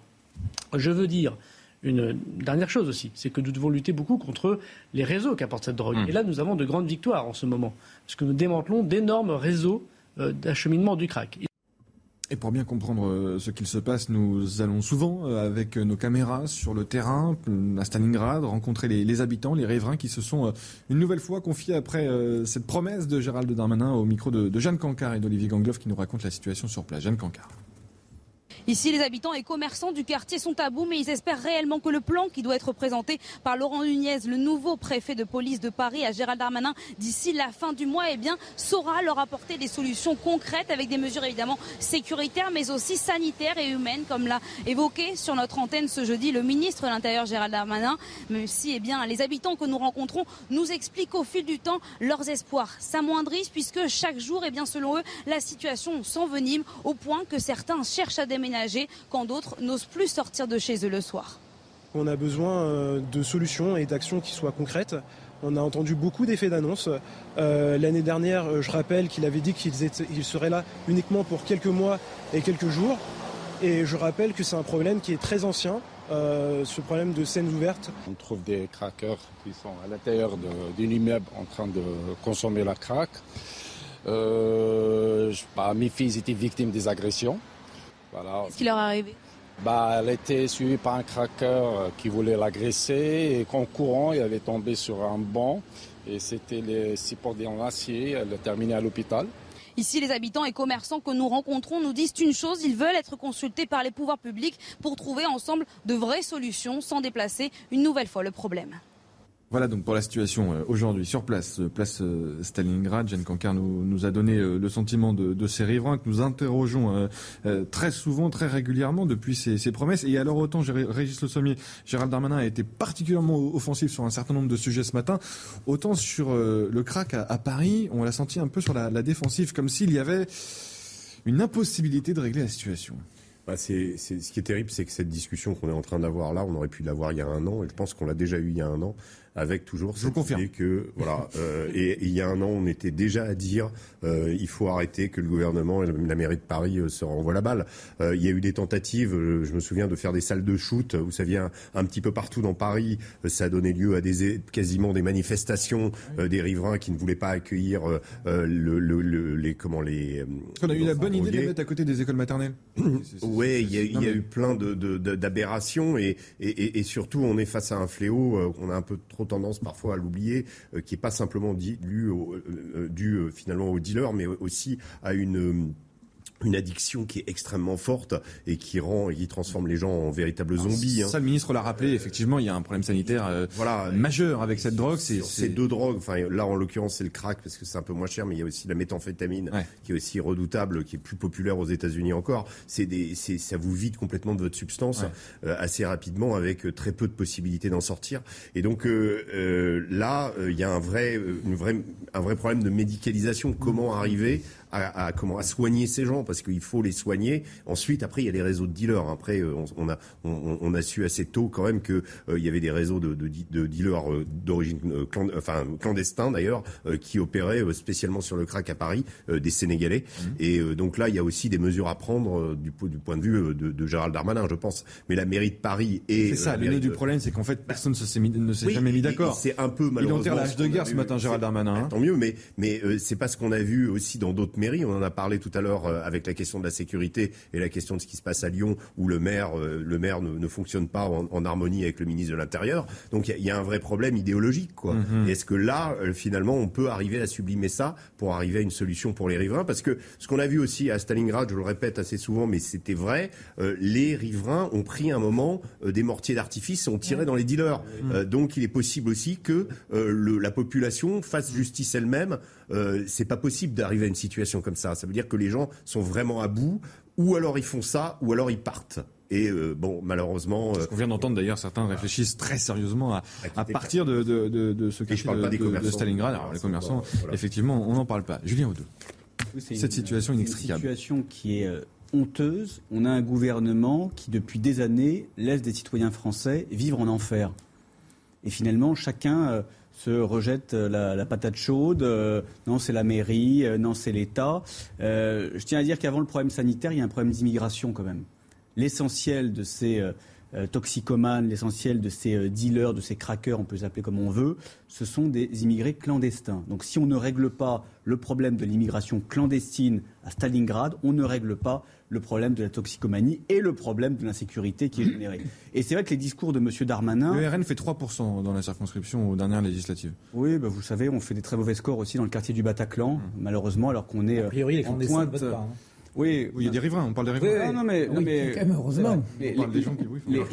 Je veux dire une dernière chose aussi, c'est que nous devons lutter beaucoup contre les réseaux qu'apporte cette drogue. Mmh. Et là, nous avons de grandes victoires en ce moment, parce que nous démantelons d'énormes réseaux euh, d'acheminement du crack. Et pour bien comprendre euh, ce qu'il se passe, nous allons souvent, euh, avec nos caméras, sur le terrain, à Stalingrad, rencontrer les, habitants, les riverains qui se sont euh, une nouvelle fois confiés après cette promesse de Gérald Darmanin au micro de, Jeanne Cancard et d'Olivier Gangloff qui nous raconte la situation sur place. Jeanne Cancard. Ici, les habitants et commerçants du quartier sont à bout, mais ils espèrent réellement que le plan qui doit être présenté par Laurent Nunez, le nouveau préfet de police de Paris, à Gérald Darmanin, d'ici la fin du mois, eh bien, saura leur apporter des solutions concrètes avec des mesures évidemment sécuritaires, mais aussi sanitaires et humaines, comme l'a évoqué sur notre antenne ce jeudi le ministre de l'Intérieur Gérald Darmanin. Même si, eh bien, les habitants que nous rencontrons nous expliquent au fil du temps leurs espoirs s'amoindrissent, puisque chaque jour, eh bien, selon eux, la situation s'envenime au point que certains cherchent à déménager quand d'autres n'osent plus sortir de chez eux le soir. On a besoin euh, de solutions et d'actions qui soient concrètes. On a entendu beaucoup d'effets d'annonce. Euh, l'année dernière, euh, je rappelle qu'il avait dit qu'il serait là uniquement pour quelques mois et quelques jours. Et je rappelle que c'est un problème qui est très ancien, ce problème de scènes ouvertes. On trouve des craqueurs qui sont à l'intérieur d'un immeuble en train de consommer la craque. mes filles étaient victimes des agressions. Qu'est-ce qui leur est arrivé? Bah, Elle était suivie par un cracker euh, qui voulait l'agresser et qu'en courant, elle est tombée sur un banc et c'était les supports en acier. Elle a terminé à l'hôpital. Ici, les habitants et commerçants que nous rencontrons nous disent une chose, ils veulent être consultés par les pouvoirs publics pour trouver ensemble de vraies solutions sans déplacer une nouvelle fois le problème. Voilà donc pour la situation euh, aujourd'hui sur place, euh, place euh, Stalingrad. Jeanne Cancard nous, a donné le sentiment de, de, ces riverains que nous interrogeons très souvent, très régulièrement depuis ces, promesses. Et alors autant Régis Le Sommier, Gérald Darmanin a été particulièrement offensif sur un certain nombre de sujets ce matin, autant sur le crack à, Paris, on l'a senti un peu sur la, défensive, comme s'il y avait une impossibilité de régler la situation. Bah ce qui est terrible, c'est que cette discussion qu'on est en train d'avoir là, on aurait pu l'avoir il y a un an, et je pense qu'on l'a déjà eu il y a un an avec toujours cette idée que voilà *laughs* euh, et, il y a un an on était déjà à dire euh, il faut arrêter que le gouvernement et la mairie de Paris euh, se renvoient la balle. Euh, il y a eu des tentatives, euh, je me souviens de faire des salles de shoot, vous saviez un, un petit peu partout dans Paris, ça a donné lieu à des quasiment des manifestations des riverains qui ne voulaient pas accueillir le, le, les comment les. On a eu la bonne idée de les mettre à côté des écoles maternelles. oui, il y a, il y a eu plein de, d'aberrations et, et, et, surtout on est face à un fléau qu'on a un peu trop tendance parfois à l'oublier, euh, qui n'est pas simplement dû, euh, euh, dû finalement aux dealers, mais aussi à une une addiction qui est extrêmement forte et qui rend et qui transforme les gens en véritables zombies. Hein. Ça, le ministre l'a rappelé. Effectivement, il y a un problème sanitaire euh, voilà, majeur avec cette drogue. C'est ces deux drogues. Enfin, là, en l'occurrence, c'est le crack parce que c'est un peu moins cher, mais il y a aussi la méthamphétamine qui est aussi redoutable, qui est plus populaire aux États-Unis encore. C'est des, ça vous vide complètement de votre substance euh, assez rapidement avec euh, très peu de possibilités d'en sortir. Et donc euh, là, il y a un vrai, une vraie, un vrai problème de médicalisation. Comment arriver à, comment à soigner ces gens parce qu'il faut les soigner. Ensuite, après, il y a les réseaux de dealers. Après, euh, on, a on, a su assez tôt quand même que euh, il y avait des réseaux de, de, de dealers euh, d'origine enfin clandestins d'ailleurs qui opéraient spécialement sur le crack à Paris, des Sénégalais. Mmh. Et donc là, il y a aussi des mesures à prendre du, du point de vue de, Gérald Darmanin, je pense. Mais la mairie de Paris et c'est ça. Le nœud du problème, c'est qu'en fait, personne ne s'est jamais mis d'accord. C'est un peu malheureusement. Il enterre l'âge de guerre ce matin, Gérald Darmanin. Hein. Tant mieux, mais mais c'est pas ce qu'on a vu aussi dans d'autres on en a parlé tout à l'heure euh, avec la question de la sécurité et la question de ce qui se passe à Lyon, où le maire, euh, le maire ne, fonctionne pas en, harmonie avec le ministre de l'Intérieur. Donc il y, a un vrai problème idéologique. Quoi. Mhm. Est-ce que là, euh, finalement, on peut arriver à sublimer ça pour arriver à une solution pour les riverains? Parce que ce qu'on a vu aussi à Stalingrad, je le répète assez souvent, mais c'était vrai, les riverains ont pris un moment des mortiers d'artifice et ont tiré dans les dealers. donc il est possible aussi que la population fasse justice elle-même. C'est pas possible d'arriver à une situation comme ça. Ça veut dire que les gens sont vraiment à bout, ou alors ils font ça, ou alors ils partent. Et euh, bon, malheureusement. Ce qu'on vient d'entendre d'ailleurs, certains réflexissent très sérieusement à, à partir de, de, de, de ce cas de, de, Stalingrad. Alors les commerçants, effectivement, on n'en parle pas. Julien Audou. Cette situation inextricable. Une situation qui est euh, honteuse. On a un gouvernement qui, depuis des années, laisse des citoyens français vivre en enfer. Et finalement, chacun euh, se rejette euh, la, patate chaude. Euh, non, c'est la mairie. Euh, non, c'est l'État. je tiens à dire qu'avant le problème sanitaire, il y a un problème d'immigration quand même. L'essentiel de ces toxicomanes, l'essentiel de ces dealers, de ces crackers, on peut les appeler comme on veut, ce sont des immigrés clandestins. Donc si on ne règle pas le problème de l'immigration clandestine à Stalingrad, on ne règle pas le problème de la toxicomanie et le problème de l'insécurité qui est générée. Et c'est vrai que les discours de M. Darmanin... Le RN fait 3% dans la circonscription aux dernières législatives. Oui, bah vous savez, on fait des très mauvais scores aussi dans le quartier du Bataclan, mmh. malheureusement, alors qu'on est... A priori, les clandestins ne votent pas. Hein. Oui, il y a des riverains, on parle des riverains. Oui, non, mais, non, mais heureusement. on parle des gens qui, oui, les,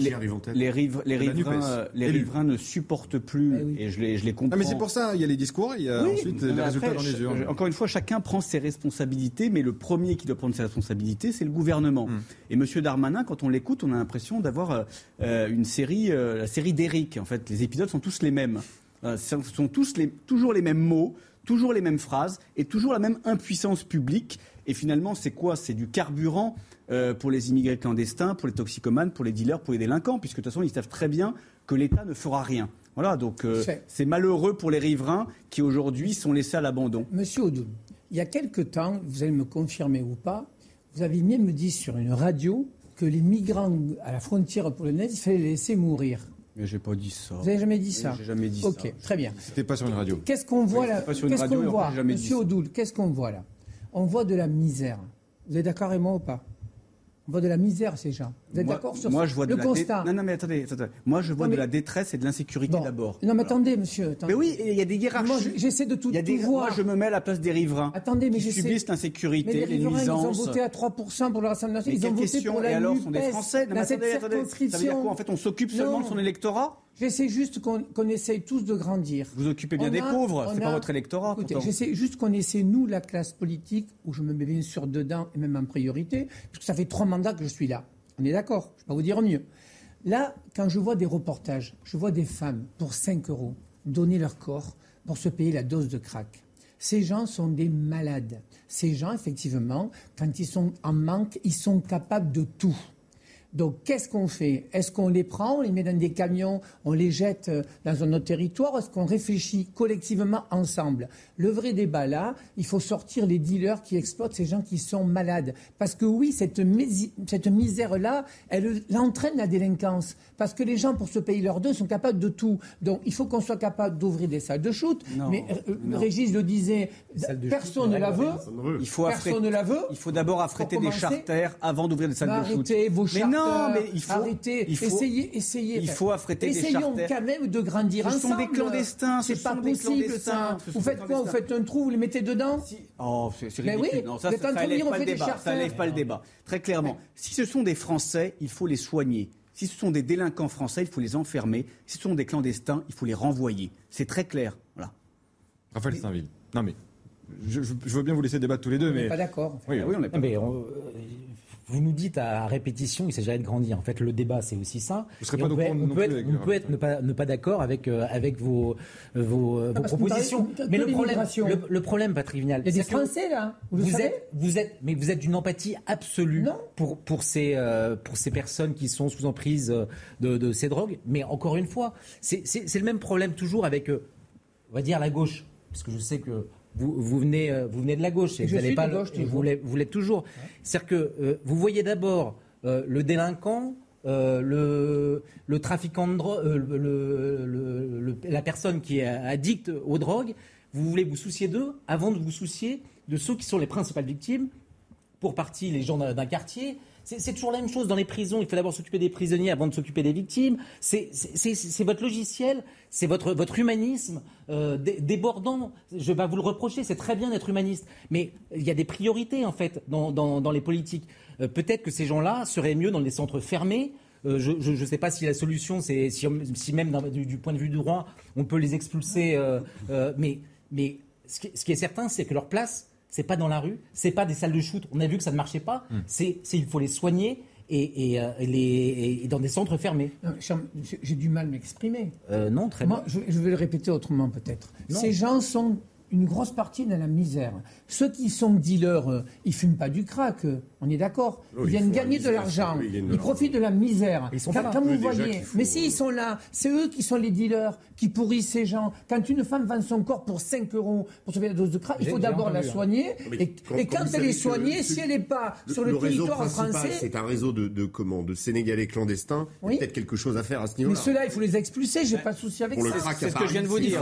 les, riverains, les riverains ne supportent plus, eh et je les, je les comprends. Ah, mais c'est pour ça, il y a les discours, il y a ensuite les résultats dans les urnes. Encore une fois, chacun prend ses responsabilités, mais le premier qui doit prendre ses responsabilités, c'est le gouvernement. Hmm. Et M. Darmanin, quand on l'écoute, on a l'impression d'avoir euh, une série, euh, la série d'Eric. En fait, les épisodes sont tous les mêmes. Euh, ce sont tous les, toujours les mêmes mots, toujours les mêmes phrases et toujours la même impuissance publique. Et finalement, c'est quoi? C'est du carburant euh, pour les immigrés clandestins, pour les toxicomanes, pour les dealers, pour les délinquants, puisque de toute façon, ils savent très bien que l'État ne fera rien. Voilà, donc euh, c'est malheureux pour les riverains qui aujourd'hui sont laissés à l'abandon. Monsieur Odoun, il y a quelque temps, vous allez me confirmer ou pas, vous avez même me dit sur une radio que les migrants à la frontière polonaise, il fallait les laisser mourir. Mais j'ai pas dit ça. Vous n'avez jamais dit ça J'ai jamais dit ça. Ok, très bien. C'était pas sur une radio. Qu'est-ce qu'on voit là Qu'est-ce qu'on voit Monsieur Odoul, qu'est-ce qu'on voit là? On voit de la misère. Vous êtes d'accord avec moi ou pas? On voit de la misère, ces gens. Vous êtes d'accord sur moi, je vois le constat Non, non, mais attendez, attendez. Moi, je vois de la détresse et de l'insécurité d'abord. Non, mais attendez, monsieur. Mais oui, il y a des hiérarchies. Moi, j'essaie de tout, tout voir. Moi, je me mets à la place des riverains. Attendez, mais qui subissent l'insécurité, les, les nuisances. Ils ont voté à 3% pour le Rassemblement national. Ils ont voté pour la Et alors, sont des Français. Non, mais attendez, attendez. Ça veut dire quoi En fait, on s'occupe seulement de son électorat J'essaie juste qu'on essaye tous de grandir. Vous occupez bien des pauvres, c'est pas votre électorat. J'essaie juste qu'on essaie, nous, la classe politique, où je me mets bien sûr dedans et même en priorité, puisque ça fait trois mandats que je suis là. On est d'accord, je ne vais pas vous dire mieux. Là, quand je vois des reportages, je vois des femmes pour 5 euros donner leur corps pour se payer la dose de crack. Ces gens sont des malades. Ces gens, effectivement, quand ils sont en manque, ils sont capables de tout. Donc, qu'est-ce qu'on fait? Est-ce qu'on les prend, on les met dans des camions, on les jette euh, dans un autre territoire Est-ce qu'on réfléchit collectivement ensemble? Le vrai débat là, il faut sortir les dealers qui exploitent ces gens qui sont malades. Parce que oui, cette, cette misère-là, elle, entraîne la délinquance. Parce que les gens, pour se payer leurs deux, sont capables de tout. Donc, il faut qu'on soit capable d'ouvrir des salles de shoot. mais euh, Régis le disait, personne ne la veut. Il faut personne ne la veut. Il faut d'abord affréter des charters avant d'ouvrir des salles de shoot. Vos non, mais il faut arrêter. Essayez, essayez. Il faut affréter des charters. Essayons quand même de grandir ensemble. Ce sont des clandestins. C'est pas possible ça. Vous faites quoi Vous faites un trou, vous les mettez dedans Oh, c'est ridicule. Oui, non, ça, ça, ça lève pas le débat. Ça lève pas le débat. Très clairement, si ce sont des Français, il faut les soigner. Si ce sont des délinquants français, il faut les enfermer. Si ce sont des clandestins, il faut les renvoyer. C'est très clair. Voilà. Raphaël Stainville. Non mais je, veux bien vous laisser débattre tous les deux, mais pas d'accord. Oui, oui, on est pas. Mais on, vous nous dites à répétition qu'il s'agirait de grandir. En fait, le débat, c'est aussi ça. Vous serez pas on peut, on peut, être, on peut être ne pas, ne pas d'accord avec, euh, avec vos, vos, vos propositions. mais le problème, le, le, problème, Patrick Vignal, il y a des Français là. Vous, vous êtes, vous êtes, mais vous êtes d'une empathie absolue pour pour ces euh, pour ces personnes qui sont sous emprise de, de ces drogues. Mais encore une fois, c'est le même problème toujours avec, euh, on va dire la gauche, parce que je sais que vous, venez, euh, vous venez de la gauche et, vous n'allez pas gauche, vous l'êtes toujours. C'est-à-dire que euh, vous voyez d'abord euh, le délinquant, le, le, trafiquant de drogue, la personne qui est addicte aux drogues. Vous voulez vous soucier d'eux avant de vous soucier de ceux qui sont les principales victimes. Pour partie, les gens d'un quartier, c'est toujours la même chose dans les prisons. Il faut d'abord s'occuper des prisonniers avant de s'occuper des victimes. C'est votre logiciel, c'est votre, votre humanisme euh, débordant. Je vais vous le reprocher, c'est très bien d'être humaniste. Mais il y a des priorités, en fait, dans, dans, les politiques. Euh, peut-être que ces gens-là seraient mieux dans les centres fermés. Euh, je ne sais pas si la solution, c'est si, même du, point de vue du droit, on peut les expulser. mais mais ce qui est certain, c'est que leur place, c'est pas dans la rue, c'est pas des salles de shoot. On a vu que ça ne marchait pas. Hmm. C'est, il faut les soigner et, et, euh, les, et, dans des centres fermés. J'ai du mal à m'exprimer. Euh, non, très Moi, bien. Je, je, vais le répéter autrement peut-être. Ces gens sont une grosse partie dans la misère. Ceux qui sont dealers, euh, ils fument pas du crack, euh, on est d'accord. ils viennent gagner de l'argent, ils, profitent de la misère. Ils sont quand, quand vous voyez, mais si ils sont là, c'est eux qui sont les dealers, qui pourrissent ces gens. Quand une femme vend son corps pour 5 euros pour sauver la dose de crack, il faut d'abord la hein. soigner. Et, quand, elle est soignée, si elle n'est pas sur le, territoire français, c'est un réseau de, de comment, de Sénégalais clandestins. Peut-être quelque chose à faire à ce niveau-là. Mais ceux-là, il faut les expulser. J'ai pas de souci avec ça. C'est ce que je viens de vous dire.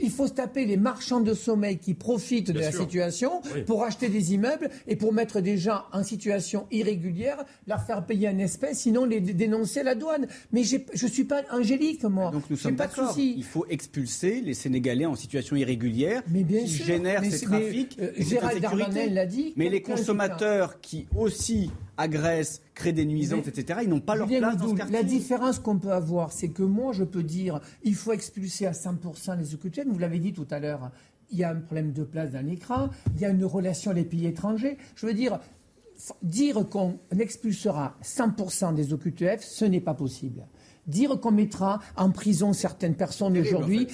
Il faut se taper les marchands de sommeil qui profitent de la situation pour acheter des immeubles et pour mettre mettre des gens en situation irrégulière, leur faire payer un espèce, sinon les dénoncer à la douane. Mais je ne suis pas angélique, moi. Donc nous sommes d'accord. Il faut expulser les Sénégalais en situation irrégulière mais bien qui sûr. génèrent ces trafics. Euh, Gérald Darmanin l'a dit. Mais les consommateurs qui aussi agressent, créent des nuisances, etc., ils n'ont pas leur place dans ce quartier. La différence qu'on peut avoir, c'est que moi, je peux dire, il faut expulser à 100% les Occupants. Vous l'avez dit tout à l'heure il y a un problème de place dans l'écran, il y a une relation les pays étrangers. Je veux dire, dire qu'on expulsera 100% des OQTF, ce n'est pas possible dire qu'on mettra en prison certaines personnes aujourd'hui.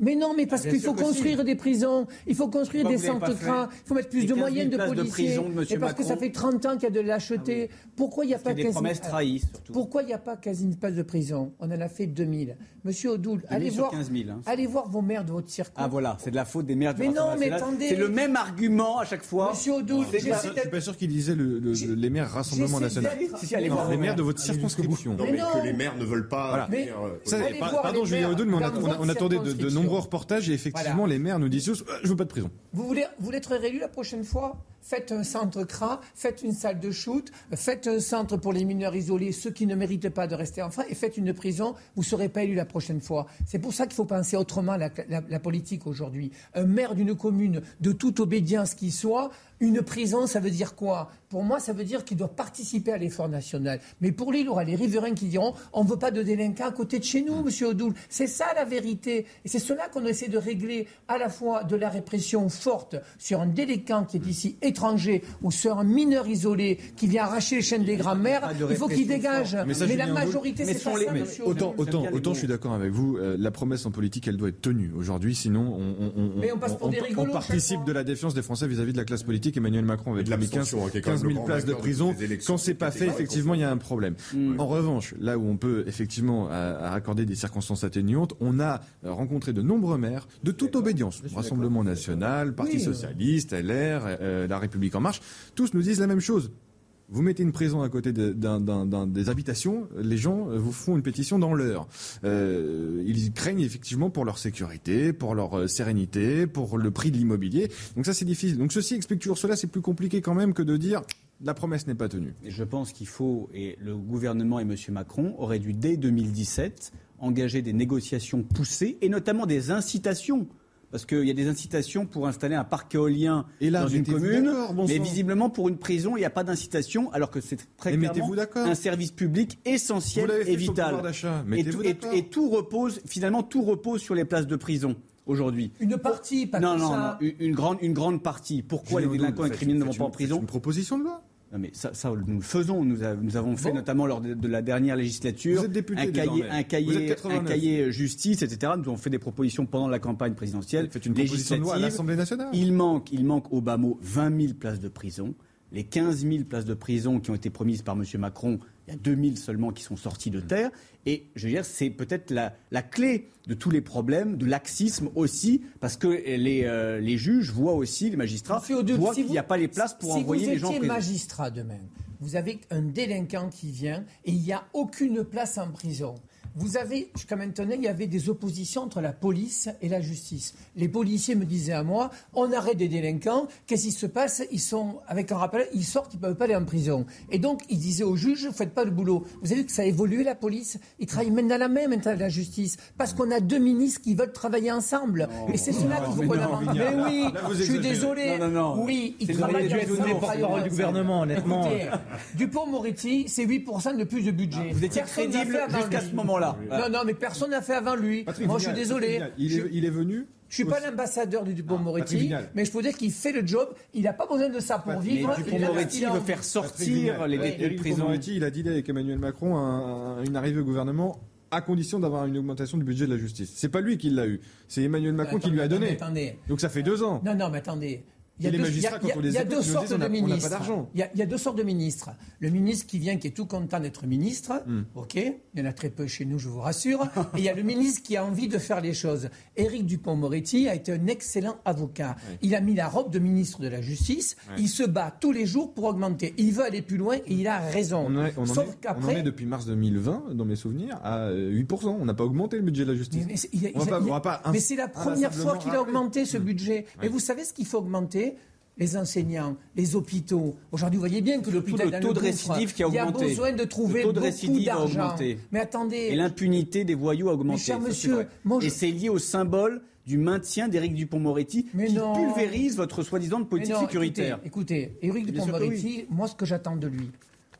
Mais non, mais parce qu'il faut construire des prisons, il faut construire des centres trains, il faut mettre plus de moyens de policiers. et parce que ça fait 30 ans qu'il y a de l'acheter. Ah Pourquoi il n'y a pas quasi... promesses trahies, Pourquoi il n'y a pas quasi une place de prison? On en a fait 2000. Monsieur Odoul, allez voir, hein. allez voir vos maires de votre circuit. Ah voilà, c'est de la faute des maires du Mais non, mais attendez. C'est le même argument à chaque fois. Monsieur Odoul, je ne suis pas sûr qu'il disait les maires Rassemblement National. allez voir les maires de votre circonscription. Non, mais que les maires ne veulent pas. Ça, pardon, Julien mais on, attendait de, nombreux reportages et effectivement, les maires nous disent Je je veux pas de prison. Vous voulez, vous voulez être réélu la prochaine fois? Faites un centre CRA, faites une salle de shoot, faites un centre pour les mineurs isolés, ceux qui ne méritent pas de rester enfants, et faites une prison. Vous ne serez pas élu la prochaine fois. C'est pour ça qu'il faut penser autrement la, la politique aujourd'hui. Un maire d'une commune, de toute obédience qui soit, une prison, ça veut dire quoi? Pour moi, ça veut dire qu'il doit participer à l'effort national. Mais pour les aura les riverains qui diront on ne veut pas de délinquants à côté de chez nous, monsieur Odoul. C'est ça la vérité. Et c'est cela qu'on essaie de régler à la fois de la répression forte sur un délinquant qui est ici étranger ou sur un mineur isolé qui vient arracher les chaînes des grands-mères. Il faut qu'il dégage. Mais, la majorité, c'est pas ça, monsieur Autant, autant, autant je suis d'accord avec vous. Euh, la promesse en politique, elle doit être tenue aujourd'hui. Sinon, on, participe de la défiance des Français vis à -vis de la classe politique Emmanuel Macron avait mis 15, 000 places de prison. Quand c'est pas fait, effectivement, il y a un problème. Mm. En revanche, là où on peut effectivement accorder des circonstances atténuantes, on a rencontré de nombreux maires de toute obédience, Rassemblement national, Parti socialiste, LR, euh, La République en marche, tous nous disent la même chose. Vous mettez une prison à côté de, des habitations, les gens euh, vous font une pétition dans l'heure. Euh, ils craignent effectivement pour leur sécurité, pour leur euh, sérénité, pour le prix de l'immobilier. Donc ça c'est difficile. Donc ceci explique toujours cela, c'est plus compliqué quand même que de dire la promesse n'est pas tenue. Je pense qu'il faut, et le gouvernement et M. Macron auraient dû dès 2017 engager des négociations poussées et notamment des incitations parce qu'il y a des incitations pour installer un parc éolien dans une commune, mais visiblement pour une prison, il n'y a pas d'incitation, alors que c'est très clairement un service public essentiel et vital. Et, et, tout repose, finalement, tout repose sur les places de prison aujourd'hui. Une partie, pas non, non, Non, une grande, une grande partie. Pourquoi les délinquants et criminels ne vont pas en prison Une proposition de loi mais ça, nous le faisons. Nous, avons fait notamment lors de, la dernière législature un cahier, un cahier, un cahier justice, etc. Nous avons fait des propositions pendant la campagne présidentielle. Faites une proposition de loi à l'Assemblée nationale. Il manque, il manque au bas mot 20 000 places de prison. Les 15 000 places de prison qui ont été promises par M. Macron il y a 2000 seulement qui sont sortis de terre. Et je veux dire, c'est peut-être la, la, clé de tous les problèmes, de laxisme aussi, parce que les, euh, les juges voient aussi, les magistrats, voient qu'il n'y a pas les places pour envoyer les gens Si vous étiez magistrat demain, vous avez un délinquant qui vient et il n'y a aucune place en prison. Vous avez, jusqu'à maintenant, il y avait des oppositions entre la police et la justice. Les policiers me disaient à moi, on arrête des délinquants, qu'est-ce qui se passe? Ils sont, avec un rappel, ils sortent, ils ne peuvent pas aller en prison. Et donc, ils disaient aux juges, vous faites pas le boulot. Vous avez vu que ça a évolué, la police? Ils travaillent maintenant la main, maintenant, la justice. Parce qu'on a deux ministres qui veulent travailler ensemble. et c'est cela qu'il faut qu'on. Mais oui, je suis désolé. Non, non, non. Oui, ils travaillent porte-parole du gouvernement, honnêtement. Dupont-Moretti, c'est 8% de plus de budget. Vous étiez crédible jusqu'à ce moment-là. Non, non, mais personne n'a fait avant lui. Moi, je suis désolé. Il est, venu je suis pas l'ambassadeur du Dupont-Moretti, ah, mais je peux dire qu'il fait le job. Il n'a pas besoin de ça pour vivre. Dupont-Moretti veut faire sortir les détenus de prison. il a dit avec Emmanuel Macron une arrivée au gouvernement à condition d'avoir une augmentation du budget de la justice. C'est pas lui qui l'a eu, c'est Emmanuel Macron qui lui a donné. Donc ça fait deux ans. Non, non, mais attendez. Il y a, deux, sortes de ministres. Il y, a deux sortes de ministres. Le ministre qui vient, qui est tout content d'être ministre, hmm. ok, il y en a très peu chez nous, je vous rassure. *laughs* et il y a le ministre qui a envie de faire les choses. Éric Dupont-Moretti a été un excellent avocat. Il a mis la robe de ministre de la Justice. Il se bat tous les jours pour augmenter. Il veut aller plus loin et il a raison. On, est, Sauf en est depuis mars 2020, dans mes souvenirs, à 8%. On n'a pas augmenté le budget de la justice. Mais, c'est la première fois qu'il a augmenté ce budget. Mais vous savez ce qu'il faut augmenter? Les enseignants, les hôpitaux. Aujourd'hui, vous voyez bien que l'hôpital le taux de récidive qui a augmenté. Il y a besoin de trouver le taux de beaucoup d'argent. Mais attendez. Et l'impunité des voyous a augmenté. Monsieur, Et c'est lié au symbole du maintien d'Éric Dupont-Moretti qui pulvérise votre soi-disant politique sécuritaire. Écoutez, Éric Dupont-Moretti, moi ce que j'attends de lui,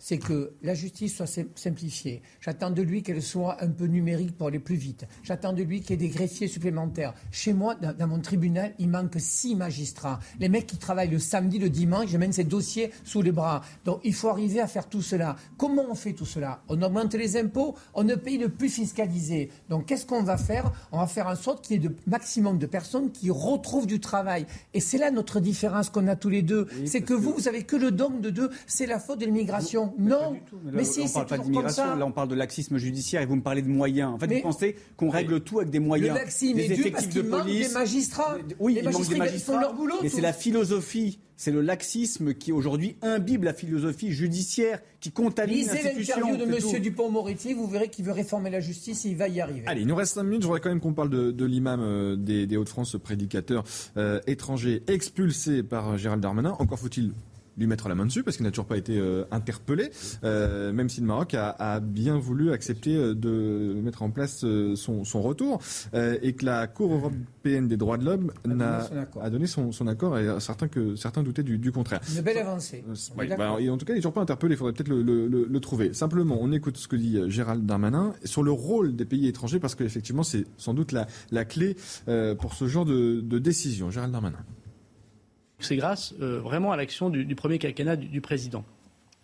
c'est que la justice soit simplifiée. J'attends de lui qu'elle soit un peu numérique pour aller plus vite. J'attends de lui qu'il y ait des greffiers supplémentaires. Chez moi, dans, mon tribunal, il manque six magistrats. Les mecs qui travaillent le samedi, le dimanche, je mène ces dossiers sous les bras. Donc il faut arriver à faire tout cela. Comment on fait tout cela? On augmente les impôts, on ne paye le plus fiscalisé. Donc qu'est-ce qu'on va faire? On va faire en sorte qu'il y ait de maximum de personnes qui retrouvent du travail. Et c'est là notre différence qu'on a tous les deux. c'est que vous, vous avez que le don de deux. C'est la faute de l'immigration. Non, mais, si, on parle pas d'immigration, là on parle de laxisme judiciaire et vous me parlez de moyens. En fait, vous pensez qu'on règle tout avec des moyens. Le laxisme est dû parce qu'il manque des magistrats. Oui, les il manque des magistrats. Font leur boulot, mais c'est la philosophie c'est le laxisme qui aujourd'hui imbibe la philosophie judiciaire, qui contamine l'institution. Lisez l'interview de M. Dupont-Moretti, vous verrez qu'il veut réformer la justice et il va y arriver. Allez, il nous reste 5 minutes. Je voudrais quand même qu'on parle de, l'imam euh, des, Hauts-de-France, ce prédicateur euh, étranger expulsé par Gérald Darmanin. Encore faut-il lui mettre la main dessus parce qu'il n'a toujours pas été euh, interpellé, euh, même si le Maroc a, bien voulu accepter euh, de mettre en place son, retour et que la Cour européenne des droits de l'homme a, donné son, accord et certains, que, certains doutaient du, contraire. Une belle avancée. Bah, en tout cas, il n'est toujours pas interpellé, il faudrait peut-être le, trouver. Simplement, on écoute ce que dit Gérald Darmanin sur le rôle des pays étrangers parce qu'effectivement, c'est sans doute la, clé pour ce genre de, de décision. Gérald Darmanin. C'est grâce euh, vraiment à l'action du, premier quinquennat du, président.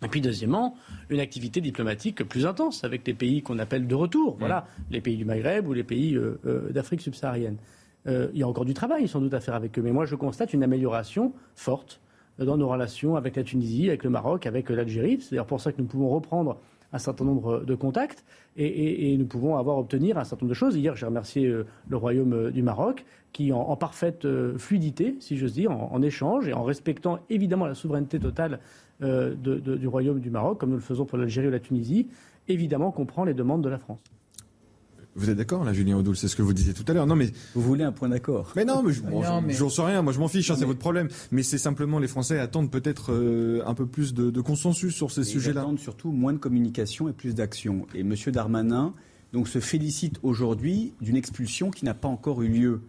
Et puis deuxièmement, une activité diplomatique plus intense avec les pays qu'on appelle de retour, mmh. voilà, les pays du Maghreb ou les pays euh, euh, d'Afrique subsaharienne. il y a encore du travail sans doute à faire avec eux, mais moi je constate une amélioration forte dans nos relations avec la Tunisie, avec le Maroc, avec l'Algérie. C'est d'ailleurs pour ça que nous pouvons reprendre un certain nombre de contacts et, nous pouvons avoir obtenir un certain nombre de choses. Hier, j'ai remercié euh, le Royaume euh, du Maroc qui, en, parfaite euh, fluidité, si j'ose dire, en, échange et en respectant évidemment la souveraineté totale du Royaume du Maroc, comme nous le faisons pour l'Algérie ou la Tunisie, évidemment comprend les demandes de la France. Vous êtes d'accord là, Julien Audoul C'est ce que vous disiez tout à l'heure. Non, mais vous voulez un point d'accord Mais non, mais je, n'en sais rien. Moi, je m'en fiche. Hein, c'est votre problème. Mais c'est simplement les Français attendent peut-être euh, un peu plus de, consensus sur ces sujets-là. Ils attendent surtout moins de communication et plus d'action. Et Monsieur Darmanin donc se félicite aujourd'hui d'une expulsion qui n'a pas encore eu lieu.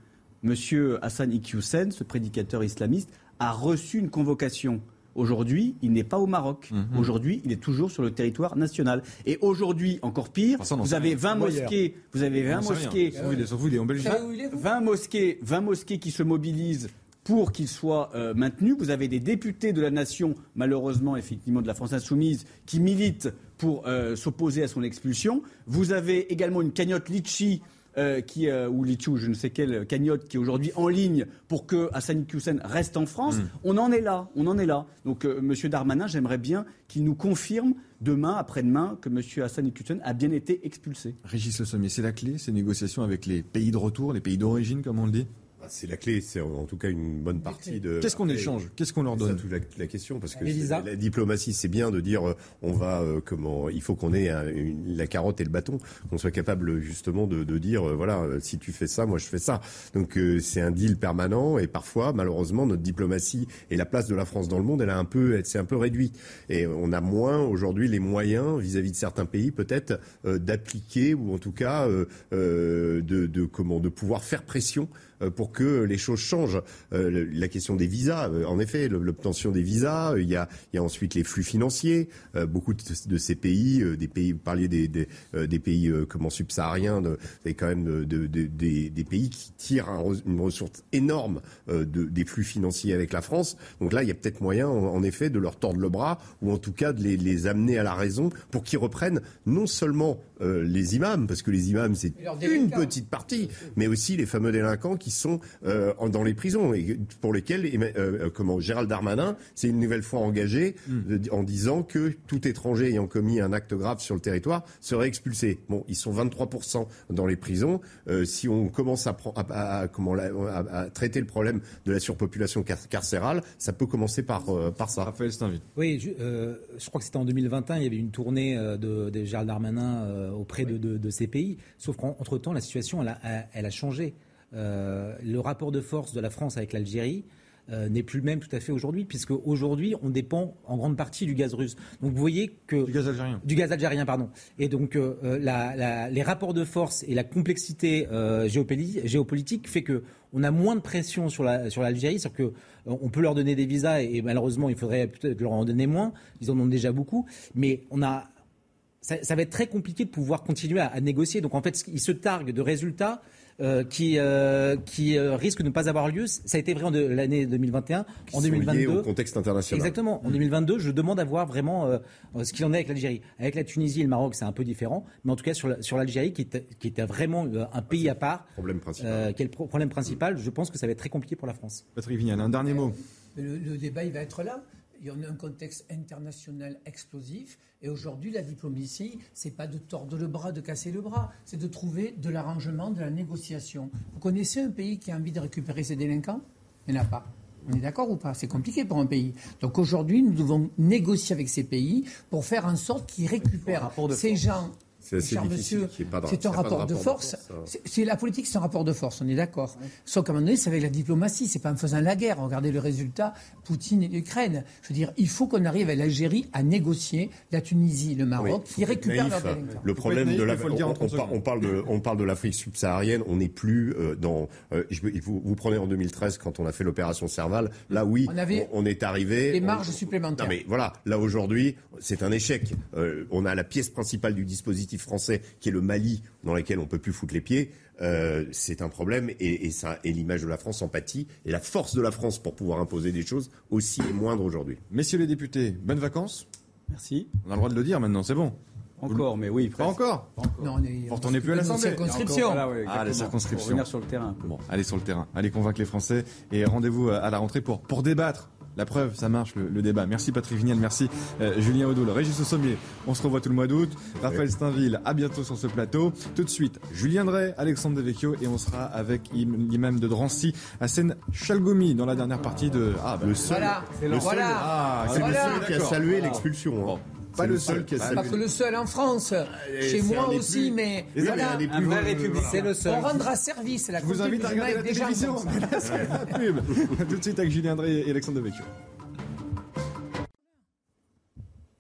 Monsieur Hassan Iqiyoussen, ce prédicateur islamiste, a reçu une convocation. Aujourd'hui, il n'est pas au Maroc. Mhm. Aujourd'hui, il est toujours sur le territoire national. Et aujourd'hui, encore pire, vous avez 20 mosquées, vous avez 20 mosquées, 20 mosquées, 20 mosquées qui se mobilisent pour qu'il soit euh, maintenu. Vous avez des députés de la nation, malheureusement, effectivement, de la France insoumise, qui militent pour euh, s'opposer à son expulsion. Vous avez également une cagnotte Litchi euh, qui, euh, ou Lichou, je ne sais quelle cagnotte, qui est aujourd'hui en ligne pour que Hassan Iqiyoussen reste en France. Mm. On en est là, on en est là. Donc, euh, M. Darmanin, j'aimerais bien qu'il nous confirme demain, après-demain, que M. Hassan Iqiyoussen a bien été expulsé. Régis Le Sommier, c'est la clé, ces négociations avec les pays de retour, les pays d'origine, comme on le dit? C'est la clé, c'est en tout cas une bonne partie de. Qu'est-ce qu'on échange? Qu'est-ce qu'on leur donne? C'est la, la, question parce que la diplomatie, c'est bien de dire euh, on va euh, comment il faut qu'on ait la carotte et le bâton, qu'on soit capable justement de, de dire euh, voilà si tu fais ça, moi je fais ça. Donc c'est un deal permanent et parfois malheureusement notre diplomatie et la place de la France dans le monde, elle a un peu, c'est un peu réduit et on a moins aujourd'hui les moyens vis-à-vis de certains pays peut-être d'appliquer ou en tout cas de, de comment de pouvoir faire pression euh, pour que les choses changent. Euh, la question des visas, euh, en effet, l'obtention des visas, il y a, y a ensuite les flux financiers. beaucoup de, ces pays, des pays, vous parliez des, des, des pays comment subsahariens, c'est quand même de, des, des, pays qui tirent une ressource énorme de, des flux financiers avec la France. Donc là, il y a peut-être moyen, en, effet, de leur tordre le bras ou en tout cas de les, les amener à la raison pour qu'ils reprennent non seulement les imams, parce que les imams c'est une petite partie, mais aussi les fameux délinquants qui sont euh, dans les prisons et pour lesquels euh, euh, comment Gérald Darmanin s'est une nouvelle fois engagé hmm. en disant que tout étranger ayant commis un acte grave sur le territoire serait expulsé. Bon, ils sont 23% dans les prisons. si on commence à, à, comment, à, traiter le problème de la surpopulation carcérale, ça peut commencer par, par ça. Raphaël Oui, je, je crois que c'était en 2021, il y avait une tournée de, de Gérald Darmanin auprès de, de, ces pays. Sauf qu'entre-temps, la situation, elle a, elle a changé. Euh, le rapport de force de la France avec l'Algérie n'est plus le même tout à fait aujourd'hui, puisque aujourd'hui, on dépend en grande partie du gaz russe. Donc vous voyez que... Du gaz algérien. Du gaz algérien, pardon. Et donc les rapports de force et la complexité géopolitique fait que on a moins de pression sur l'Algérie, la, sur c'est-à-dire qu'on peut leur donner des visas et, malheureusement il faudrait peut-être leur en donner moins, ils en ont déjà beaucoup, mais on a ça, va être très compliqué de pouvoir continuer à, négocier. Donc en fait, ils se targuent de résultats euh, qui, euh, qui euh, risquent de ne pas avoir lieu. Ça a été vrai en l'année 2021. en 2022, au contexte international. Exactement. En 2022, je demande à voir vraiment ce qu'il en est avec l'Algérie. Avec la Tunisie et le Maroc, c'est un peu différent. Mais en tout cas, sur l'Algérie, qui, qui était vraiment un pays à part, problème principal. qui est le problème principal, je pense que ça va être très compliqué pour la France. Patrick Vignal, un dernier mot. Le, le débat, il va être là il y a un contexte international explosif. Et aujourd'hui, la diplomatie, c'est pas de tordre le bras, de casser le bras, c'est de trouver de l'arrangement, de la négociation. Vous connaissez un pays qui a envie de récupérer ses délinquants? Il n'y en a pas. On est d'accord ou pas? C'est compliqué pour un pays. Donc aujourd'hui, nous devons négocier avec ces pays pour faire en sorte qu'ils récupèrent ces gens c'est monsieur, c'est un rapport, de force. C'est la politique, c'est un rapport de force, on est d'accord. Sauf qu'à un moment donné, c'est avec la diplomatie, c'est pas en faisant la guerre. Regardez le résultat, Poutine et l'Ukraine. Je veux dire, il faut qu'on arrive avec l'Algérie à négocier la Tunisie, le Maroc, qui récupèrent Le problème de la, on, parle de, on parle de l'Afrique subsaharienne, on n'est plus euh, dans. Euh, vous, vous, prenez en 2013 quand on a fait l'opération Serval, là oui, on, est arrivé. Des marges supplémentaires. Non mais voilà, là aujourd'hui, c'est un échec. Euh, on a la pièce principale du dispositif français, qui est le Mali, dans lequel on ne peut plus foutre les pieds, euh, c'est un problème et, ça, et l'image de la France en pâtit. Et la force de la France pour pouvoir imposer des choses aussi est moindre aujourd'hui. Messieurs les députés, bonnes vacances. Merci. On a le droit de le dire maintenant, c'est bon. Encore, mais oui, Pas encore, Non, on est, on n'est plus à l'Assemblée. Circonscription. ah, la circonscription. Revenir sur le terrain. Bon, allez sur le terrain. Allez convaincre les Français et rendez-vous à la rentrée pour, pour débattre la preuve, ça marche le, débat. Merci Patrick Vignal, merci euh, Julien Audoul, Régis Sommier. On se revoit tout le mois d'août. Raphaël Steinville, à bientôt sur ce plateau. Tout de suite, Julien Drey, Alexandre Devecchio et on sera avec l'imam de Drancy, Hassan Chalgoumi dans la dernière partie de ah, bah, le seul, le seul, ah, c'est le seul qui a salué l'expulsion. Hein pas le seul qui Pas que le seul en France. Chez moi aussi, mais voilà. C'est le seul. On rendra service. La Je vous invite à regarder la télévision. *laughs* *laughs* Tout de suite avec Julien Drey et Alexandre Devecchio.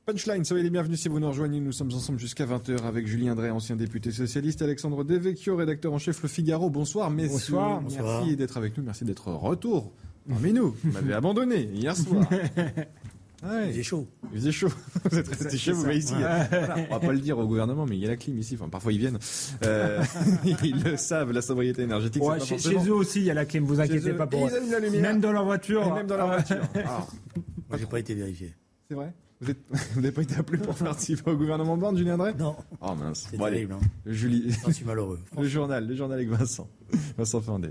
Punchline, soyez les bienvenus si vous nous rejoignez. Nous sommes ensemble jusqu'à 20h avec Julien Drey, ancien député socialiste, Alexandre Devecchio, rédacteur en chef Le Figaro. Bonsoir, messieurs. Bonsoir. Merci d'être avec nous. Merci d'être retour parmi nous. Vous m'avez abandonné hier soir. *laughs* il faisait chaud. Il faisait chaud. *laughs* vous êtes resté chez vous, ici. On va pas le dire au gouvernement, mais il y a la clim ici. Enfin, parfois ils viennent. Euh, *laughs* ils le savent, la sobriété énergétique. Ouais, chez, chez, eux aussi, il y a la clim. Vous inquiétez pas pour. eux. Même dans leur voiture. même dans leur voiture. *laughs* Moi, j'ai pas été vérifié. C'est vrai? Vous n'avez pas été appelé pour participer au gouvernement Borne, Julien Drey? Non. Oh mince. C'est terrible. Hein. Julie. Je suis malheureux. Le journal, le journal avec Vincent. Vincent Fernandez.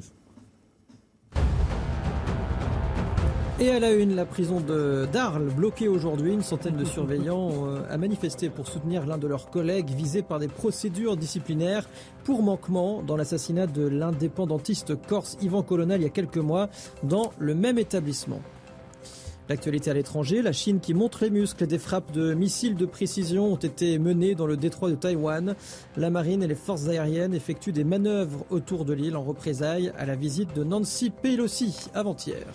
Et à la une, la prison de d'Arles bloquée aujourd'hui. Une centaine de surveillants euh, a manifesté pour soutenir l'un de leurs collègues visé par des procédures disciplinaires pour manquement dans l'assassinat de l'indépendantiste corse Yvan Colonel il y a quelques mois dans le même établissement. L'actualité à l'étranger, la Chine qui montre les muscles des frappes de missiles de précision ont été menées dans le détroit de Taïwan. La marine et les forces aériennes effectuent des manœuvres autour de l'île en représailles à la visite de Nancy Pelosi avant-hier.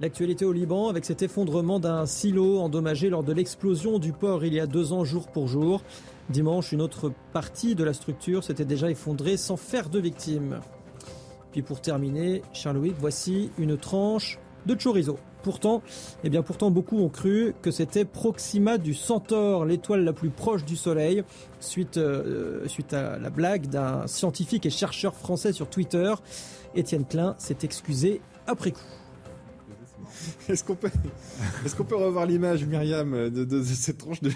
L'actualité au Liban avec cet effondrement d'un silo endommagé lors de l'explosion du port il y a deux ans jour pour jour. Dimanche, une autre partie de la structure s'était déjà effondrée sans faire de victimes. Puis pour terminer, Charles-Louis, voici une tranche de chorizo. Pourtant, eh bien pourtant beaucoup ont cru que c'était Proxima du Centaure, l'étoile la plus proche du Soleil, suite, euh, suite à la blague d'un scientifique et chercheur français sur Twitter. Étienne Klein s'est excusé après coup. *laughs* Est-ce qu'on peut, est-ce qu'on peut revoir l'image, Myriam, de, cette tranche *laughs* de,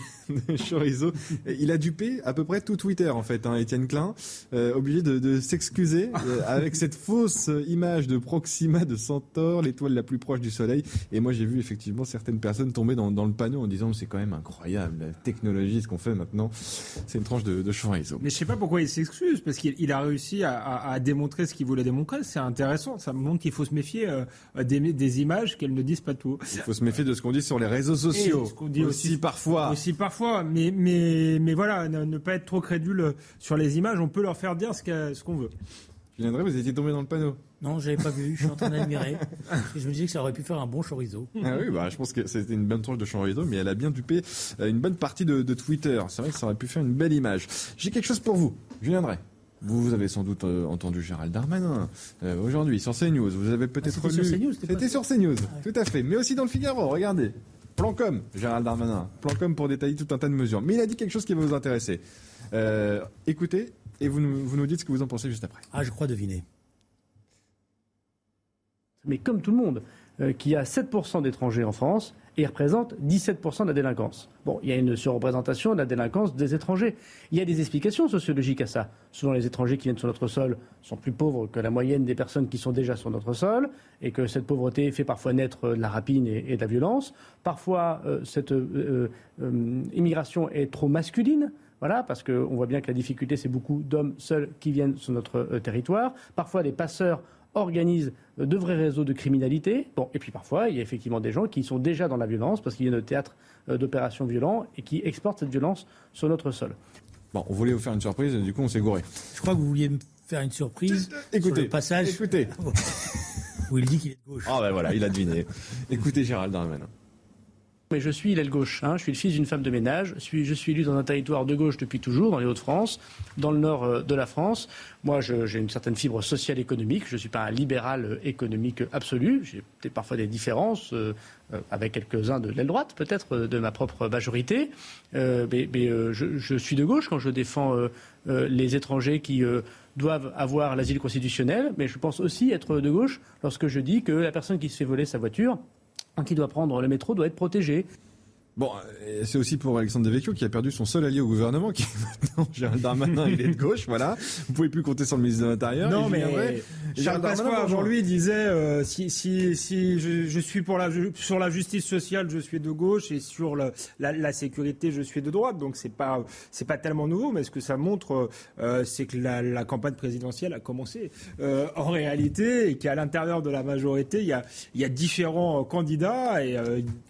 chorizo? Il a dupé à peu près tout Twitter, en fait, hein, Étienne Klein, euh, obligé de, s'excuser euh, *laughs* avec cette fausse image de Proxima de Centaure, l'étoile la plus proche du Soleil. Et moi, j'ai vu effectivement certaines personnes tomber dans, le panneau en disant c'est quand même incroyable la technologie, ce qu'on fait maintenant. C'est une tranche de, chorizo. Mais je sais pas pourquoi il s'excuse, parce qu'il a réussi à, démontrer ce qu'il voulait démontrer. C'est intéressant. Ça montre qu'il faut se méfier euh, des, des images qu'elles ne disent pas tout. Il faut se méfier de ce qu'on dit sur les réseaux sociaux. ce qu'on dit aussi, parfois. Aussi parfois, mais mais mais voilà, ne, pas être trop crédule sur les images. On peut leur faire dire ce qu'on veut. Julien vous étiez tombé dans le panneau. Non, je l'avais pas vu. Je suis en train d'admirer. je me disais que ça aurait pu faire un bon chorizo. Ah oui, bah, je pense que c'était une bonne tranche de chorizo, mais elle a bien dupé euh, une bonne partie de, Twitter. C'est vrai que ça aurait pu faire une belle image. J'ai quelque chose pour vous. Julien Drey. Vous, avez sans doute euh, entendu Gérald Darmanin euh, aujourd'hui sur CNews. Vous avez peut-être ah, lu. C'était sur CNews, ah tout à fait. Mais aussi dans le Figaro. Regardez. Plan com, Gérald Darmanin. Plan com pour détailler tout un tas de mesures. Mais il a dit quelque chose qui va vous intéresser. écoutez et vous vous nous dites ce que vous en pensez juste après. Ah, je crois deviner mais comme tout le monde, euh, qui a 7% d'étrangers en France et représente 17% de la délinquance. Bon, il y a une surreprésentation de la délinquance des étrangers. Il y a des explications sociologiques à ça. Souvent, les étrangers qui viennent sur notre sol sont plus pauvres que la moyenne des personnes qui sont déjà sur notre sol, et que cette pauvreté fait parfois naître de la rapine et, de la violence. Parfois, euh, cette euh, immigration est trop masculine. Voilà, parce qu'on voit bien que la difficulté, c'est beaucoup d'hommes seuls qui viennent sur notre territoire. Parfois, des passeurs organisent de vrais réseaux de criminalité. Bon, et puis parfois, il y a effectivement des gens qui sont déjà dans la violence parce qu'il y a un théâtre euh, d'opérations violentes et qui exportent cette violence sur notre sol. Bon, on voulait vous faire une surprise, et du coup, on s'est gouré. Je crois que vous vouliez me faire une surprise. Écoutez, sur le passage. Écoutez. *laughs* où il dit qu'il est de gauche. Ah ben voilà, il a deviné. écoutez Gérald Darmanin. Mais je suis l'aile gauche. Hein. Je suis le fils d'une femme de ménage. Je suis, je suis élu dans un territoire de gauche depuis toujours, dans les Hauts-de-France, dans le nord euh, de la France. Moi, j'ai une certaine fibre sociale économique. Je ne suis pas un libéral euh, économique absolu. J'ai peut-être parfois des différences euh, avec quelques-uns de l'aile droite, peut-être, de ma propre majorité. mais, je, je, suis de gauche quand je défends les étrangers qui doivent avoir l'asile constitutionnel. Mais je pense aussi être de gauche lorsque je dis que la personne qui se fait voler sa voiture qui doit prendre le métro doit être protégé. Bon, euh, c'est aussi pour Alexandre Devecchio qui a perdu son seul allié au gouvernement, qui est maintenant *laughs* Gérald Darmanin, il est de gauche, voilà. Vous pouvez plus compter sur le ministre de l'Intérieur. Non, mais Charles Pasqua, avant lui, disait euh, si, si, si je, suis pour la, sur la justice sociale, je suis de gauche, et sur la, la, sécurité, je suis de droite. Donc c'est pas, c'est pas tellement nouveau, mais ce que ça montre, euh, c'est que la, la, campagne présidentielle a commencé euh, en réalité, et qu'à l'intérieur de la majorité, il y a, il y a différents candidats, et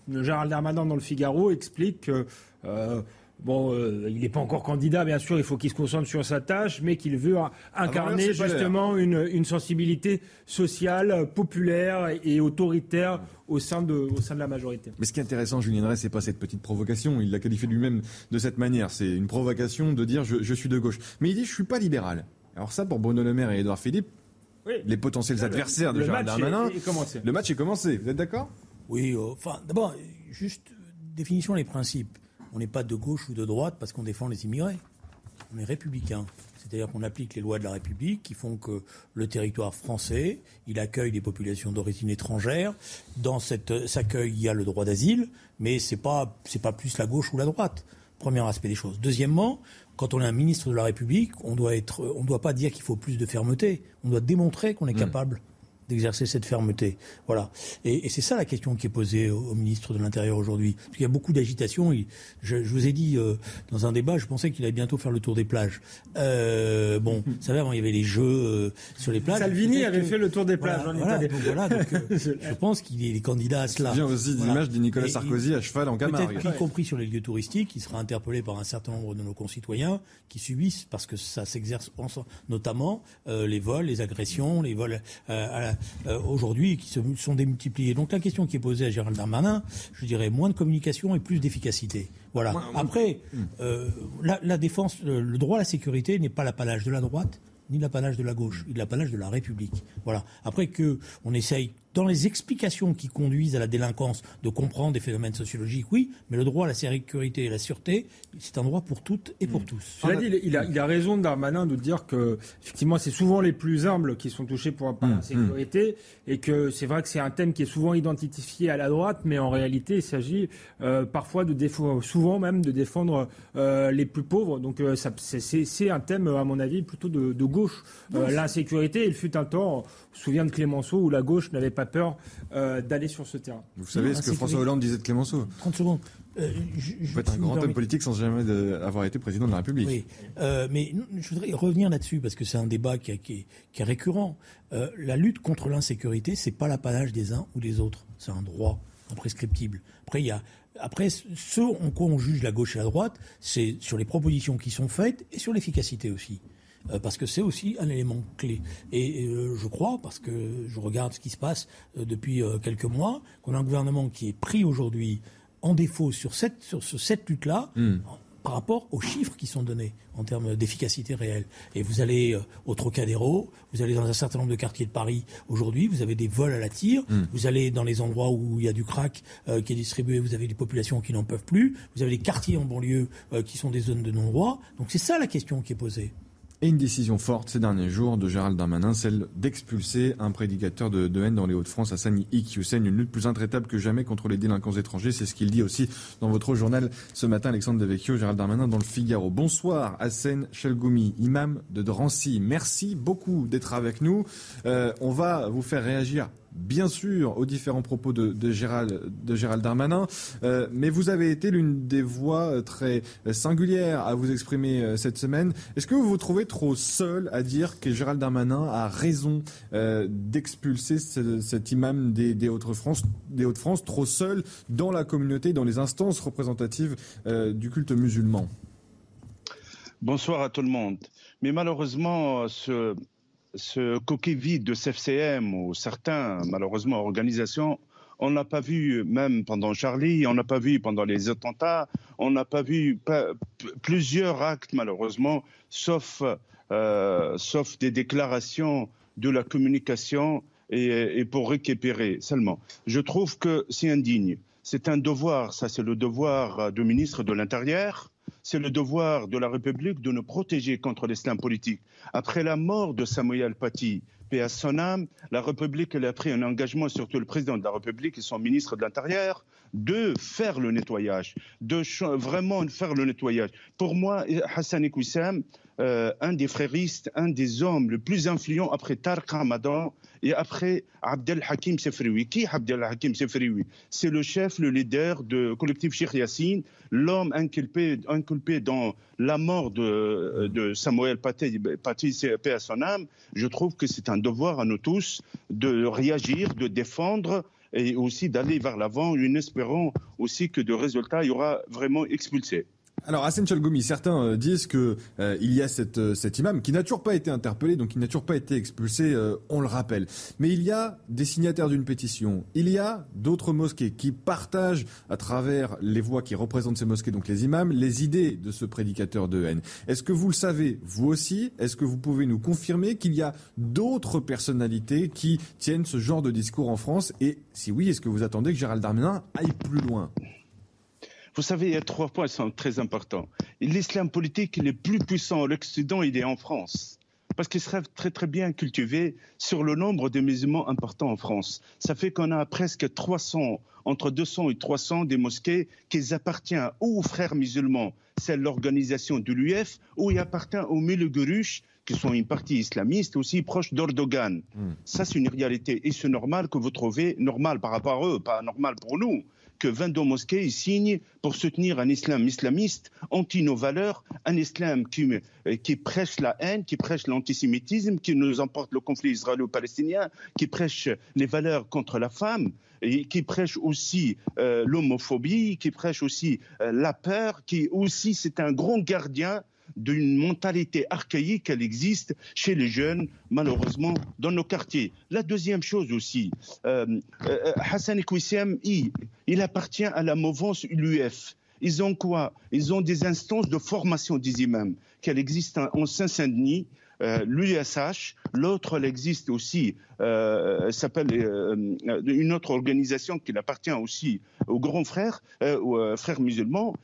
Gérald Darmanin dans le Figaro explique que euh, Bon, euh, il n'est pas encore candidat, bien sûr, il faut qu'il se concentre sur sa tâche, mais qu'il veut incarner justement une, sensibilité sociale, populaire et autoritaire au sein, de, au sein de la majorité. Mais ce qui est intéressant, Julien Rey, c'est pas cette petite provocation. Il l'a qualifié lui-même de cette manière. C'est une provocation de dire je, suis de gauche. Mais il dit je suis pas libéral. Alors ça, pour Bruno Le Maire et Édouard Philippe, les potentiels adversaires de Gérald Darmanin, le match est commencé. Vous êtes d'accord? Oui, euh, enfin, d'abord, juste définition les principes. On n'est pas de gauche ou de droite parce qu'on défend les immigrés. On est républicain. C'est-à-dire qu'on applique les lois de la République qui font que le territoire français, il accueille des populations d'origine étrangère. Dans cet accueil, il y a le droit d'asile, mais pas c'est pas plus la gauche ou la droite. Premier aspect des choses. Deuxièmement, quand on est un ministre de la République, on doit être, on ne doit pas dire qu'il faut plus de fermeté. On doit démontrer qu'on est mmh. capable d'exercer cette fermeté. Voilà. Et, c'est ça la question qui est posée au, ministre de l'Intérieur aujourd'hui. Parce qu'il y a beaucoup d'agitation. Je, vous ai dit euh, dans un débat, je pensais qu'il allait bientôt faire le tour des plages. Euh, bon, *laughs* vous savez, avant il y avait les jeux euh, sur les plages. Salvini avait fait le tour des plages. Voilà, donc, voilà donc, *laughs* je pense qu'il est candidat à cela. Je viens aussi d'image de Nicolas Sarkozy à cheval en Camargue. Y compris sur les lieux touristiques, il sera interpellé par un certain nombre de nos concitoyens qui subissent, parce que ça s'exerce notamment, les vols, les agressions, les vols à la euh, aujourd'hui qui se sont démultipliés. Donc la question qui est posée à Gérald Darmanin, je dirais moins de communication et plus d'efficacité. Voilà. Après, euh, la, la, défense, le droit à la sécurité n'est pas l'apanage de la droite ni l'apanage de la gauche, il l'apanage de la République. Voilà. Après que on essaye dans les explications qui conduisent à la délinquance, de comprendre des phénomènes sociologiques, oui, mais le droit à la sécurité et la sûreté, c'est un droit pour toutes et pour mmh. tous. dit, il a, il a raison, Darmanin, de dire que, effectivement, c'est souvent les plus humbles qui sont touchés par la mmh. sécurité, et que c'est vrai que c'est un thème qui est souvent identifié à la droite, mais en réalité, il s'agit euh, parfois de défendre, souvent même de défendre euh, les plus pauvres. Donc, euh, c'est un thème, à mon avis, plutôt de, de gauche. L'insécurité, il fut un temps, on se souvient de Clémenceau, où la gauche n'avait pas peur euh, d'aller sur ce terrain. Vous savez ce que François Hollande disait de Clémenceau 30 secondes. Euh, Vous êtes un grand homme politique sans jamais avoir été président de la République. Oui, euh, mais je voudrais revenir là-dessus parce que c'est un débat qui, est, récurrent. la lutte contre l'insécurité, c'est pas l'apanage des uns ou des autres, c'est un droit imprescriptible. Après, il y a après, ce en quoi on juge la gauche et la droite, c'est sur les propositions qui sont faites et sur l'efficacité aussi. Parce que c'est aussi un élément clé. Et je crois, parce que je regarde ce qui se passe depuis quelques mois, qu'on a un gouvernement qui est pris aujourd'hui en défaut sur cette, sur cette lutte-là, hmm par rapport aux chiffres qui sont donnés en termes d'efficacité réelle. Et vous allez euh, au Trocadéro, vous allez dans un certain nombre de quartiers de Paris aujourd'hui, vous avez des vols à la tire, hmm. vous allez dans les endroits où il y a du crack euh, qui est distribué, vous avez des populations qui n'en peuvent plus, vous avez des quartiers en banlieue euh, qui sont des zones de non-droit. Donc c'est ça la question qui est posée. Et une décision forte ces derniers jours de Gérald Darmanin, celle d'expulser un prédicateur de, haine dans les Hauts-de-France, Hassani Iqiyoussen, une lutte plus intraitable que jamais contre les délinquants étrangers. C'est ce qu'il dit aussi dans votre journal ce matin, Alexandre Devecchio, Gérald Darmanin dans le Figaro. Bonsoir, Hassan Chelgoumi, imam de Drancy. Merci beaucoup d'être avec nous. Euh, on va vous faire réagir bien sûr aux différents propos de, Gérald, Darmanin, euh, mais vous avez été l'une des voix euh, très singulières à vous exprimer euh, cette semaine. Est-ce que vous vous trouvez trop seul à dire que Gérald Darmanin a raison d'expulser cet imam des, des Hauts-de-France, Hauts-de-France, trop seul dans la communauté, dans les instances représentatives du culte musulman? Bonsoir à tout le monde. Mais malheureusement, ce, ce coquille vide de CFCM ou certains, malheureusement, organisations, on n'a pas vu même pendant Charlie, on n'a pas vu pendant les attentats, on n'a pas vu plusieurs actes, malheureusement, sauf, euh, sauf des déclarations de la communication et, et pour récupérer seulement. Je trouve que c'est indigne. C'est un devoir, ça c'est le devoir du ministre de l'Intérieur, c'est le devoir de la République de nous protéger contre l'islam politique. Après la mort de Samuel Paty, paix à son âme, la République a pris un engagement, surtout le président de la République et son ministre de l'Intérieur, de faire le nettoyage, de vraiment faire le nettoyage. Pour moi, Hassan Iqoussam, euh, un des fréristes, un des hommes les plus influents après Tarq Ramadan, et après, Abdel Hakim Sefrioui. Qui Abdel Hakim Sefrioui C'est le chef, le leader du collectif Sheikh Yassine, l'homme inculpé, dans la mort de, de Samuel Paty, Paty paix à son âme. Je trouve que c'est un devoir à nous tous de réagir, de défendre et aussi d'aller vers l'avant, en espérant aussi que de résultats, il y aura vraiment expulsé. Alors Hassan Chalgoumi, certains euh, disent que euh, y a euh, cet imam qui n'a toujours pas été interpellé, donc il n'a toujours pas été expulsé, on le rappelle. Mais il y a des signataires d'une pétition, il y a d'autres mosquées qui partagent à travers les voix qui représentent ces mosquées, donc les imams, les idées de ce prédicateur de haine. Est-ce que vous le savez, vous aussi? Est-ce que vous pouvez nous confirmer qu'il y a d'autres personnalités qui tiennent ce genre de discours en France? Et si oui, est-ce que vous attendez que Gérald Darmanin aille plus loin? Vous savez, il y a trois points qui sont très importants. L'islam politique le plus puissant en Occident, il est en France. Parce qu'il serait très très bien cultivé sur le nombre de musulmans importants en France. Ça fait qu'on a presque 300, entre 200 et 300 des mosquées qui appartiennent aux frères musulmans. C'est l'organisation de l'UF, ou il appartient aux Gurush, qui sont une partie islamiste aussi proche d'Ordogan. Hmm. Ça, c'est une réalité. Et c'est normal que vous trouvez, normal par rapport à eux, pas normal pour nous, que 22 mosquées signent pour soutenir un islam islamiste anti nos valeurs, un islam qui, euh, qui prêche la haine, qui prêche l'antisémitisme, qui nous emporte le conflit israélo-palestinien, qui prêche les valeurs contre la femme, qui prêche aussi euh, l'homophobie, qui prêche aussi euh, la peur, qui aussi c'est un grand gardien d'une mentalité archaïque qu'elle existe chez les jeunes, malheureusement, dans nos quartiers. La deuxième chose aussi, euh, euh Hassan Kouissem, il, il appartient à la mouvance UF. Ils ont quoi? Ils ont des instances de formation des imams, qu'elle existe en Saint-Saint-Denis, euh, l'USH, l'autre elle existe aussi, euh, s'appelle euh, une autre organisation qui appartient aussi aux grands frères, aux frères musulmans.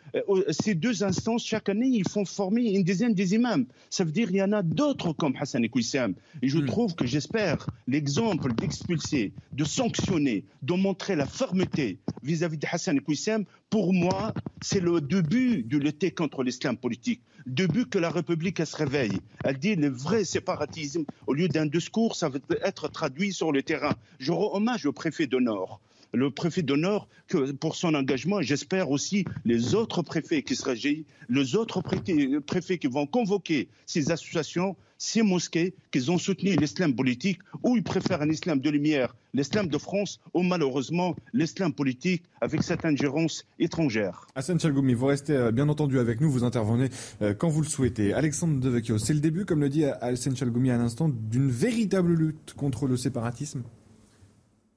ces deux instances, chaque année, ils font former une dizaine des imams. Ça veut dire qu'il y en a d'autres comme Hassan Ekouissam. Et je hmm. trouve que j'espère l'exemple d'expulser, de sanctionner, de montrer la fermeté vis-à-vis de Hassan Ekouissam, pour moi, c'est le début de lutter contre l'islam politique début que la République se réveille. Elle dit le vrai séparatisme, au lieu d'un discours, ça va être traduit sur le terrain. Je rends hommage au préfet de Nord le préfet de Nord que pour son engagement. J'espère aussi les autres préfets qui seraient les autres préfets qui vont convoquer ces associations ces mosquées qu'ils ont soutenu l'islam politique ou ils préfèrent un islam de lumière, l'islam de France ou malheureusement l'islam politique avec cette ingérence étrangère. Hassan Chalgoumi, vous restez euh, bien entendu avec nous, vous intervenez euh, quand vous le souhaitez. Alexandre Devecchio, c'est le début, comme le dit Hassan Chalgoumi à l'instant, d'une véritable lutte contre le séparatisme?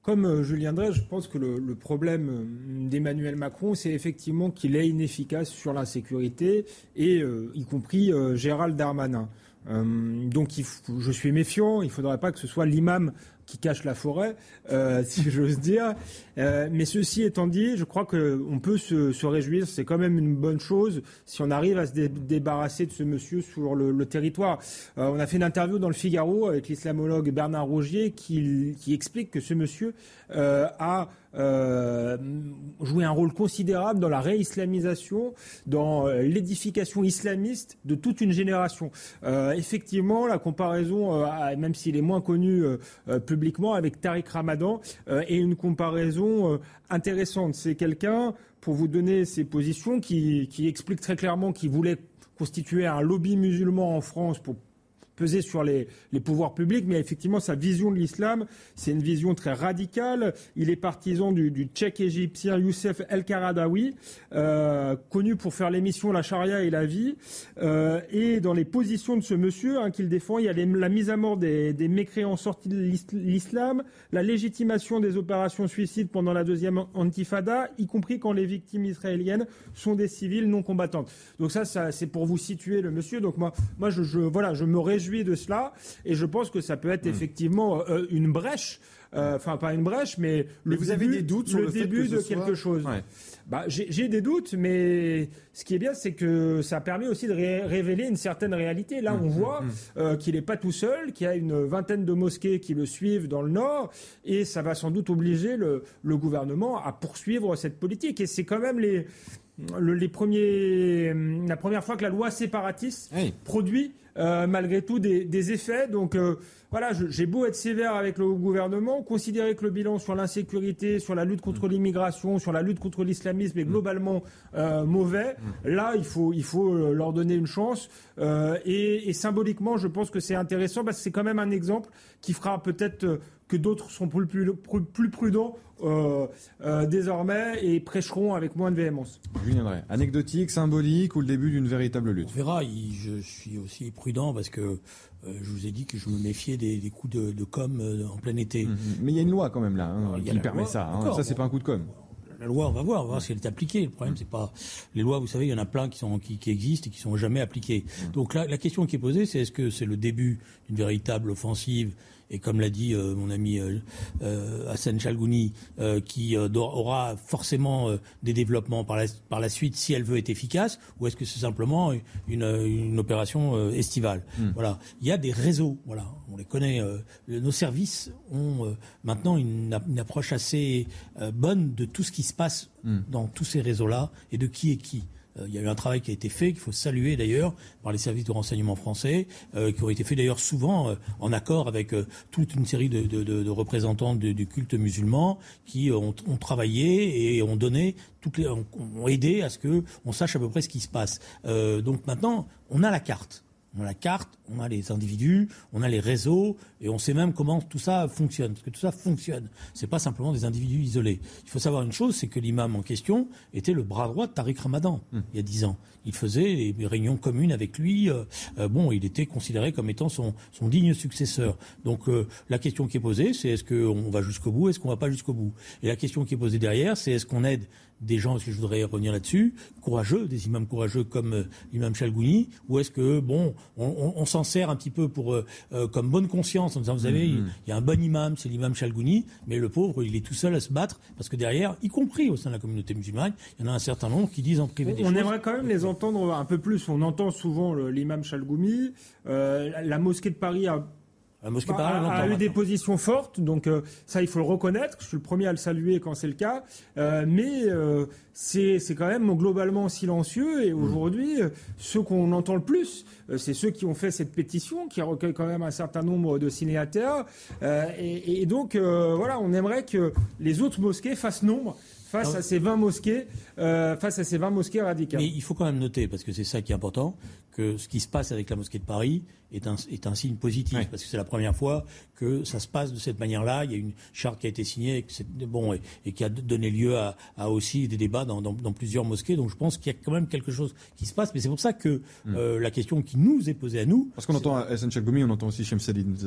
Comme euh, Julien Drey, je pense que le, problème d'Emmanuel Macron, c'est effectivement qu'il est inefficace sur la sécurité, et euh, y compris Gérald Darmanin. Donc je suis méfiant, il ne faudrait pas que ce soit l'imam qui cache la forêt, euh, *laughs* si j'ose dire. Euh, mais ceci étant dit, je crois qu'on peut se, se réjouir. C'est quand même une bonne chose si on arrive à se débarrasser de ce monsieur sur le, territoire. Euh, on a fait une interview dans le Figaro avec l'islamologue Bernard Rogier qui, qui explique que ce monsieur a euh, joué un rôle considérable dans la réislamisation, dans l'édification islamiste de toute une génération. Effectivement, la comparaison, même s'il est moins connu publiquement, avec Tariq Ramadan, est une comparaison intéressante. C'est quelqu'un, pour vous donner ses positions, qui, qui explique très clairement qu'il voulait constituer un lobby musulman en France pour peser sur les, pouvoirs publics, mais effectivement, sa vision de l'islam, c'est une vision très radicale. Il est partisan du, du tchèque égyptien Youssef El Karadawi, euh, connu pour faire l'émission La charia et la vie. Euh, et dans les positions de ce monsieur hein, qu'il défend, il y a la mise à mort des, mécréants sortis de l'islam, la légitimation des opérations suicides pendant la deuxième antifada, y compris quand les victimes israéliennes sont des civils non combattantes. Donc ça, c'est pour vous situer le monsieur. Donc moi, moi voilà, je me réjouis de cela et je pense que ça peut être hmm. effectivement euh, une brèche. Euh, enfin, pas une brèche, mais le vous avez des doutes sur le, début de quelque chose. Bah, j'ai des doutes, mais ce qui est bien, c'est que ça permet aussi de révéler une certaine réalité. Là, on hmm, voit hmm, euh, qu'il n'est pas tout seul, qu'il y a une vingtaine de mosquées qui le suivent dans le Nord, et ça va sans doute obliger le, le gouvernement à poursuivre cette politique. Et c'est quand même les, les premiers, la première fois que la loi séparatiste produit euh, malgré tout des, effets. Donc euh, voilà, j'ai beau être sévère avec le gouvernement, considérer que le bilan sur l'insécurité, sur la lutte contre mm. l'immigration, sur la lutte contre l'islamisme est mm. globalement euh, mauvais. Mm. Là, il faut, il faut leur donner une chance. Et, et, symboliquement, je pense que c'est intéressant parce que c'est quand même un exemple qui fera peut-être que d'autres sont plus, plus, prudents euh, euh, désormais et prêcheront avec moins de véhémence. Julien Drey, anecdotique, symbolique ou le début d'une véritable lutte? On verra. Je suis aussi prudent parce que euh, je vous ai dit que je me méfiais des, coups de, com en plein été. Mhm. Mais il y a une loi quand même là hein, qui permet ça. Hein. Ça, c'est pas un coup de com la loi, on va voir, on va voir si elle est appliquée. Le problème, c'est pas les lois. Vous savez, il y en a plein qui sont qui, existent et qui sont jamais appliquées. Mhm. Donc la question qui est posée, c'est est-ce que c'est le début d'une véritable offensive et comme l'a dit euh, mon ami euh, euh, Hassan Chalgouni, qui aura forcément des développements par la, par la suite si elle veut être efficace, ou est-ce que c'est simplement une, une opération estivale hmm. Voilà, il y a des réseaux, voilà, on les connaît. nos services ont maintenant une, une, approche assez bonne de tout ce qui se passe hmm. dans tous ces réseaux-là et de qui est qui. Euh, il y a eu un travail qui a été fait, qu'il faut saluer d'ailleurs, par les services de renseignement français, euh, qui ont été faits d'ailleurs souvent euh, en accord avec toute une série de, représentants du culte musulman qui ont, travaillé et ont donné toutes les, ont, aidé à ce que on sache à peu près ce qui se passe. donc maintenant, on a la carte. On a la carte, on a les individus, on a les réseaux, et on sait même comment tout ça fonctionne. Parce que tout ça fonctionne. C'est pas simplement des individus isolés. Il faut savoir une chose, c'est que l'imam en question était le bras droit de Tariq Ramadan, hmm. il y a dix ans. Il faisait des réunions communes avec lui. Euh, euh, bon, il était considéré comme étant son, son digne successeur. Donc euh, la question qui est posée, c'est est-ce qu'on va jusqu'au bout, est-ce qu'on va pas jusqu'au bout? Et la question qui est posée derrière, c'est est-ce qu'on aide des gens, si je voudrais revenir là-dessus, courageux, des imams courageux comme euh, l'imam Chalgouni, ou est-ce que, bon, on, s'en sert un petit peu pour, euh, euh, comme bonne conscience en disant, vous savez, mm-hmm. il y a un bon imam, c'est l'imam Chalgouni, mais le pauvre, il est tout seul à se battre, parce que derrière, y compris au sein de la communauté musulmane, il y en a un certain nombre qui disent en privé des on choses. On aimerait quand même les entendre un peu plus. On entend souvent l'imam Chalgoumi. la mosquée de Paris a la mosquée bah, a, eu des positions fortes, donc euh, ça il faut le reconnaître. Je suis le premier à le saluer quand c'est le cas, euh, mais euh, c'est quand même globalement silencieux. Et mmh. aujourd'hui, ceux qu'on entend le plus, c'est ceux qui ont fait cette pétition, qui recueillent quand même un certain nombre de. Et, et, donc voilà, on aimerait que les autres mosquées fassent nombre face à ces 20 mosquées, face à ces 20 mosquées radicales. Mais il faut quand même noter, parce que c'est ça qui est important, que ce qui se passe avec la mosquée de Paris est un, est un signe positif, parce que c'est la première fois que ça se passe de cette manière-là. Il y a une charte qui a été signée et, bon, et, qui a donné lieu à, à aussi des débats dans, dans, plusieurs mosquées. Donc je pense qu'il y a quand même quelque chose qui se passe. Mais c'est pour ça que mm. euh, la question qui nous est posée à nous... Parce qu'on entend Essential Gomi, on entend aussi Shem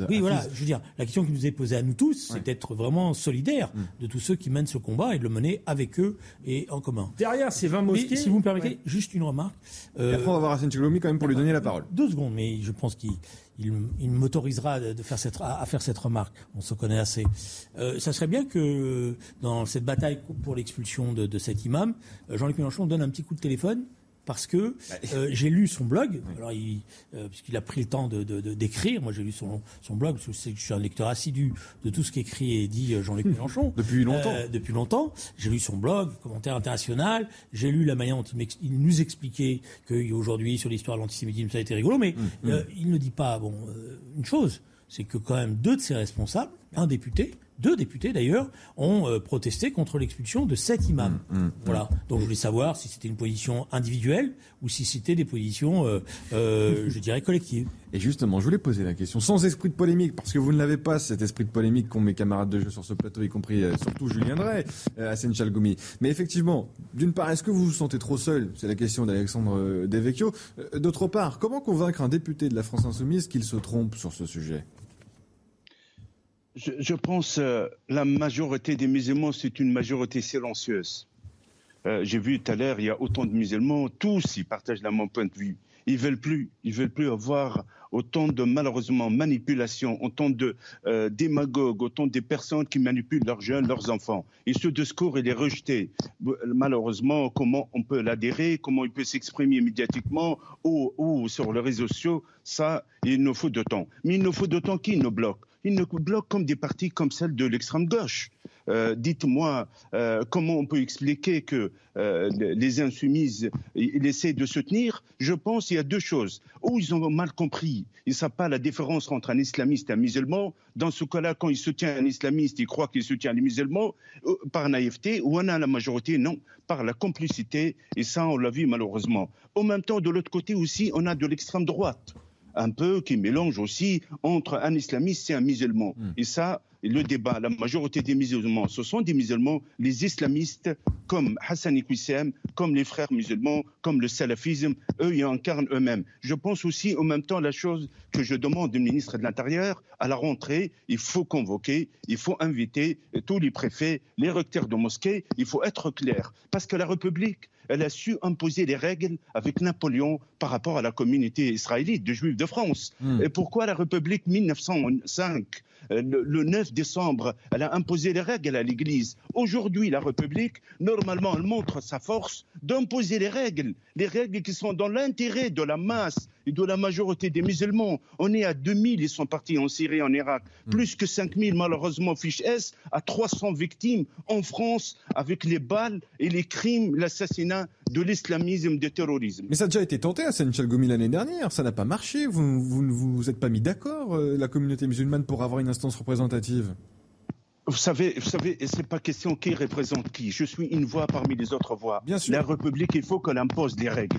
Oui, voilà, je veux dire, la question qui nous est posée à nous tous, c'est d'être vraiment solidaire mm. de tous ceux qui mènent ce combat et de le mener avec eux et en commun. Derrière ces 20 mosquées... si vous me permettez, juste une remarque. Euh, après, on va voir Essential Gomi quand même pour lui donner la parole. Deux secondes, mais je pense qu'il il, m'autorisera de faire cette, à, faire cette remarque. On se connaît assez. Euh, ça serait bien que dans cette bataille pour l'expulsion de, de, cet imam, euh, Jean-Luc Mélenchon donne un petit coup de téléphone parce que euh, j'ai lu son blog, alors il, euh, puisqu'il a pris le temps de, d'écrire, moi j'ai lu son, son blog, parce que je, suis un lecteur assidu de tout ce qu'écrit et dit euh, Jean-Luc *laughs* Mélenchon. depuis longtemps. depuis longtemps. J'ai lu son blog, commentaire international, j'ai lu la manière dont il, nous expliquait qu'aujourd'hui, sur l'histoire de l'antisémitisme, ça a été rigolo, mais mmh, mmh. il ne dit pas, bon, une chose, c'est que quand même deux de ses responsables, un député, deux députés d'ailleurs, ont euh, protesté contre l'expulsion de sept imams. Mmh, mmh. voilà. Donc je voulais savoir si c'était une position individuelle ou si c'était des positions, euh, euh, je dirais, collectives. *laughs* Et justement, je voulais poser la question, sans esprit de polémique, parce que vous ne l'avez pas, cet esprit de polémique qu'ont mes camarades de jeu sur ce plateau, y compris surtout Julien Drey, Hassan Chalgoumi. Mais effectivement, d'une part, est-ce que vous vous sentez trop seul? C'est la question d'Alexandre Devecchio. D'autre part, comment convaincre un député de la France Insoumise qu'il se trompe sur ce sujet? Je, pense que euh, la majorité des musulmans, c'est une majorité silencieuse. Euh, j'ai vu tout à l'heure, il y a autant de musulmans, tous ils partagent le même point de vue. Ils veulent plus, ils veulent plus avoir autant de malheureusement manipulation, autant de euh, démagogues, autant de personnes qui manipulent leurs jeunes, leurs enfants. Et ce discours, il est rejeté. Malheureusement, comment on peut l'adhérer, comment il peut s'exprimer médiatiquement ou, ou, sur les réseaux sociaux, ça, il nous faut de temps. Mais il nous faut de temps qui nous bloque ils nous bloquent comme des partis comme celle de l'extrême gauche. Euh, dites-moi euh, comment on peut expliquer que euh, les insoumises ils essaient de se tenir? Je pense qu'il y a deux choses. Ou ils ont mal compris, ils ne savent pas la différence entre un islamiste et un musulman. Dans ce cas-là, quand il soutient un islamiste, il croit qu'il soutient les musulmans par naïveté, ou on a la majorité, non, par la complicité. Et ça, on l'a vu malheureusement. En même temps, de l'autre côté aussi, on a de l'extrême droite un peu qui mélange aussi entre un islamiste et un musulman. Hmm. Et ça, le débat, la majorité des musulmans, ce sont des musulmans, les islamistes, comme Hassan Iqwissem, comme les frères musulmans, comme le salafisme, eux, ils incarnent eux-mêmes. Je pense aussi, en même temps, la chose que je demande du ministre de l'Intérieur, à la rentrée, il faut convoquer, il faut inviter tous les préfets, les recteurs de mosquées, il faut être clair. Parce que la République, elle a su imposer les règles avec Napoléon par rapport à la communauté israélite de Juifs de France. Hmm. Et pourquoi la République 1905 euh, le, 9 décembre, elle a imposé les règles à l'Église. Aujourd'hui, la République, normalement, elle montre sa force d'imposer les règles, les règles qui sont dans l'intérêt de la masse de la majorité des musulmans. On est à 2000, ils sont partis en Syrie, en Irak. Hmm. Plus que 5000, malheureusement, fiche S, à 300 victimes en France avec les balles et les crimes, l'assassinat de l'islamisme, du terrorisme. Mais ça a déjà été tenté à Saint Chalgoumi l'année dernière, ça n'a pas marché. Vous ne vous, vous, êtes pas mis d'accord, euh, la communauté musulmane, pour avoir une instance représentative? Vous savez, vous savez, c'est pas question qui représente qui. Je suis une voix parmi les autres voix. Bien sûr. La République, il faut qu'elle impose des règles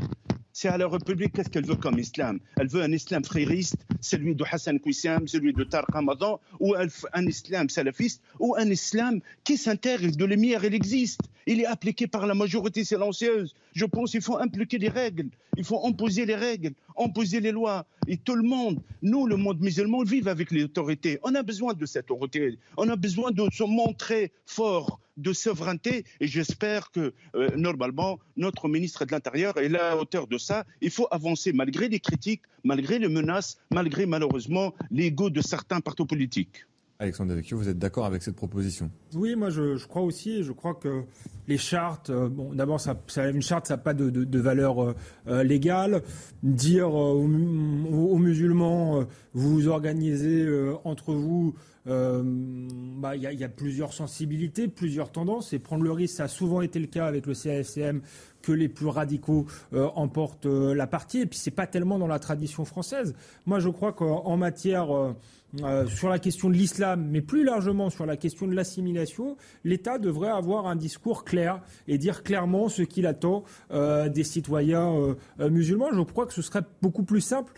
c'est à la République qu'est-ce qu'elle veut comme islam? Elle veut un islam frériste, celui de Hassan Kouissam, celui de Tarq Ramadan, ou un islam salafiste, ou un islam qui s'intègre de lumière, il existe. Il est appliqué par la majorité silencieuse. Je pense qu'il faut impliquer les règles, il faut imposer les règles, imposer les lois. Et tout le monde, nous, le monde musulman, vivons avec les autorités. On a besoin de cette autorité. On a besoin de se montrer fort de souveraineté et j'espère que euh, normalement notre ministre de l'Intérieur est à la hauteur de ça. Il faut avancer malgré les critiques, malgré les menaces, malgré malheureusement l'ego de certains partis politiques. Alexandre Devecchio, vous êtes d'accord avec cette proposition? Oui, moi je, crois aussi. Je crois que les chartes, euh, bon, d'abord, ça, une charte, ça n'a pas de, valeur euh, légale. Dire aux, musulmans, vous vous organisez entre vous bah, il y, a plusieurs sensibilités, plusieurs tendances, et prendre le risque, ça a souvent été le cas avec le CASM que les plus radicaux emportent la partie. Et puis c'est pas tellement dans la tradition française. Moi, je crois qu'en matière euh, sur la question de l'islam, mais plus largement sur la question de l'assimilation, l'État devrait avoir un discours clair et dire clairement ce qu'il attend euh, des citoyens euh, musulmans. Je crois que ce serait beaucoup plus simple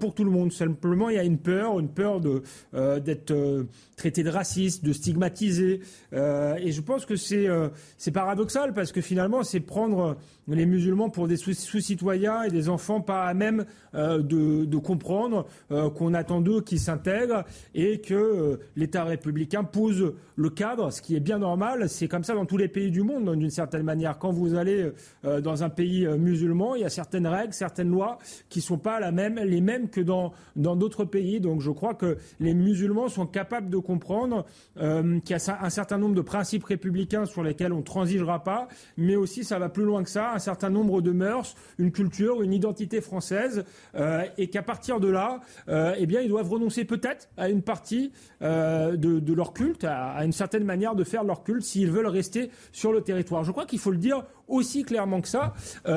pour tout le monde. Simplement, il y a une peur, une peur d'être traité de raciste, de stigmatisé. et je pense que c'est paradoxal parce que finalement, c'est prendre les musulmans pour des sous-citoyens et des enfants pas à même euh, de, comprendre euh, qu'on attend d'eux qu'ils s'intègrent et que euh, l'État républicain pose le cadre, ce qui est bien normal. C'est comme ça dans tous les pays du monde, d'une certaine manière. Quand vous allez dans un pays musulman, il y a certaines règles, certaines lois qui ne sont pas la même, les mêmes que dans d'autres pays. Donc je crois que les musulmans sont capables de comprendre qu'il y a un certain nombre de principes républicains sur lesquels on ne transigera pas, mais aussi ça va plus loin que ça un certain nombre de mœurs, une culture, une identité française, euh, et qu'à partir de là, euh, eh bien, ils doivent renoncer peut-être à une partie euh, de, leur culte, à, une certaine manière de faire leur culte, s'ils veulent rester sur le territoire. Je crois qu'il faut le dire aussi clairement que ça.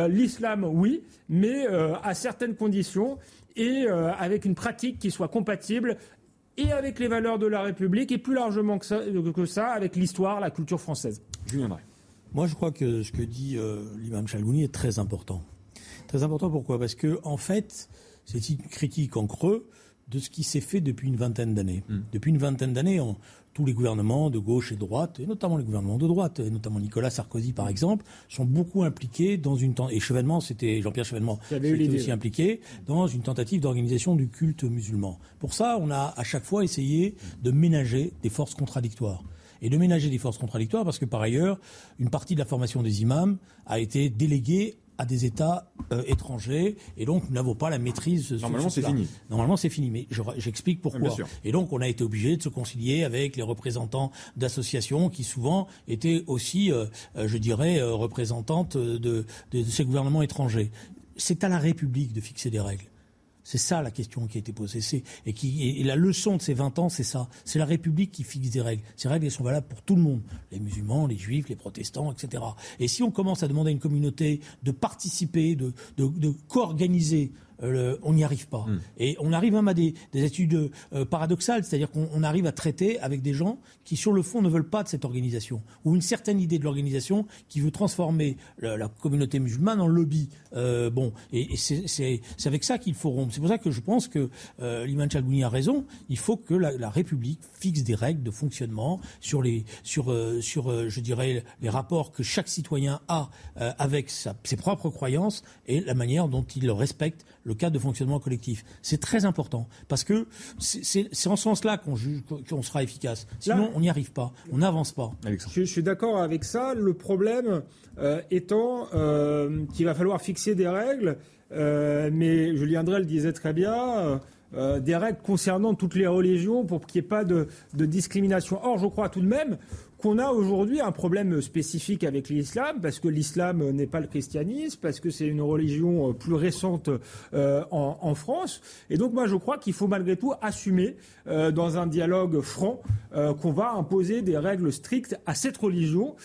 L'islam, oui, mais à certaines conditions et avec une pratique qui soit compatible et avec les valeurs de la République et plus largement que ça, avec l'histoire, la culture française. Julien Drey. Moi, je crois que ce que dit euh, l'imam Chalgouni est très important. Très important pourquoi? Parce que, en fait, c'est une critique en creux de ce qui s'est fait depuis une vingtaine d'années. Hmm. Depuis une vingtaine d'années, tous les gouvernements de gauche et de droite, et notamment les gouvernements de droite, et notamment Nicolas Sarkozy par exemple, sont beaucoup impliqués dans une et Chevènement, c'était Jean-Pierre Chevènement, était aussi impliqué dans une tentative d'organisation du culte musulman. Pour ça, on a à chaque fois essayé de ménager des forces contradictoires et de ménager des forces contradictoires parce que par ailleurs, une partie de la formation des imams a été déléguée à des États euh, étrangers et donc nous n'avons pas la maîtrise. Normalement c'est fini. Normalement c'est fini, mais j'explique pourquoi. Et donc on a été obligé de se concilier avec les représentants d'associations qui souvent étaient aussi, euh, euh, je dirais, représentantes de, de ces gouvernements étrangers. C'est à la République de fixer des règles. C'est ça la question qui a été posée. Et, qui, et la leçon de ces 20 ans, c'est ça. C'est la République qui fixe des règles. Ces règles, elles sont valables pour tout le monde. Les musulmans, les juifs, les protestants, etc. Et si on commence à demander à une communauté de participer, de, de, de co-organiser euh, on n'y arrive pas. Hmm. Et on arrive même à des, des études euh, paradoxales, c'est-à-dire qu'on arrive à traiter avec des gens qui, sur le fond, ne veulent pas de cette organisation, ou une certaine idée de l'organisation qui veut transformer la, communauté musulmane en lobby. Euh, bon, et, c'est avec ça qu'il faut rompre. C'est pour ça que je pense que l'imam Chalgouni a raison. Il faut que la, République fixe des règles de fonctionnement sur les, sur, sur, je dirais, les rapports que chaque citoyen a avec ses propres croyances et la manière dont il respecte le cadre de fonctionnement collectif. C'est très important parce que c'est en ce sens-là qu'on sera efficace. Sinon, on n'y arrive pas, on n'avance pas. Je, suis d'accord avec ça. Le problème euh, étant euh, qu'il va falloir fixer des règles, euh, mais Julien Drey le disait très bien. des règles concernant toutes les religions pour qu'il n'y ait pas de, de, discrimination. Or, je crois tout de même qu'on a aujourd'hui un problème spécifique avec l'islam, parce que l'islam n'est pas le christianisme, parce que c'est une religion euh, plus récente euh, en, France. Et donc moi je crois qu'il faut malgré tout assumer euh, dans un dialogue franc qu'on va imposer des règles strictes à cette religion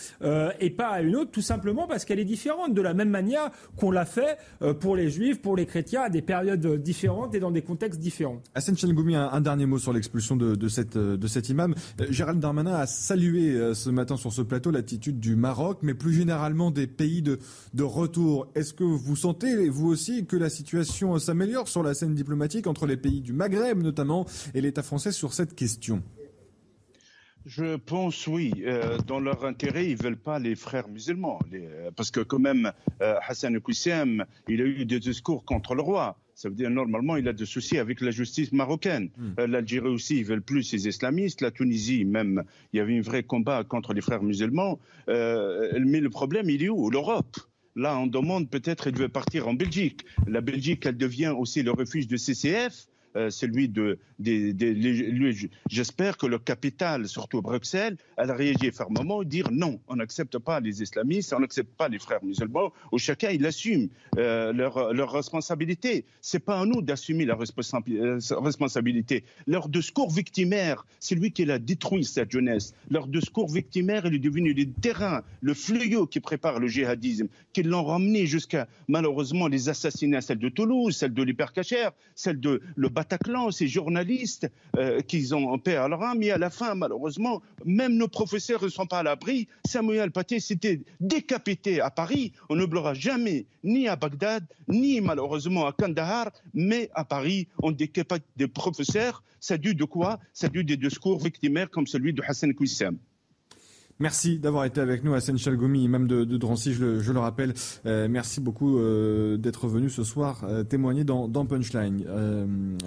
et pas à une autre, tout simplement parce qu'elle est différente, de la même manière qu'on l'a fait pour les juifs, pour les chrétiens, à des périodes différentes et dans des contextes différents. Hassan Chalgoumi, un, dernier mot sur l'expulsion de cet imam. Gérald Darmanin a salué euh, ce matin sur ce plateau l'attitude du Maroc, mais plus généralement des pays de, retour. Est-ce que vous sentez, vous aussi, que la situation s'améliore sur la scène diplomatique entre les pays du Maghreb notamment et l'État français sur cette question? Je pense oui. Euh, dans leur intérêt, ils veulent pas les frères musulmans, euh, parce que quand même Hassan Koussem, il a eu des discours contre le roi. Ça veut dire normalement il a des soucis avec la justice marocaine. Hmm. Euh, L'Algérie aussi, ils veulent plus ces islamistes. La Tunisie même, il y avait un vrai combat contre les frères musulmans. Euh, mais le problème, il est où? L'Europe. Là, on demande peut-être, elle veut partir en Belgique. La Belgique, elle devient aussi le refuge de CCF. Celui de, j'espère que le capital, surtout Bruxelles, elle a réagi fermement dire non, on n'accepte pas les islamistes, on n'accepte pas les frères musulmans, où chacun il assume leur, leur responsabilité. C'est pas à nous d'assumer la responsabilité. Leur discours victimaire, c'est lui qui l'a détruit cette jeunesse. Leur discours victimaire, il est devenu le terrain, le fléau qui prépare le djihadisme, qui l'ont ramené jusqu'à malheureusement les assassinats, celle de Toulouse, celle de l'Hypercacher, celle de le Bataclan, ces journalistes euh, qui ont en paix à leur. Mais à la fin, malheureusement, même nos professeurs ne sont pas à l'abri. Samuel Paté s'était décapité à Paris. On ne n'oubliera jamais, ni à Bagdad, ni malheureusement à Kandahar, mais à Paris, on décapite des professeurs. Ça dû de quoi? Ça dû des discours victimaires comme celui de Hassan Kouissam. Merci d'avoir été avec nous, Hassan Chalgoumi, imam de, de Drancy, je le, rappelle. Euh, merci beaucoup euh, d'être venu ce soir euh, témoigner dans, Punchline.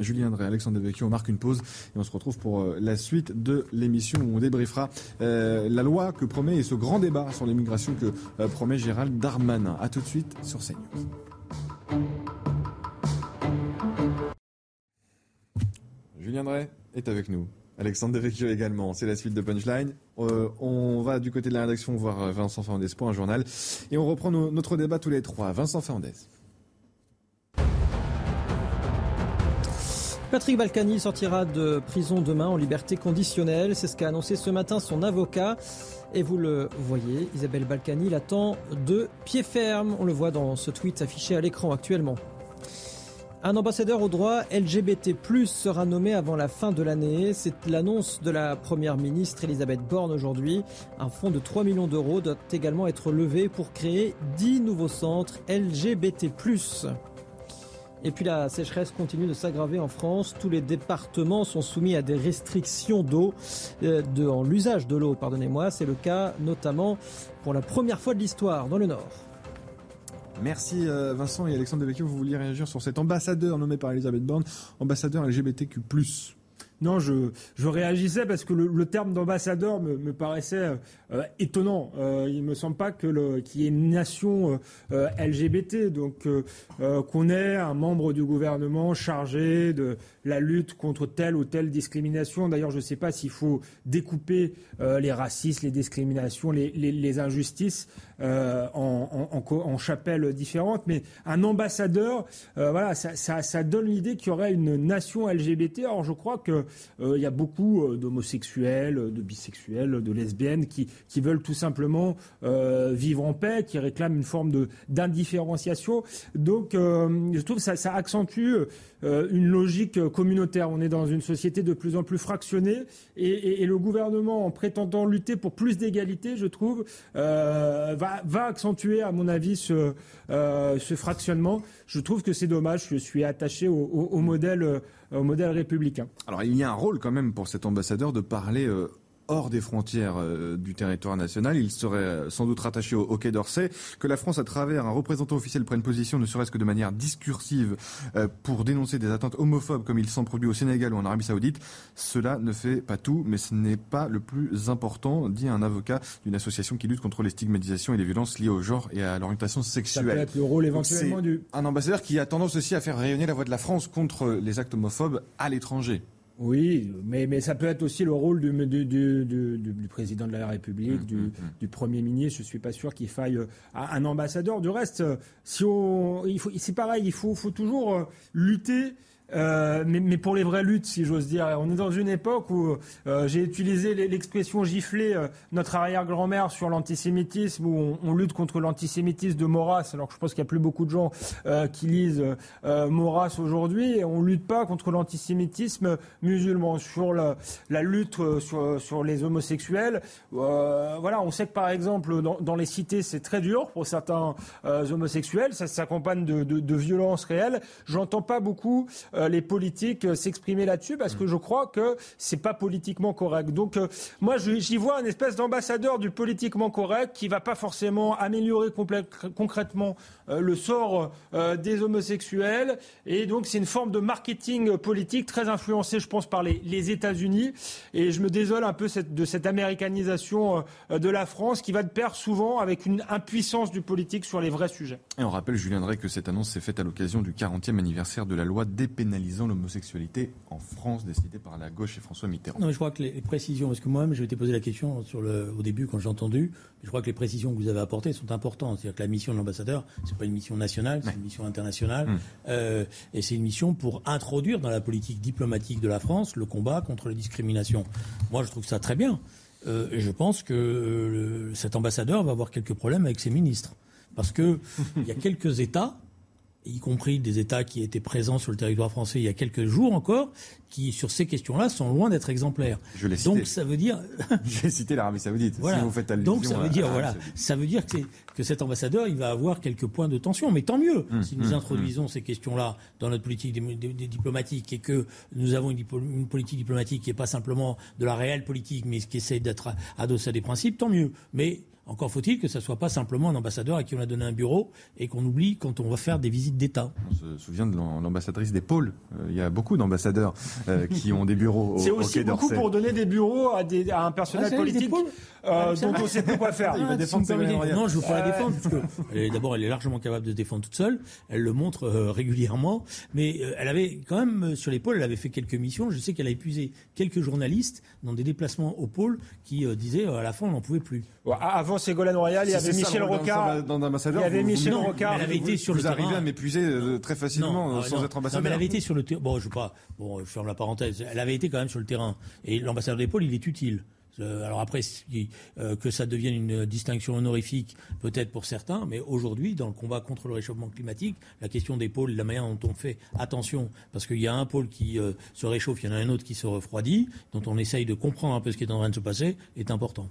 Julien Drey, Alexandre Devecchio, on marque une pause et on se retrouve pour la suite de l'émission où on débriefera la loi que promet et ce grand débat sur l'immigration que promet Gérald Darmanin. A tout de suite sur CNews. Julien Drey est avec nous. Alexandre Devecchio également. C'est la suite de Punchline. Euh, on va du côté de la rédaction voir euh, Vincent Fernandez pour un journal. Et on reprend notre débat tous les trois. Vincent Fernandez. Patrick Balkany sortira de prison demain en liberté conditionnelle. C'est ce qu'a annoncé ce matin son avocat. Et vous le voyez, Isabelle Balkany l'attend de pied ferme. On le voit dans ce tweet affiché à l'écran actuellement. Un ambassadeur au droit LGBT+, sera nommé avant la fin de l'année. C'est l'annonce de la première ministre Elisabeth Borne aujourd'hui. Un fonds de 3 millions d'euros doit également être levé pour créer 10 nouveaux centres LGBT+. Et puis la sécheresse continue de s'aggraver en France. Tous les départements sont soumis à des restrictions d'eau, euh, l'usage de l'eau, pardonnez-moi. C'est le cas notamment pour la première fois de l'histoire dans le Nord. Merci euh, Vincent et Alexandre Devecchio. Vous vouliez réagir sur cet ambassadeur nommé par Elisabeth Borne, ambassadeur LGBTQ+. Non, je, réagissais parce que le, terme d'ambassadeur me, paraissait euh, étonnant. Euh, il me semble pas que qu'il y ait une nation euh, LGBT, donc qu'on ait un membre du gouvernement chargé de la lutte contre telle ou telle discrimination. D'ailleurs, je ne sais pas s'il faut découper les racismes, les discriminations, les injustices en, en, en, chapelles différentes, mais un ambassadeur, voilà, ça, donne l'idée qu'il y aurait une nation LGBT. Alors, je crois que euh, il y a beaucoup euh, d'homosexuels, de bisexuels, de lesbiennes qui, veulent tout simplement euh, vivre en paix, qui réclament une forme d'indifférenciation. Donc, je trouve que ça, ça accentue une logique communautaire. On est dans une société de plus en plus fractionnée et, et, le gouvernement, en prétendant lutter pour plus d'égalité, je trouve, va, va accentuer, à mon avis, ce, ce fractionnement. Je trouve que c'est dommage. Je suis attaché modèle au modèle républicain. Alors il y a un rôle quand même pour cet ambassadeur de parler euh, hors des frontières euh, du territoire national. Il serait euh, sans doute rattaché au, Quai d'Orsay. Que la France, à travers un représentant officiel, prenne position, ne serait-ce que de manière discursive, euh, pour dénoncer des attentes homophobes comme il s'en produit au Sénégal ou en Arabie Saoudite, cela ne fait pas tout, mais ce n'est pas le plus important, dit un avocat d'une association qui lutte contre les stigmatisations et les violences liées au genre et à l'orientation sexuelle. Ça peut être le rôle éventuellement du... Un ambassadeur qui a tendance aussi à faire rayonner la voix de la France contre les actes homophobes à l'étranger. Oui, mais, mais ça peut être aussi le rôle du, du, du, du président de la République, mmh, mmh, mmh. du, Premier ministre. Je suis pas sûr qu'il faille euh, un ambassadeur. Du reste, si on, il faut, c'est pareil, il faut, faut toujours euh, lutter euh, mais, pour les vraies luttes, si j'ose dire. On est dans une époque où euh, j'ai utilisé l'expression gifler euh, notre arrière-grand-mère sur l'antisémitisme, où on, lutte contre l'antisémitisme de Maurras, alors que je pense qu'il n'y a plus beaucoup de gens qui lisent Maurras aujourd'hui, on lutte pas contre l'antisémitisme musulman. Sur la, lutte sur, les homosexuels, voilà, on sait que par exemple dans, les cités c'est très dur pour certains homosexuels, ça s'accompagne de, de, violences réelles. J'entends pas beaucoup les politiques euh, s'exprimer là-dessus parce que je crois que c'est pas politiquement correct. Donc euh, moi j'y vois une espèce d'ambassadeur du politiquement correct qui va pas forcément améliorer concrètement le sort des homosexuels et donc c'est une forme de marketing politique très influencé je pense par les, les États-Unis et je me désole un peu cette, de cette américanisation de la France qui va de pair souvent avec une impuissance du politique sur les vrais sujets. Et on rappelle Julien Drey que cette annonce s'est faite à l'occasion du 40e anniversaire de la loi dépénalisation pénalisant l'homosexualité en France, décidée par la gauche et François Mitterrand. Non, mais je crois que les précisions, parce que moi-même, je m'étais posé la question sur le, au début quand j'ai entendu, je crois que les précisions que vous avez apportées sont importantes. C'est-à-dire que la mission de l'ambassadeur, c'est pas une mission nationale, c'est une mission internationale, hum. euh, et c'est une mission pour introduire dans la politique diplomatique de la France le combat contre les discriminations. Moi, je trouve ça très bien. Euh, et je pense que euh, cet ambassadeur va avoir quelques problèmes avec ses ministres. Parce qu'il *laughs* y a quelques États y compris des États qui étaient présents sur le territoire français il y a quelques jours encore, qui, sur ces questions-là, sont loin d'être exemplaires. Je l'ai Donc ça veut dire. *laughs* J'ai cité l'Arabie Saoudite. Voilà. Si vous faites Donc ça veut dire, voilà, ça veut dire que, que, cet ambassadeur, il va avoir quelques points de tension. Mais tant mieux hum, si nous hum, introduisons hum. ces questions-là dans notre politique diplomatique et que nous avons une, une politique diplomatique qui n'est pas simplement de la réelle politique, mais qui essaie d'être adossée à des principes, tant mieux. Mais encore faut-il que ce ne soit pas simplement un ambassadeur à qui on a donné un bureau et qu'on oublie quand on va faire des visites d'État. On se souvient de l'ambassadrice des pôles. Euh, il y a beaucoup d'ambassadeurs euh, qui ont des bureaux au C'est aussi beaucoup pour donner des bureaux à, des, à un personnel ah, politique euh, dont on ne sait plus quoi faire. Il va défendre Non, je ne veux pas la défendre. D'abord, elle est largement capable de se défendre toute seule. Elle le montre régulièrement. Mais elle avait quand même, sur les pôles, elle avait fait quelques missions. Je sais qu'elle a épuisé quelques journalistes dans des déplacements au pôle qui disaient à la fin, on n'en pouvait plus. Avant Ségolène Royal, il y avait Michel Rocard. Dans, ambassadeur, il y avait Michel Rocard. Elle avait été sur le terrain. Vous arrivez à m'épuiser euh, très facilement sans être ambassadeur. mais elle avait été sur le terrain. Bon, je pas. Bon, je ferme la parenthèse. Elle avait été quand même sur le terrain. Et l'ambassadeur d'épaule, il est utile. Euh, alors après, euh, que ça devienne une distinction honorifique, peut-être pour certains, mais aujourd'hui, dans le combat contre le réchauffement climatique, la question des pôles, la manière dont on fait attention, parce qu'il y a un pôle qui se réchauffe, il y en a un autre qui se refroidit, dont on essaye de comprendre un peu ce qui est en train de se passer, est important.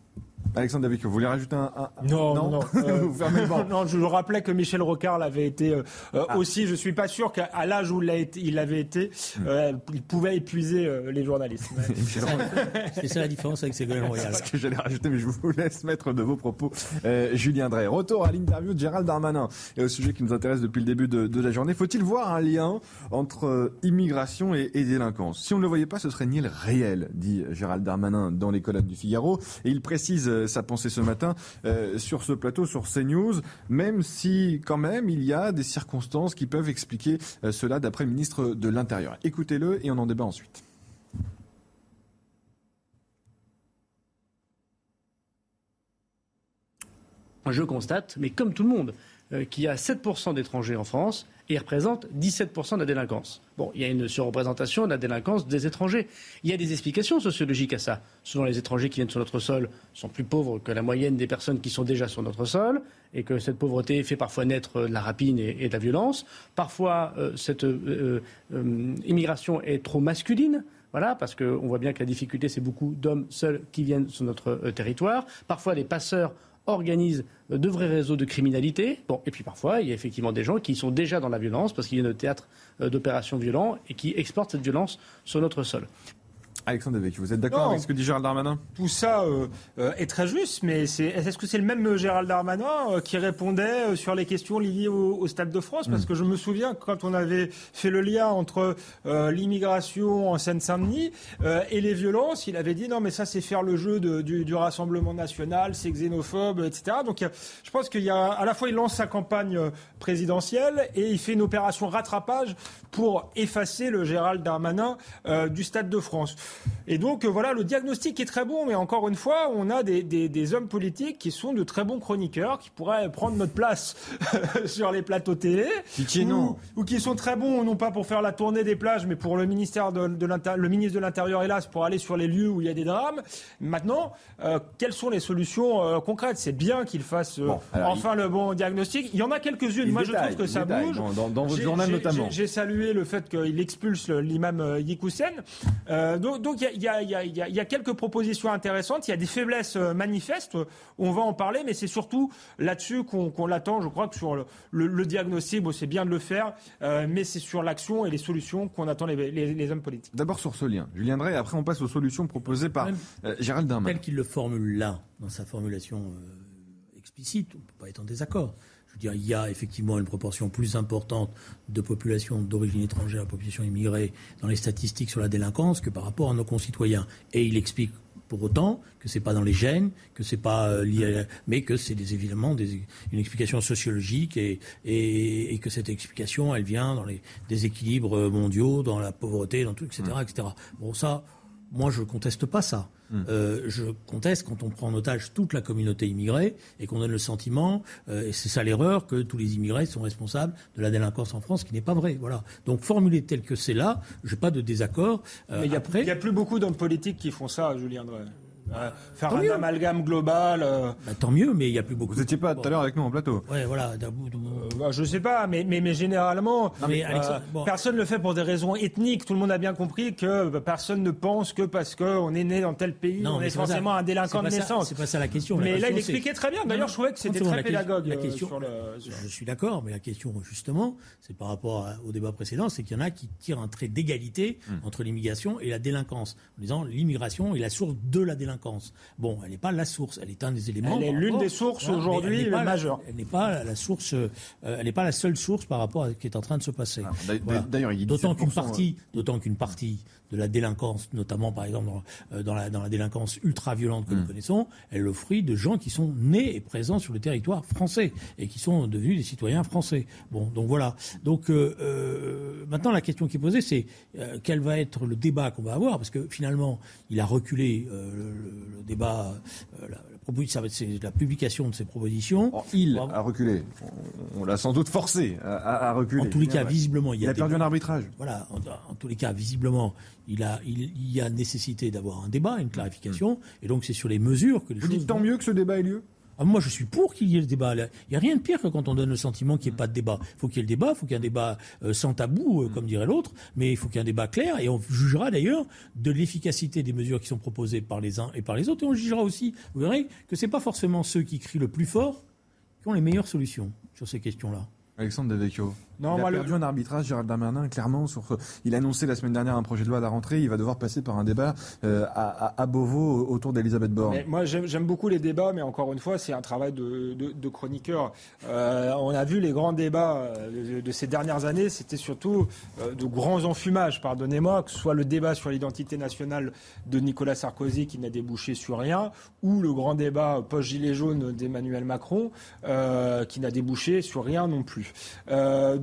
Alexandre David, vous voulez rajouter un, Non, non, non. *laughs* Euh, *laughs* non, je rappelais que Michel Rocard l'avait été euh, euh, ah. aussi. Je suis pas sûr qu'à l'âge où il l'avait été, hmm. il pouvait épuiser les journalistes. *laughs* C'est ça la différence avec Ségolène Royal. ce que j'allais rajouter, mais je vous laisse mettre de vos propos. Julien Drey, retour à l'interview de Gérald Darmanin et au sujet qui nous intéresse depuis le début de, la journée. Faut-il voir un lien entre immigration et, et, délinquance? Si on ne le voyait pas, ce serait nier le réel, dit Gérald Darmanin dans les colonnes du Figaro. Et il précise euh, sa pensée ce matin euh, sur ce plateau, sur CNews, même si quand même il y a des circonstances qui peuvent expliquer euh, cela d'après le ministre de l'Intérieur. Écoutez-le et on en débat ensuite. Je constate, mais comme tout le monde, qu'il y a 7% d'étrangers en France et représente 17% de la délinquance. Bon, il y a une surreprésentation de la délinquance des étrangers. Il y a des explications sociologiques à ça. Souvent, les étrangers qui viennent sur notre sol sont plus pauvres que la moyenne des personnes qui sont déjà sur notre sol, et que cette pauvreté fait parfois naître de la rapine et, de la violence. Parfois, euh, cette euh, euh, immigration est trop masculine. Voilà, parce qu'on voit bien que la difficulté, c'est beaucoup d'hommes seuls qui viennent sur notre territoire. Parfois, les passeurs organisent de vrais réseaux de criminalité. Bon, et puis parfois, il y a effectivement des gens qui sont déjà dans la violence parce qu'il y a un théâtre euh, d'opérations violents et qui exportent cette violence sur notre sol. Alexandre Devec, vous êtes d'accord avec ce que dit Gérald Darmanin? Tout ça euh, euh, est très juste, mais est-ce que c'est le même Gérald Darmanin euh, qui répondait sur les questions liées au, Stade de France? Parce mm. que je me souviens quand on avait fait le lien entre l'immigration en Seine-Saint-Denis et les violences, il avait dit non mais ça c'est faire le jeu du, Rassemblement national, c'est xénophobe, etc. Donc je pense qu'il y a à la fois il lance sa campagne présidentielle et il fait une opération rattrapage pour effacer le Gérald Darmanin du Stade de France. Et donc, euh, voilà, le diagnostic est très bon, mais encore une fois, on a des, hommes politiques qui sont de très bons chroniqueurs, qui pourraient prendre notre place *laughs* sur les plateaux télé. Ou, ou, qui sont très bons, non pas pour faire la tournée des plages, mais pour le ministère de, le ministre de l'Intérieur, hélas, pour aller sur les lieux où il y a des drames. Maintenant, euh, quelles sont les solutions euh, concrètes? C'est bien qu'ils fassent enfin le bon diagnostic. Il y en a quelques-unes. Moi, je trouve que ça bouge. dans, votre journal notamment. J'ai salué le fait qu'il expulse l'imam Yikoussen. donc, donc il y, a, quelques propositions intéressantes. Il y a des faiblesses euh, manifestes. On va en parler, mais c'est surtout là-dessus qu'on l'attend. Je crois que sur le, diagnostic, bon, c'est bien de le faire, euh, mais c'est sur l'action et les solutions qu'on attend les, hommes politiques. D'abord sur ce lien, Julien Drey, après on passe aux solutions proposées par euh, Gérald Darmanin. Tel qu'il le formule là, dans sa formulation explicite, on ne peut pas être en désaccord il y a effectivement une proportion plus importante de population d'origine étrangère, population immigrée, dans les statistiques sur la délinquance que par rapport à nos concitoyens. Et il explique pour autant que c'est pas dans les gènes, que c'est pas euh, lié, à, mais que c'est des, évidemment des, une explication sociologique et, et, et, que cette explication, elle vient dans les déséquilibres mondiaux, dans la pauvreté, dans tout, etc., mmh. etc. Bon, ça, moi, je conteste pas ça. Hmm. Euh, je conteste quand on prend en otage toute la communauté immigrée et qu'on donne le sentiment, euh, et c'est ça l'erreur, que tous les immigrés sont responsables de la délinquance en France, qui n'est pas vrai. Voilà. Donc formulé tel que c'est là, je n'ai pas de désaccord. Euh, Mais il n'y a, a, plus beaucoup d'hommes politiques qui font ça, Julien Drey. Euh, faire un amalgame global. Euh. Bah, tant mieux, mais il n'y a plus beaucoup. Vous n'étiez pas tout à l'heure avec nous en plateau. Ouais, voilà. Euh, bah, je sais pas, mais, mais, mais généralement, personne ne le fait pour des raisons ethniques. Tout le monde a bien compris que bah, personne ne pense que parce qu'on est né dans tel pays, on est, forcément un délinquant de naissance. C'est pas ça la question. Mais là, il expliquait très bien. D'ailleurs, je trouvais que c'était très pédagogue. La question, Je suis d'accord, mais la question, justement, c'est par rapport au débat précédent, c'est qu'il y en a qui tirent un trait d'égalité hmm. entre l'immigration et la délinquance, en disant l'immigration est la source de la délinquance. Bon, elle n'est pas la source, elle est un des éléments. Elle est l'une des sources aujourd'hui majeures. Elle n'est pas la source, euh, elle n'est pas la seule source par rapport à ce qui est en train de se passer. Ah, d'ailleurs, d'autant qu'une partie, d'autant qu'une partie de la délinquance, notamment par exemple dans, euh, la, dans la, délinquance ultra-violente que nous hmm. connaissons, est le fruit de gens qui sont nés et présents sur le territoire français et qui sont devenus des citoyens français. Bon, donc voilà. Donc euh, euh maintenant, la question qui est posée, c'est euh, quel va être le débat qu'on va avoir, parce que finalement, il a reculé le, le, débat, la, la, la, publication de ces propositions. Oh, il a reculé. On, l'a sans doute forcé à, reculer. En tous les cas, visiblement, il, a, perdu un arbitrage. Voilà. en tous les cas, visiblement, il, a, il, y a nécessité d'avoir un débat, une clarification, et donc c'est sur les mesures que les Vous dites tant mieux que ce débat ait lieu? Ah, moi, je suis pour qu'il y ait le débat. Il n'y a rien de pire que quand on donne le sentiment qu'il n'y ait pas de débat. Il faut qu'il y ait le débat, il faut qu'il y ait un débat euh, sans tabou, euh, comme dirait l'autre, mais il faut qu'il y ait un débat clair, et on jugera d'ailleurs de l'efficacité des mesures qui sont proposées par les uns et par les autres, et on jugera aussi, vous verrez, que ce n'est pas forcément ceux qui crient le plus fort qui ont les meilleures solutions sur ces questions-là. Alexandre Devecchio. Non, il a perdu un arbitrage, Gérald Darmanin, clairement. Sur, il a annoncé la semaine dernière un projet de loi à la rentrée. Il va devoir passer par un débat euh, à, à, Beauvau autour d'Elisabeth Borne. moi, j'aime beaucoup les débats, mais encore une fois, c'est un travail de, de, de chroniqueur. Euh, on a vu les grands débats euh, de, ces dernières années. C'était surtout euh, de grands enfumages, pardonnez-moi, que ce soit le débat sur l'identité nationale de Nicolas Sarkozy qui n'a débouché sur rien, ou le grand débat post-gilet jaune d'Emmanuel Macron euh, qui n'a débouché sur rien non plus.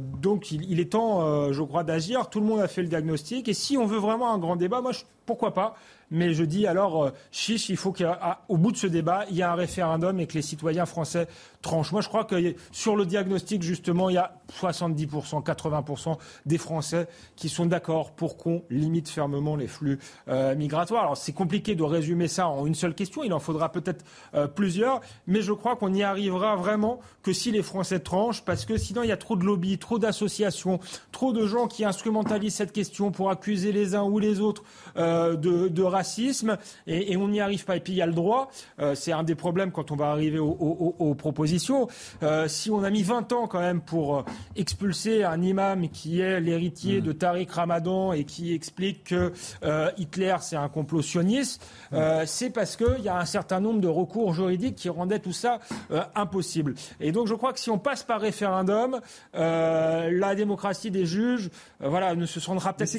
Donc il, est temps, euh, je crois, d'agir. Tout le monde a fait le diagnostic. Et si on veut vraiment un grand débat, moi, pourquoi pas mais je dis alors, euh, chiche, il faut qu'au bout de ce débat, il y ait un référendum et que les citoyens français tranchent. Moi, je crois que sur le diagnostic, justement, il y a 70%, 80% des Français qui sont d'accord pour qu'on limite fermement les flux euh, migratoires. Alors, c'est compliqué de résumer ça en une seule question. Il en faudra peut-être euh, plusieurs. Mais je crois qu'on y arrivera vraiment que si les Français tranchent, parce que sinon, il y a trop de lobbies, trop d'associations, trop de gens qui instrumentalisent cette question pour accuser les uns ou les autres de, de racisme et, on n'y arrive pas. Et puis il y a le droit, euh, c'est un des problèmes quand on va arriver aux, propositions. Euh, si on a mis 20 ans quand même pour euh, expulser un imam qui est l'héritier mm. de Tariq Ramadan et qui explique que Hitler c'est un complot sioniste, mm. c'est parce qu'il y a un certain nombre de recours juridiques qui rendaient tout ça impossible. Et donc je crois que si on passe par référendum, la démocratie des juges, voilà, ne se sentra peut-être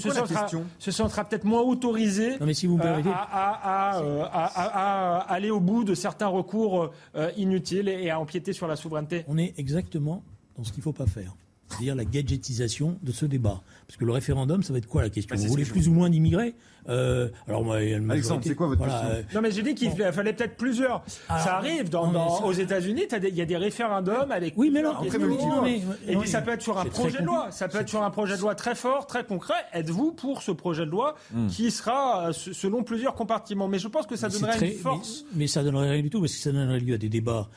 se, sentira, peut-être moins autorisée. Non mais si vous me euh, à, aller au bout de certains recours euh, inutiles et à empiéter sur la souveraineté. On est exactement dans ce qu'il ne faut pas faire c'est-à-dire la gadgetisation de ce débat. Parce que le référendum, ça va être quoi la question bah, Vous voulez plus ou moins d'immigrés euh, alors moi, Alexandre, c'est quoi votre question euh, Non, mais j'ai dit qu'il fallait peut-être plusieurs. ça arrive dans, aux États-Unis. Il y a des référendums avec. Oui, mais non. et puis ça peut être sur un projet de loi. Ça peut être sur un projet de loi très fort, très concret. Êtes-vous pour ce projet de loi hmm. qui sera euh, selon plusieurs compartiments? Mais je pense que ça donnerait une force. Mais, ça donnerait rien du tout parce que ça donnerait lieu à des débats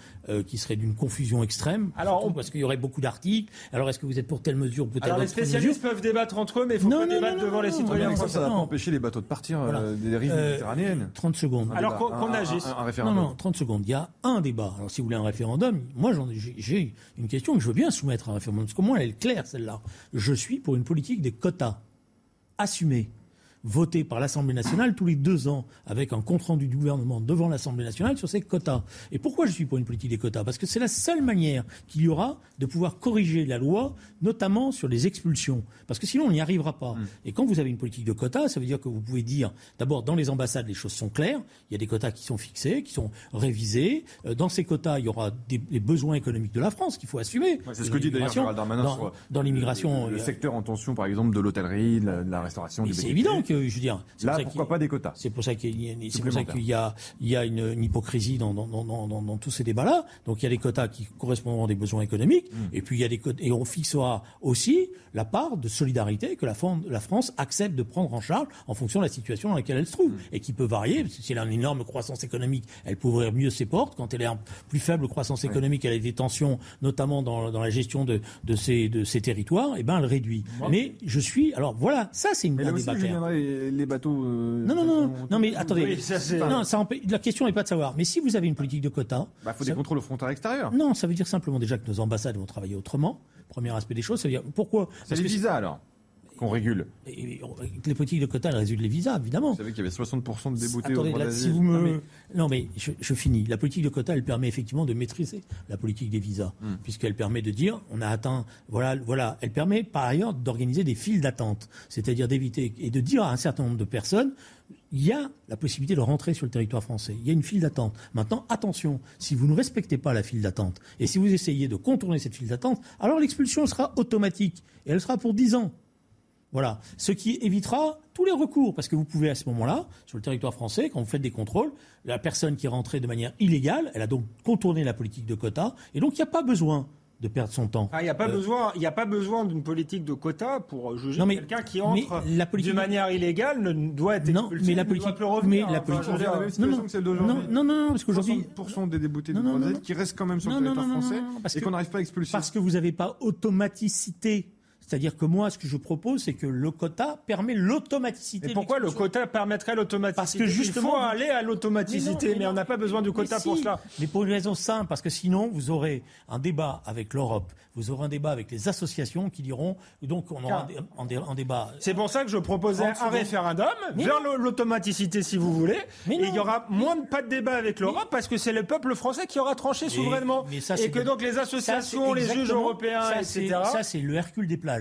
qui seraient d'une confusion extrême. Alors, parce qu'il y aurait beaucoup d'articles. Alors, est-ce que vous êtes pour telle mesure, peut-être Alors les spécialistes peuvent débattre entre eux, mais il faut pas débattre devant les citoyens. Ça, va pas empêcher les de partir euh, des rives euh, méditerranéennes. 30 secondes. Alors qu'on agisse. Un, référendum. Non, non, 30 secondes. Il y a un débat. Alors si vous voulez un référendum, moi j'ai une question que je veux bien soumettre à un référendum. Parce que moi, elle est claire, celle-là. Je suis pour une politique des quotas assumée. Voté par l'Assemblée nationale tous les deux ans, avec un compte-rendu du gouvernement devant l'Assemblée nationale sur ces quotas. Et pourquoi je suis pour une politique des quotas? Parce que c'est la seule manière qu'il y aura de pouvoir corriger la loi, notamment sur les expulsions. Parce que sinon, on n'y arrivera pas. Mmh. Et quand vous avez une politique de quotas, ça veut dire que vous pouvez dire, d'abord, dans les ambassades, les choses sont claires. Il y a des quotas qui sont fixés, qui sont révisés. Euh, dans ces quotas, il y aura des, besoins économiques de la France qu'il faut assumer. c'est ce que dit d'ailleurs Gérald Darmanin dans, dans l'immigration. Le, secteur en tension, par exemple, de l'hôtellerie, de, la, restauration. C'est évident que, je veux dire. Là, pourquoi pas des quotas C'est pour ça qu'il y, a, il y a une, hypocrisie dans, dans, tous ces débats-là. Donc il y a des quotas qui correspondront à des besoins économiques, mmh. et puis il y a des et on fixera aussi la part de solidarité que la, la France accepte de prendre en charge en fonction de la situation dans laquelle elle se trouve, mmh. et qui peut varier. Si elle a une énorme croissance économique, elle peut ouvrir mieux ses portes. Quand elle est en plus faible croissance économique, elle a des tensions, notamment dans, la gestion de, de, ces, de ces territoires, et eh ben elle réduit. Mais je suis, alors voilà, ça c'est une débat. Les bateaux. Euh, non, non, non, non, mais attendez. non, ça la question n'est pas de savoir. Mais si vous avez une politique de quotas, il bah, faut des contrôles aux frontières extérieures. Non, ça veut dire simplement déjà que nos ambassades vont travailler autrement. Premier aspect des choses, ça veut dire pourquoi? C'est les visas alors qu'on régule. les politiques de quotas, elles régulent les visas, évidemment. Vous savez qu'il y avait 60% de déboutés Attendez, au si vous me... Non, mais, je, finis. La politique de quotas, elle permet effectivement de maîtriser la politique des visas, hmm. puisqu'elle permet de dire, on a atteint, voilà, voilà. Elle permet par ailleurs d'organiser des files d'attente, c'est-à-dire d'éviter et de dire à un certain nombre de personnes, il y a la possibilité de rentrer sur le territoire français. Il y a une file d'attente. Maintenant, attention, si vous ne respectez pas la file d'attente et si vous essayez de contourner cette file d'attente, alors l'expulsion sera automatique et elle sera pour 10 ans. Voilà. Ce qui évitera tous les recours, parce que vous pouvez à ce moment-là, sur le territoire français, quand vous faites des contrôles, la personne qui est rentrée de manière illégale, elle a donc contourné la politique de quotas, et donc il n'y a pas besoin de perdre son temps. Ah, il n'y a pas euh, besoin, il a pas besoin d'une politique de quotas pour juger quelqu'un qui entre de manière illégale ne doit être non, mais la politique, mais la politique, non, non, non, non, parce qu'aujourd'hui, 60% des déboutés de droit qui restent quand même sur le territoire français et qu'on n'arrive pas à expulser. Parce que vous n'avez pas automaticité c'est-à-dire que moi, ce que je propose, c'est que le quota permet l'automaticité. Et pourquoi le quota permettrait l'automaticité Parce que justement, il faut aller à l'automaticité, mais, on n'a pas besoin du quota pour cela. Mais pour une raison simple, parce que sinon, vous aurez un débat avec l'Europe, vous aurez un débat avec les associations qui diront, donc on aura un, débat. C'est pour ça que je proposais un référendum vers l'automaticité, si vous voulez, et il y aura moins de pas de débat avec l'Europe, parce que c'est le peuple français qui aura tranché souverainement, et que donc les associations, les juges européens, etc. Ça, c'est le Hercule des plages.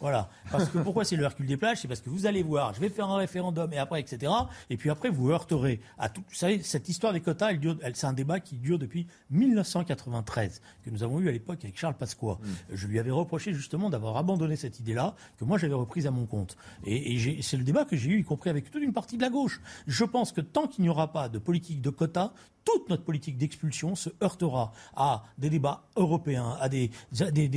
Voilà. Parce que pourquoi c'est le Hercule des plages? C'est parce que vous allez voir, je vais faire un référendum et après, etc. Et puis après, vous heurterez à tout. Vous savez, cette histoire des quotas, elle elle, c'est un débat qui dure depuis 1993, que nous avons eu à l'époque avec Charles Pasqua. Mm. Je lui avais reproché justement d'avoir abandonné cette idée-là, que moi j'avais reprise à mon compte. Et, et c'est le débat que j'ai eu, y compris avec toute une partie de la gauche. Je pense que tant qu'il n'y aura pas de politique de quotas, toute notre politique d'expulsion se heurtera à des débats européens, à des,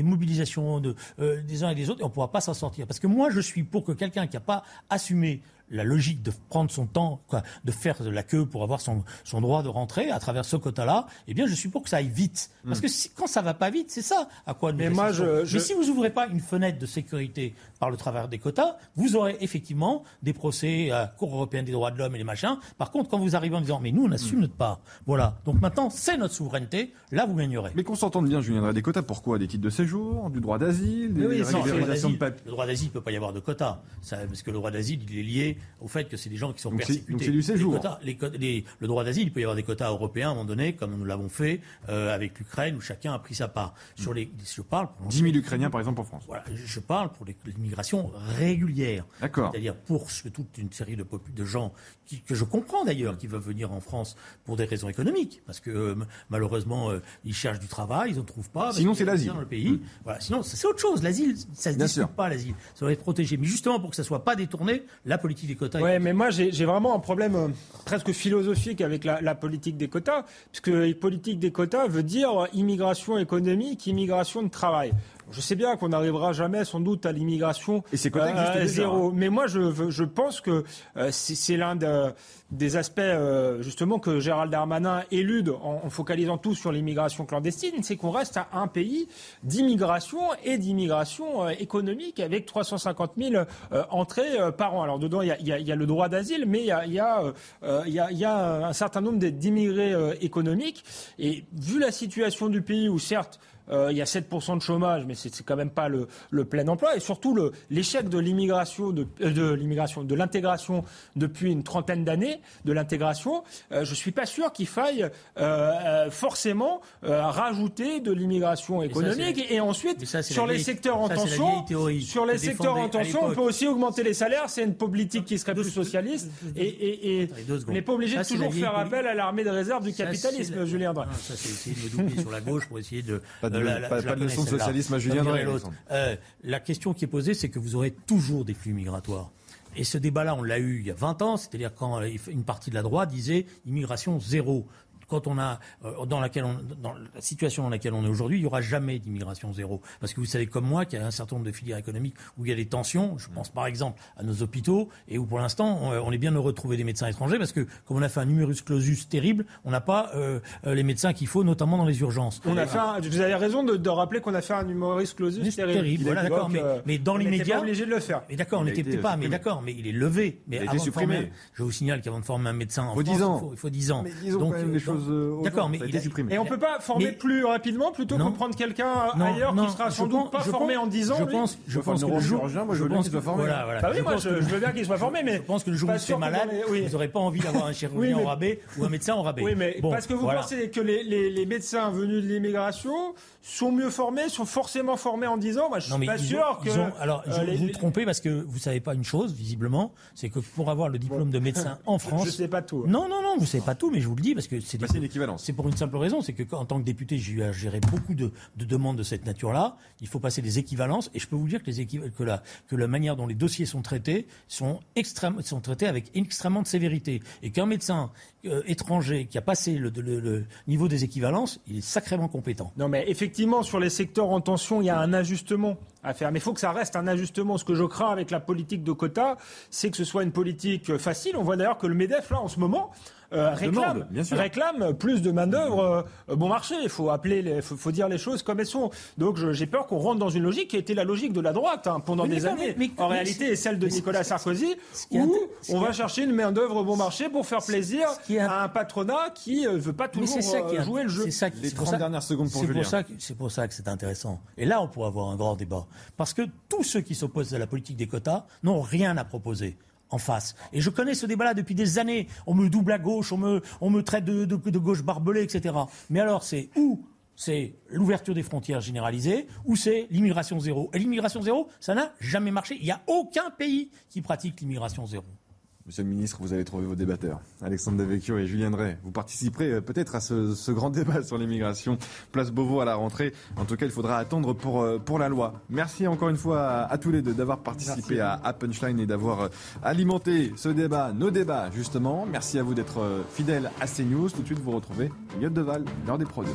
mobilisations euh, des uns et des autres, et on ne pourra pas s'en sortir. Parce que moi, je suis pour que quelqu'un qui n'a pas assumé la logique de prendre son temps, quoi, de faire de la queue pour avoir son, son droit de rentrer à travers ce quota-là, eh bien, je suis pour que ça aille vite. Parce que quand ça va pas vite, c'est ça à quoi nous Mais, moi, je, Mais si vous ouvrez pas une fenêtre de sécurité par le travers des quotas, vous aurez effectivement des procès à Cour européenne des droits de l'homme et les machins. Par contre, quand vous arrivez en disant, mais nous, on assume notre part. Voilà. Donc maintenant, c'est notre souveraineté. Là, vous gagnerez. Mais qu'on s'entende bien, Julien des quotas, pourquoi? Des titres de séjour, du droit d'asile, des oui, Le droit d'asile, il peut pas y avoir de quotas. parce que le droit d'asile, il est lié au fait que c'est des gens qui sont persécutés. Donc c'est du séjour. le droit d'asile, il peut y avoir des quotas européens à un moment donné, comme nous l'avons fait euh, avec l'Ukraine, où chacun a pris sa part. Sur les, je parle pour 10 000 Ukrainiens, par exemple, en France. Voilà, je parle pour l'immigration régulière. D'accord. C'est-à-dire pour toute une série de, de gens qui, que je comprends d'ailleurs, qui veulent venir en France pour des raisons économiques, parce que euh, malheureusement, euh, ils cherchent du travail, ils n'en trouvent pas. Sinon, c'est l'asile. Dans le pays. Mmh. Voilà. Sinon, c'est autre chose. L'asile, ça ne se discute pas, l'asile. Ça doit être protégé. Mais justement, pour que ça soit pas détourné, la politique des quotas. Ouais, mais moi, j'ai vraiment un problème euh, presque philosophique avec la, politique des quotas, puisque la politique des quotas veut dire immigration économique, immigration de travail. Je sais bien qu'on n'arrivera jamais sans doute à l'immigration et c'est euh, zéro. Hein. Mais moi, je, je pense que euh, c'est l'un des aspects euh, justement que Gérald Darmanin élude en, focalisant tout sur l'immigration clandestine, c'est qu'on reste à un pays d'immigration et d'immigration économique avec 350 000 entrées par an. Alors dedans, il y a, y a, le droit d'asile, mais il y a, y, a, y a un certain nombre d'immigrés économiques. Et vu la situation du pays où certes euh, il y a 7% de chômage, mais c'est quand même pas le, plein emploi. Et surtout, l'échec de l'immigration, de, euh, de l'immigration, de l'intégration depuis une trentaine d'années, de l'intégration, euh, je suis pas sûr qu'il faille forcément rajouter de l'immigration économique. et, ensuite, sur les secteurs en tension, sur les secteurs en tension, on peut aussi augmenter les salaires. C'est une politique qui serait plus socialiste. Et, on n'est pas obligé de toujours faire appel à l'armée de réserve du capitalisme, Julien Drey. Ça, c'est essayer de me doubler sur la gauche pour essayer de pas, de leçon de socialisme à Julien euh, La question qui est posée, c'est que vous aurez toujours des flux migratoires. Et ce débat-là, on l'a eu il y a 20 ans, c'est-à-dire quand une partie de la droite disait immigration zéro quand on a euh, dans laquelle dans la situation dans laquelle on est aujourd'hui, il n'y aura jamais d'immigration zéro. Parce que vous savez comme moi qu'il y a un certain nombre de filières économiques où il y a des tensions. Je pense par exemple à nos hôpitaux et où pour l'instant on, est bien heureux de trouver des médecins étrangers parce que comme on a fait un numerus clausus terrible, on n'a pas euh, euh, les médecins qu'il faut, notamment dans les urgences. On a fait vous avez raison de, rappeler qu'on a fait un numerus clausus terrible. terrible voilà, d'accord. Mais, mais, dans l'immédiat, obligé de le faire. Mais d'accord, on n'était pas. Mais d'accord, mais il est levé. Mais il a été supprimé. je vous signale qu'avant de former un médecin en France, il faut 10 ans. Mais donc, les choses. D'accord, mais et on peut pas former plus rapidement plutôt que prendre quelqu'un ailleurs qui sera sans doute pas formé en 10 ans. Je pense, je pense que le jour, moi je veux bien qu'il soit formé. Bah oui, moi je veux bien qu'il soit formé, mais je pense que le jour où vous malade, vous n'aurez pas envie d'avoir un chirurgien au rabais ou un médecin au rabais. Oui, mais parce que vous pensez que les médecins venus de l'immigration sont mieux formés, sont forcément formés en 10 ans. Moi, je suis pas sûr que. alors, euh, vous vous trompez parce que vous savez pas une chose, visiblement, c'est que pour avoir le diplôme de médecin en *laughs* France. Je sais pas tout. Non, non, non, vous savez pas tout, mais je vous le dis parce que c'est. Une équivalence. C'est pour une simple raison, c'est que en tant que député, j'ai eu à gérer beaucoup de, demandes de cette nature-là. Il faut passer des équivalences, et je peux vous dire que les que la que la manière dont les dossiers sont traités sont extrêmement sont traités avec extrêmement de sévérité, et qu'un médecin euh, étranger qui a passé le, le, niveau des équivalences, il est sacrément compétent. Non, mais effectivement, sur les secteurs en tension, il y a un ajustement à faire. Mais il faut que ça reste un ajustement. Ce que je crains avec la politique de quotas, c'est que ce soit une politique facile. On voit d'ailleurs que le MEDEF, là, en ce moment, euh, réclame, réclame plus de main-d'œuvre euh, bon marché. Il faut appeler, faut, dire les choses comme elles sont. Donc j'ai peur qu'on rentre dans une logique qui était la logique de la droite hein, pendant des années. en réalité, et celle de Nicolas Sarkozy, où on va chercher une main-d'œuvre bon marché pour faire plaisir à un patronat qui ne euh, veut pas toujours jouer le jeu. C'est ça les 30 dernières secondes pour Julien. C'est pour ça que c'est intéressant. Et là, on pourrait avoir un grand débat. Parce que tous ceux qui s'opposent à la politique des quotas n'ont rien à proposer en face. Et je connais ce débat-là depuis des années. On me double à gauche, on me, traite de, gauche barbelée, etc. Mais alors, c'est où c'est l'ouverture des frontières généralisées ou c'est l'immigration zéro? Et l'immigration zéro, ça n'a jamais marché. Il n'y a aucun pays qui pratique l'immigration zéro. Monsieur le ministre, vous avez trouvé vos débatteurs, Alexandre Devecchio et Julien Drey. Vous participerez euh, peut-être à ce, grand *laughs* débat sur l'immigration, place Beauvau à la rentrée. En tout cas, il faudra attendre pour, euh, pour la loi. Merci encore une fois à, tous les deux d'avoir participé à, à, Punchline et d'avoir euh, alimenté ce débat, nos débats justement. Merci à vous d'être fidèles à CNews. Tout de suite, vous retrouvez Yotte Deval, l'heure des produits.